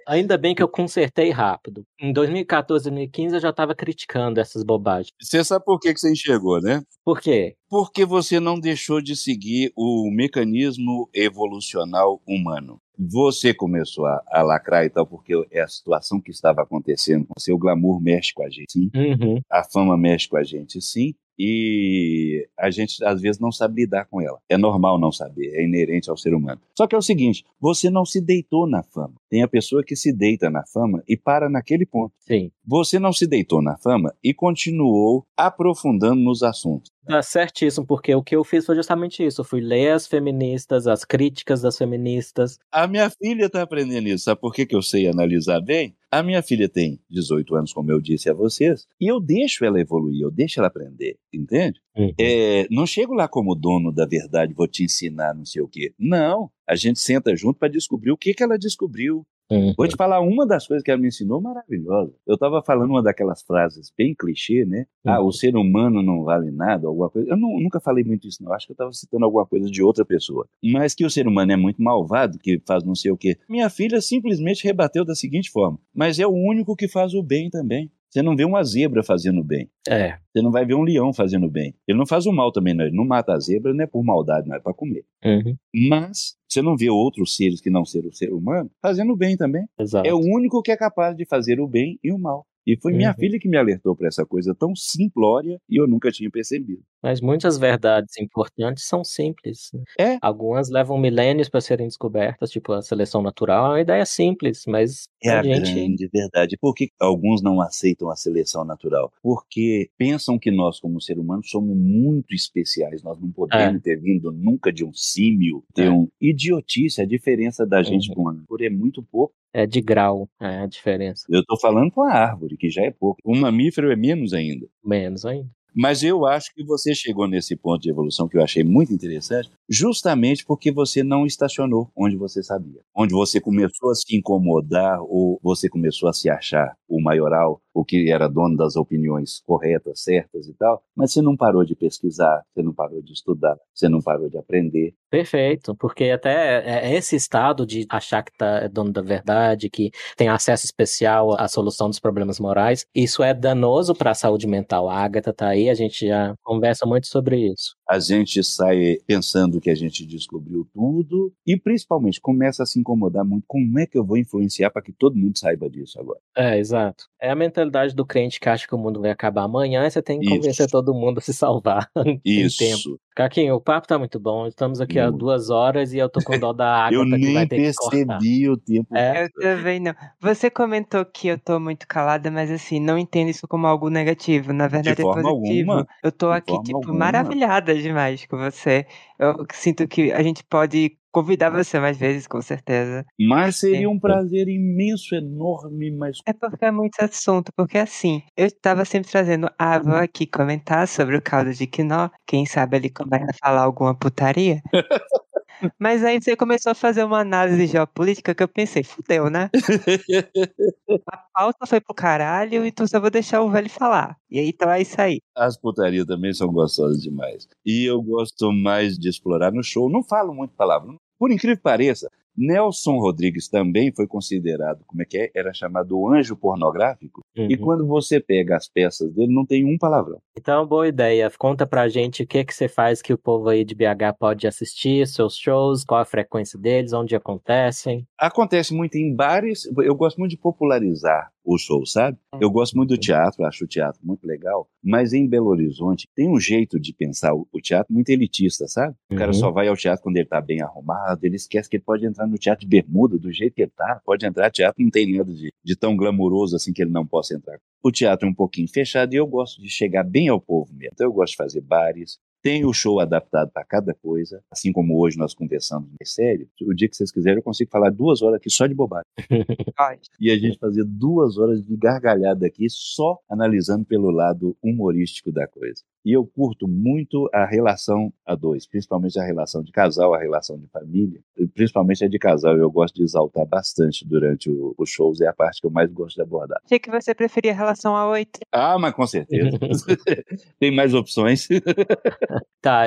Ainda bem que eu consertei rápido. Em 2014, 2015, eu já tava criticando essas bobagens. Você sabe por que que você enxergou, né? Por quê? Porque você não deixou de seguir o mecanismo evolucional humano. Você começou a, a lacrar e tal, porque é a situação que estava acontecendo com você. O glamour mexe com a gente, sim. Uhum. A fama mexe com a gente, sim. E a gente, às vezes, não sabe lidar com ela. É normal não saber, é inerente ao ser humano. Só que é o seguinte: você não se deitou na fama. Tem a pessoa que se deita na fama e para naquele ponto. Sim. Você não se deitou na fama e continuou aprofundando nos assuntos. Tá certíssimo, porque o que eu fiz foi justamente isso. Eu fui ler as feministas, as críticas das feministas. A minha filha está aprendendo isso. Sabe por que, que eu sei analisar bem? A minha filha tem 18 anos, como eu disse a vocês, e eu deixo ela evoluir, eu deixo ela aprender, entende? É, não chego lá como dono da verdade, vou te ensinar não sei o quê. Não, a gente senta junto para descobrir o que, que ela descobriu. Uhum. Vou te falar uma das coisas que ela me ensinou maravilhosa. Eu estava falando uma daquelas frases bem clichê, né? Ah, Uhum. o ser humano não vale nada, alguma coisa. Eu não- nunca falei muito isso, não. Acho que eu estava citando alguma coisa de outra pessoa. Mas que o ser humano é muito malvado, que faz não sei o quê. Minha filha simplesmente rebateu da seguinte forma: mas é o único que faz o bem também. Você não vê uma zebra fazendo bem. É, Você não vai ver um leão fazendo bem. Ele não faz o mal também, não. Ele não mata a zebra, não é por maldade, não é para comer. uhum, Mas você não vê outros seres que não ser o ser humano fazendo o bem também. exato. É o único que é capaz de fazer o bem e o mal. E foi minha Uhum. filha que me alertou para essa coisa tão simplória e eu nunca tinha percebido. Mas muitas verdades importantes são simples. né? É. Algumas levam milênios para serem descobertas, tipo a seleção natural é uma ideia simples, mas É a gente. grande verdade. Por que alguns não aceitam a seleção natural? Porque pensam que nós, como ser humano, somos muito especiais. Nós não podemos ter vindo nunca de um símio, ter É. um idiotice. A diferença da gente Uhum. com a árvore é muito pouco. É de grau, é a diferença. Eu estou falando com a árvore, que já é pouco. O mamífero é menos ainda. Menos ainda. Mas eu acho que você chegou nesse ponto de evolução que eu achei muito interessante, justamente porque você não estacionou onde você sabia. Onde você começou a se incomodar ou você começou a se achar o maioral, o que era dono das opiniões corretas, certas e tal, mas você não parou de pesquisar, você não parou de estudar, você não parou de aprender. Perfeito, porque até é- é esse estado de achar que tá é dono da verdade, que tem acesso especial à solução dos problemas morais, isso é danoso para a saúde mental. A Agatha tá aí, a gente já conversa muito sobre isso. A gente sai pensando que a gente descobriu tudo e principalmente começa a se incomodar muito. Como é que eu vou influenciar para que todo mundo saiba disso agora? É, exato. É a mentalidade do crente que acha que o mundo vai acabar amanhã e você tem que Isso. convencer todo mundo a se salvar [LAUGHS] em tempo. Isso. Caquinho, o papo tá muito bom. Estamos aqui há duas horas e eu tô com dó da Agatha [LAUGHS] eu que vai nem ter que cortar. percebi o tempo. É. Eu também não. Você comentou que eu tô muito calada, mas assim, não entendo isso como algo negativo. Na verdade, é forma positivo. alguma. Eu tô De aqui, tipo, alguma. maravilhada demais com você. Eu sinto que a gente pode convidar você mais vezes, com certeza. Mas seria um prazer imenso, enorme, mas É porque é muito assunto, porque assim, eu estava sempre trazendo a avó aqui comentar sobre o caldo de quinó, quem sabe ele começa a falar alguma putaria. [LAUGHS] Mas aí você começou a fazer uma análise geopolítica que eu pensei, fudeu, né? [LAUGHS] A pauta foi pro caralho, então só vou deixar o velho falar. E aí, então é isso aí. as putarias também são gostosas demais. E eu gosto mais de explorar no show. Não falo muito palavra. Por incrível que pareça, Nelson Rodrigues também foi considerado, como é que é? Era chamado o anjo pornográfico. E Uhum. quando você pega as peças dele, não tem um palavrão. Então, boa ideia. Conta pra gente o que que você faz que o povo aí de BH pode assistir, seus shows, qual a frequência deles, onde acontecem. Acontece muito em bares. Eu gosto muito de popularizar o show, sabe? Eu gosto muito do teatro, acho o teatro muito legal. Mas em Belo Horizonte tem um jeito de pensar o o teatro muito elitista, sabe? O cara Uhum. só vai ao teatro quando ele tá bem arrumado, ele esquece que ele pode entrar no teatro de bermuda do jeito que ele tá. Pode entrar, teatro não tem nada de, de tão glamouroso assim que ele não possa entrar. O teatro é um pouquinho fechado e eu gosto de chegar bem ao povo mesmo. Então eu gosto de fazer bares, tem o show adaptado para cada coisa, assim como hoje nós conversamos mais sério. O dia que vocês quiserem, eu consigo falar duas horas aqui só de bobagem. [LAUGHS] E a gente fazer duas horas de gargalhada aqui, só analisando pelo lado humorístico da coisa. E eu curto muito a relação a dois, principalmente a relação de casal, a relação de família, principalmente a de casal. Eu gosto de exaltar bastante durante o- os shows, é a parte que eu mais gosto de abordar. Achei que você preferia a relação a oito. Ah, mas com certeza. [LAUGHS] Tem mais opções. [LAUGHS] Tá,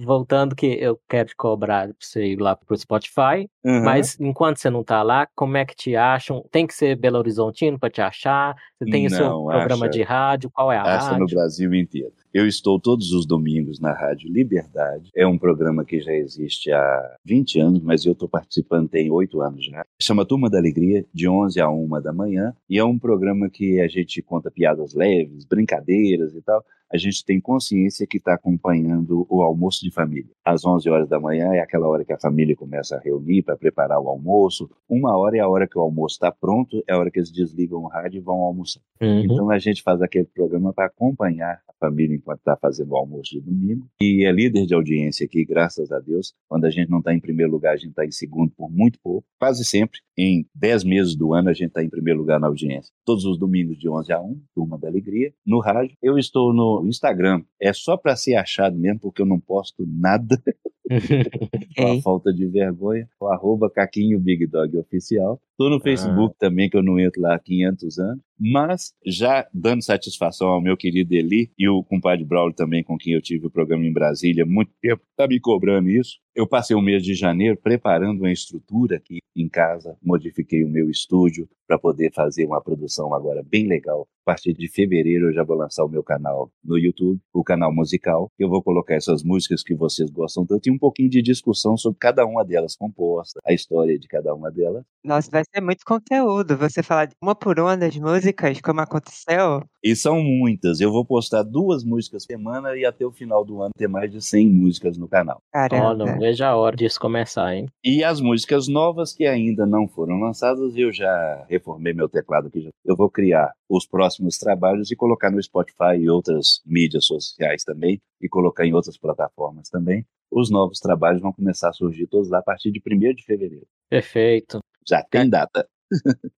voltando que eu quero te cobrar pra você ir lá pro Spotify, Uhum. mas enquanto você não tá lá, como é que te acham? Tem que ser Belo Horizontino pra te achar? Você tem o seu Não, programa acha- de rádio? Qual é a Acha no rádio? Brasil inteiro. Eu estou todos os domingos na Rádio Liberdade. É um programa que já existe há 20 anos, mas eu estou participando tem 8 anos já. Chama Turma da Alegria, de 11 a 1 da manhã. E é um programa que a gente conta piadas leves, brincadeiras e tal. A gente tem consciência que está acompanhando o almoço de família. Às 11 horas da manhã é aquela hora que a família começa a reunir para preparar o almoço. Uma hora é a hora que o almoço está pronto, é a hora que eles desligam o rádio e vão almoçar. Uhum. Então a gente faz aquele programa para acompanhar a família enquanto está fazendo o almoço de domingo. E é líder de audiência aqui, graças a Deus. Quando a gente não está em primeiro lugar, a gente está em segundo por muito pouco. Quase sempre, em 10 meses do ano, a gente está em primeiro lugar na audiência. Todos os domingos de 11 a 1, Turma da Alegria. No rádio, eu estou no Instagram. É só para ser achado mesmo, porque eu não posto nada [LAUGHS] com a falta de vergonha. O arroba Caquinho Big Dog Oficial. Tô no Facebook também, que eu não entro lá há 500 anos. Mas, já dando satisfação ao meu querido Eli e o compadre Braulio também, com quem eu tive o programa em Brasília há muito tempo, tá me cobrando isso. Eu passei o mês de janeiro preparando uma estrutura aqui em casa, modifiquei o meu estúdio para poder fazer uma produção agora bem legal. A partir de fevereiro eu já vou lançar o meu canal no YouTube, o canal musical. Eu vou colocar essas músicas que vocês gostam tanto e um pouquinho de discussão sobre cada uma delas composta, a história de cada uma delas. Nossa, vai ser muito conteúdo. Você falar de uma por uma das músicas, como aconteceu. E são muitas. Eu vou postar duas músicas por semana e até o final do ano ter mais de 100 músicas no canal. Caramba. Ó, não vejo a hora disso começar, hein? E as músicas novas que ainda não foram lançadas, eu já reformei meu teclado aqui. Eu vou criar os próximos trabalhos e colocar no Spotify e outras mídias sociais também, e colocar em outras plataformas também. Os novos trabalhos vão começar a surgir todos lá a partir de 1 de fevereiro. Perfeito. Já tem data.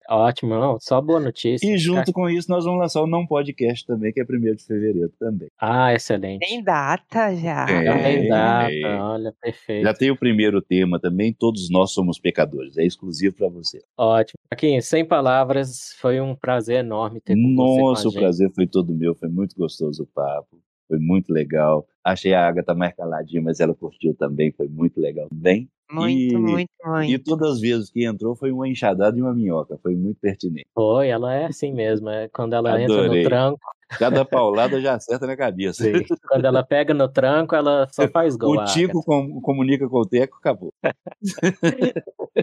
Ótimo, não, só boa notícia. E junto com isso, nós vamos lançar o Não Podcast também, que é 1 de fevereiro também. Ah, excelente. Tem data já. Já tem data, olha, perfeito. Já tem o primeiro tema também, Todos Nós Somos Pecadores. É exclusivo para você. Ótimo. Aqui, sem palavras, foi um prazer enorme ter com você Nossa, o gente. prazer foi todo meu. Foi muito gostoso o papo. Foi muito legal. Achei a Agatha mais caladinha, mas ela curtiu também. Foi muito legal. Bem, Muito, E- muito, e muito. todas as vezes que entrou foi uma enxadada e uma minhoca. Foi muito pertinente. Foi, ela é assim mesmo. É quando ela entra Adorei. no tranco, Cada paulada já acerta na cabeça. sim. quando ela pega no tranco, ela só [LAUGHS] faz gol. O Tico com- comunica com o Teco, acabou.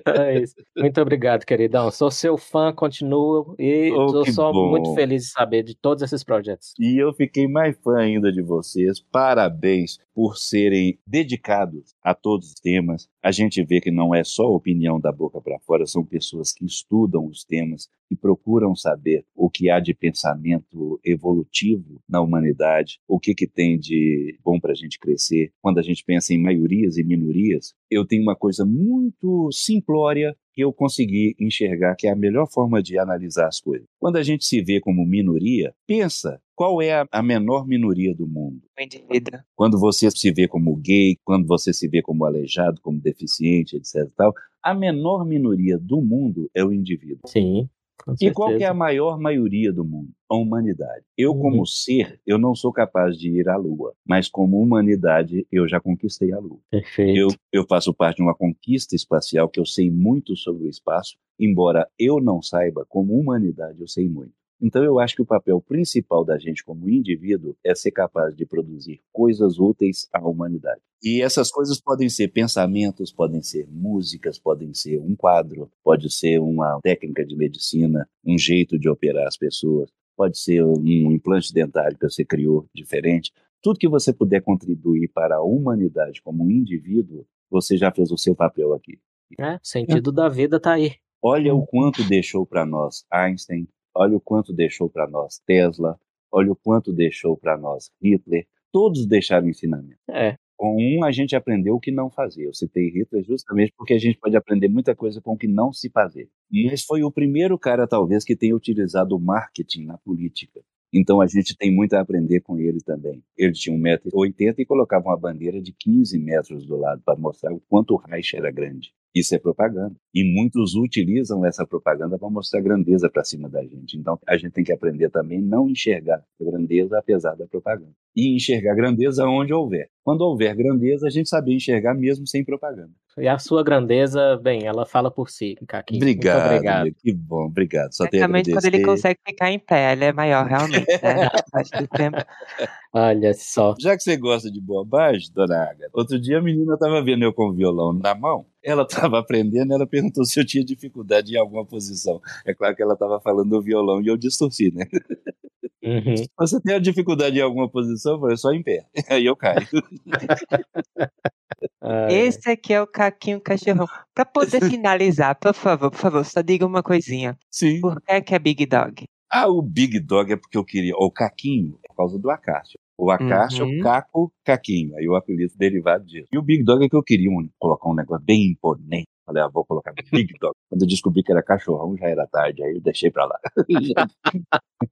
É isso. Muito obrigado, queridão. Sou seu fã, continuo e Oh, bom. muito feliz de saber de todos esses projetos. E eu fiquei mais fã ainda de vocês. Parabéns por serem dedicados a todos os temas. A gente vê que não é só opinião da boca para fora, são pessoas que estudam os temas e procuram saber o que há de pensamento evolutivo na humanidade, o que, que tem de bom para a gente crescer. Quando a gente pensa em maiorias e minorias, eu tenho uma coisa muito simplória que eu consegui enxergar que é a melhor forma de analisar as coisas. Quando a gente se vê como minoria, pensa qual é a, menor minoria do mundo. O indivíduo. Quando você se vê como gay, quando você se vê como aleijado, como deficiente, etc. Tal, a menor minoria do mundo é o indivíduo. Sim. E qual é a maior maioria do mundo? A humanidade. Eu, Uhum. como ser, eu não sou capaz de ir à Lua, mas como humanidade, eu já conquistei a Lua. Perfeito. Eu, eu faço parte de uma conquista espacial que eu sei muito sobre o espaço, embora eu não saiba, como humanidade eu sei muito. Então eu acho que o papel principal da gente como indivíduo é ser capaz de produzir coisas úteis à humanidade. E essas coisas podem ser pensamentos, podem ser músicas, podem ser um quadro, pode ser uma técnica de medicina, um jeito de operar as pessoas, pode ser um implante dentário que você criou diferente. Tudo que você puder contribuir para a humanidade como um indivíduo, você já fez o seu papel aqui. É, o sentido da vida tá aí. Olha o quanto deixou para nós Einstein, olha o quanto deixou para nós Tesla, olha o quanto deixou para nós Hitler. Todos deixaram ensinamento. É. Com um, a gente aprendeu o que não fazer. Eu citei Hitler justamente porque a gente pode aprender muita coisa com o que não se fazer. Mas foi o primeiro cara, talvez, que tenha utilizado o marketing na política. Então a gente tem muito a aprender com ele também. Ele tinha 1,80m e colocava uma bandeira de 15 metros do lado para mostrar o quanto o Reich era grande. Isso é propaganda. E muitos utilizam essa propaganda para mostrar grandeza para cima da gente. Então a gente tem que aprender também a não enxergar a grandeza apesar da propaganda. E enxergar grandeza onde houver. Quando houver grandeza, a gente saber enxergar mesmo sem propaganda. E a sua grandeza, bem, ela fala por si, Caquinho. Obrigado, Muito obrigado. amigo. Que bom, obrigado. Só quando ele consegue ficar em pé, ele é maior realmente, né? [LAUGHS] Acho que tempo. Olha só. Já que você gosta de bobagem, dona Agatha, outro dia a menina estava vendo eu com o violão na mão, ela estava aprendendo, ela perguntou se eu tinha dificuldade em alguma posição. É claro que ela estava falando do violão e eu distorci, né? Uhum. [LAUGHS] Você tem a dificuldade em alguma posição? Eu falei, só em pé. [LAUGHS] Aí eu caio. [LAUGHS] Esse aqui é o Caquinho Cachorrão. Pra poder finalizar, por favor, por favor, só diga uma coisinha. Sim. Por que, que é Big Dog? Ah, o Big Dog é porque eu queria. O Caquinho, é por causa do Acácio. O Acácio, Uhum. Caco, Caquinho. Aí o apelido derivado disso. E o Big Dog é que eu queria um- colocar um negócio bem imponente. Falei, ah, vou colocar Big [LAUGHS] Dog. Quando eu descobri que era cachorrão, já era tarde. Aí eu deixei pra lá. [LAUGHS]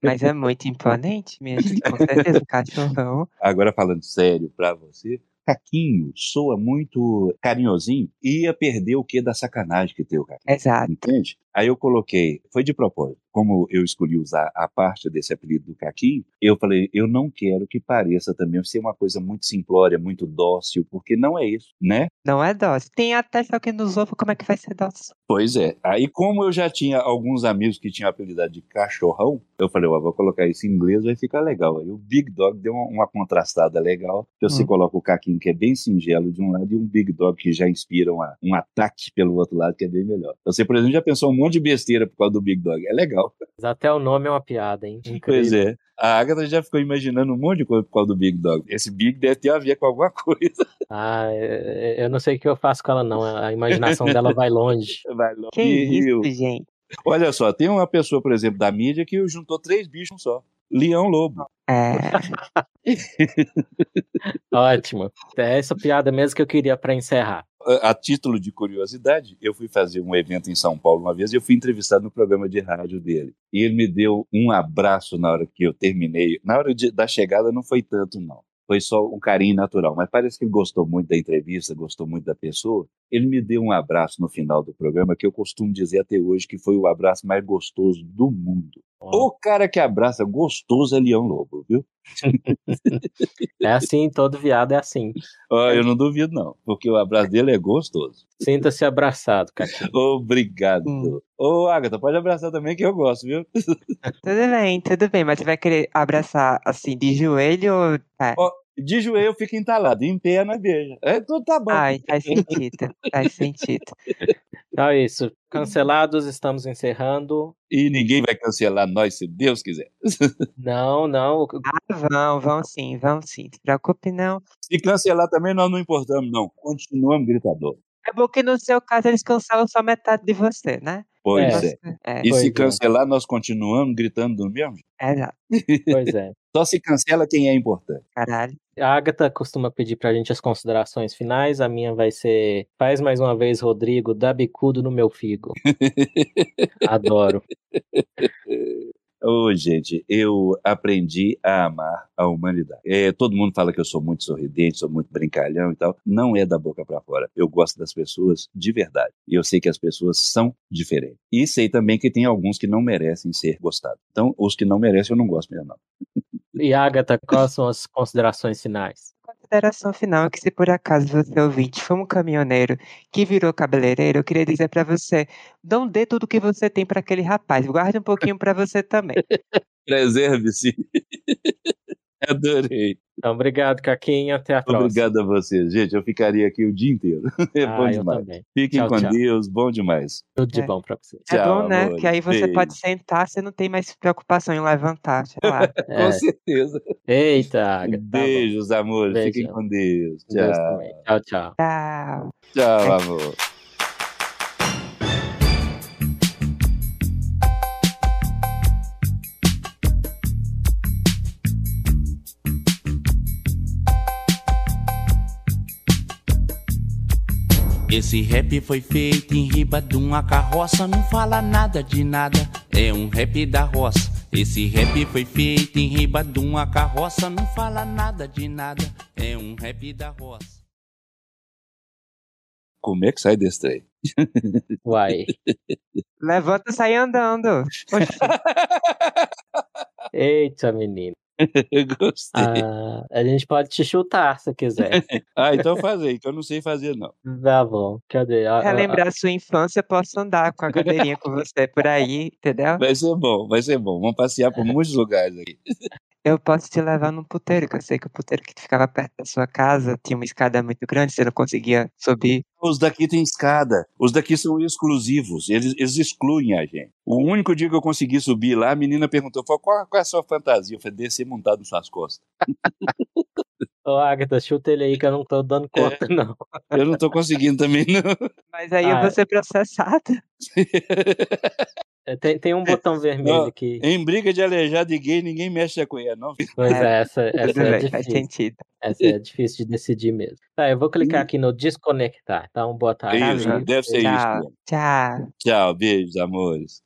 Mas é muito imponente, gente, com certeza, o cachorrão. Agora falando sério pra você, Caquinho soa muito carinhosinho e ia perder o que da sacanagem que tem o Caquinho. Exato. Entende? Aí eu coloquei, foi de propósito, como eu escolhi usar a parte desse apelido do Caquinho, eu falei, eu não quero que pareça também ser uma coisa muito simplória, muito dócil, porque não é isso, né? Não é dócil. Tem até só que nos ouve, como é que vai ser dócil? Pois é. Aí, como eu já tinha alguns amigos que tinham a apelidade de cachorrão, eu falei, ó, vou colocar isso em inglês, vai ficar legal. Aí o Big Dog deu uma, uma contrastada legal, que você hum. coloca o Caquinho, que é bem singelo de um lado, e um Big Dog que já inspira uma, um ataque pelo outro lado, que é bem melhor. Você, por exemplo, já pensou um monte de besteira por causa do Big Dog. É legal. Até o nome é uma piada, hein? [LAUGHS] Incrível. Pois é. A Agatha já ficou imaginando um monte de coisa por causa do Big Dog. Esse Big deve ter a ver com alguma [LAUGHS] coisa. Ah, eu não sei o que eu faço com ela, não. A imaginação dela vai longe. [LAUGHS] Vai longe. Que isso, gente? Olha só, tem uma pessoa, por exemplo, da mídia que juntou três bichos só. Leão Lobo. É. Ótimo. É essa piada mesmo que eu queria para encerrar. A, título de curiosidade, eu fui fazer um evento em São Paulo uma vez e eu fui entrevistado no programa de rádio dele. E ele me deu um abraço na hora que eu terminei. Na hora de, da chegada não foi tanto, não foi só um carinho natural, mas parece que ele gostou muito da entrevista, gostou muito da pessoa. Ele me deu um abraço no final do programa que eu costumo dizer até hoje que foi o abraço mais gostoso do mundo. Oh. O cara que abraça gostoso é Leão Lobo, viu? [LAUGHS] é assim, todo viado é assim. Oh, eu não duvido, não, porque o abraço dele é gostoso. Sinta-se abraçado, cara. Obrigado. Hum. Ô, Agatha, pode abraçar também que eu gosto, viu? Tudo bem, tudo bem, mas você vai querer abraçar assim de joelho ou. É. Oh, de joelho fica entalado, em pé não beija. É, tudo tá bom. Ai, faz sentido, faz sentido. Então é isso. Cancelados, estamos encerrando. E ninguém vai cancelar nós, se Deus quiser. [LAUGHS] Não, não. Ah, vão, vão sim, vão sim. Não se preocupe, não. Se cancelar também, nós não importamos, não. Continuamos gritador. É bom que no seu caso eles cancelam só metade de você, né? Pois é. é. é. E pois se é. cancelar, é. nós continuamos gritando do mesmo? Exato. Pois é. [LAUGHS] Só se cancela quem é importante. Caralho. A Agatha costuma pedir pra gente as considerações finais. A minha vai ser: faz mais uma vez, Rodrigo, dá bicudo no meu figo. [LAUGHS] Adoro. [LAUGHS] Oh, gente, eu aprendi a amar a humanidade. É, todo mundo fala que eu sou muito sorridente, sou muito brincalhão e tal. Não é da boca para fora. Eu gosto das pessoas de verdade. E eu sei que as pessoas são diferentes. E sei também que tem alguns que não merecem ser gostados. Então, os que não merecem, eu não gosto mesmo, não. E Agatha, quais são as considerações finais? Consideração final é que se por acaso você ouvinte for um caminhoneiro que virou cabeleireiro, eu queria dizer para você, não dê tudo que você tem para aquele rapaz, guarde um pouquinho para você também. [LAUGHS] Preserve-se. Adorei. Então, obrigado, Caquinha. Até a próxima. Obrigado a vocês. Gente, eu ficaria aqui o dia inteiro. [LAUGHS] É ah, bom demais. Fiquem tchau, com tchau. Deus. Bom demais. Tudo de é. bom pra vocês. É tchau, bom, né? Amor. Que aí você Beijo. pode sentar, você não tem mais preocupação em levantar. [LAUGHS] é. Com certeza. Eita. Beijos, tá amores. Beijo. Fiquem com Deus. Tchau. Deus tchau, tchau. Tchau. Tchau, amor. Esse rap foi feito em riba de uma carroça, não fala nada de nada, é um rap da roça. Esse rap foi feito em riba de uma carroça, não fala nada de nada, é um rap da roça. Como é que sai desse trem? Uai. Levanta e sai andando. [LAUGHS] [LAUGHS] Eita, menino. [LAUGHS] Gostei. Ah, a gente pode te chutar se quiser. [LAUGHS] ah, então faz aí, que eu não sei fazer, não. Tá bom. Cadê? Ah, Relembrar a sua infância, posso andar com a cadeirinha com você por aí, entendeu? Vai ser bom, vai ser bom. Vamos passear por [LAUGHS] muitos lugares aqui. Eu posso te levar num puteiro, que eu sei que o puteiro que ficava perto da sua casa tinha uma escada muito grande, você não conseguia subir. Os daqui tem escada. Os daqui são exclusivos. Eles, eles excluem a gente. O único dia que eu consegui subir lá, a menina perguntou: qual, qual é a sua fantasia? Eu falei: descer montado nas suas costas. [LAUGHS] Ô, Agatha, chuta ele aí que eu não tô dando conta, é, não. Eu não tô conseguindo também, não. Mas aí ah, eu vou ser processada. [LAUGHS] É, tem, tem um botão vermelho não, aqui. Em briga de aleijado e gay, ninguém mexe a colher, não. Pois é, [LAUGHS] essa, essa é Faz sentido. Essa é difícil de decidir mesmo. Tá, eu vou clicar aqui no desconectar. Então, boa tarde. É isso, deve ser Tchau. isso. Tchau. Tchau, beijos, amores.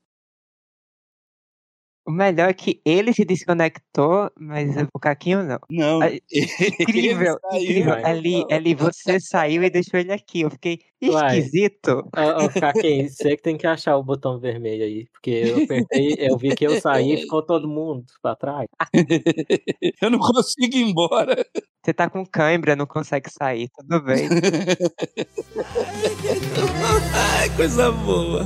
O melhor é que ele se desconectou, mas o Caquinho não. Não, [LAUGHS] Incrível, Ele saiu, incrível. vai. Ali, ali você saiu e deixou ele aqui. Eu fiquei esquisito. Ô, ô, Caquinho, [LAUGHS] você que tem que achar o botão vermelho aí. Porque eu apertei, eu vi que eu saí e ficou todo mundo pra trás. [LAUGHS] eu não consigo ir embora. Você tá com cãibra, não consegue sair, tudo bem. Ai, coisa boa.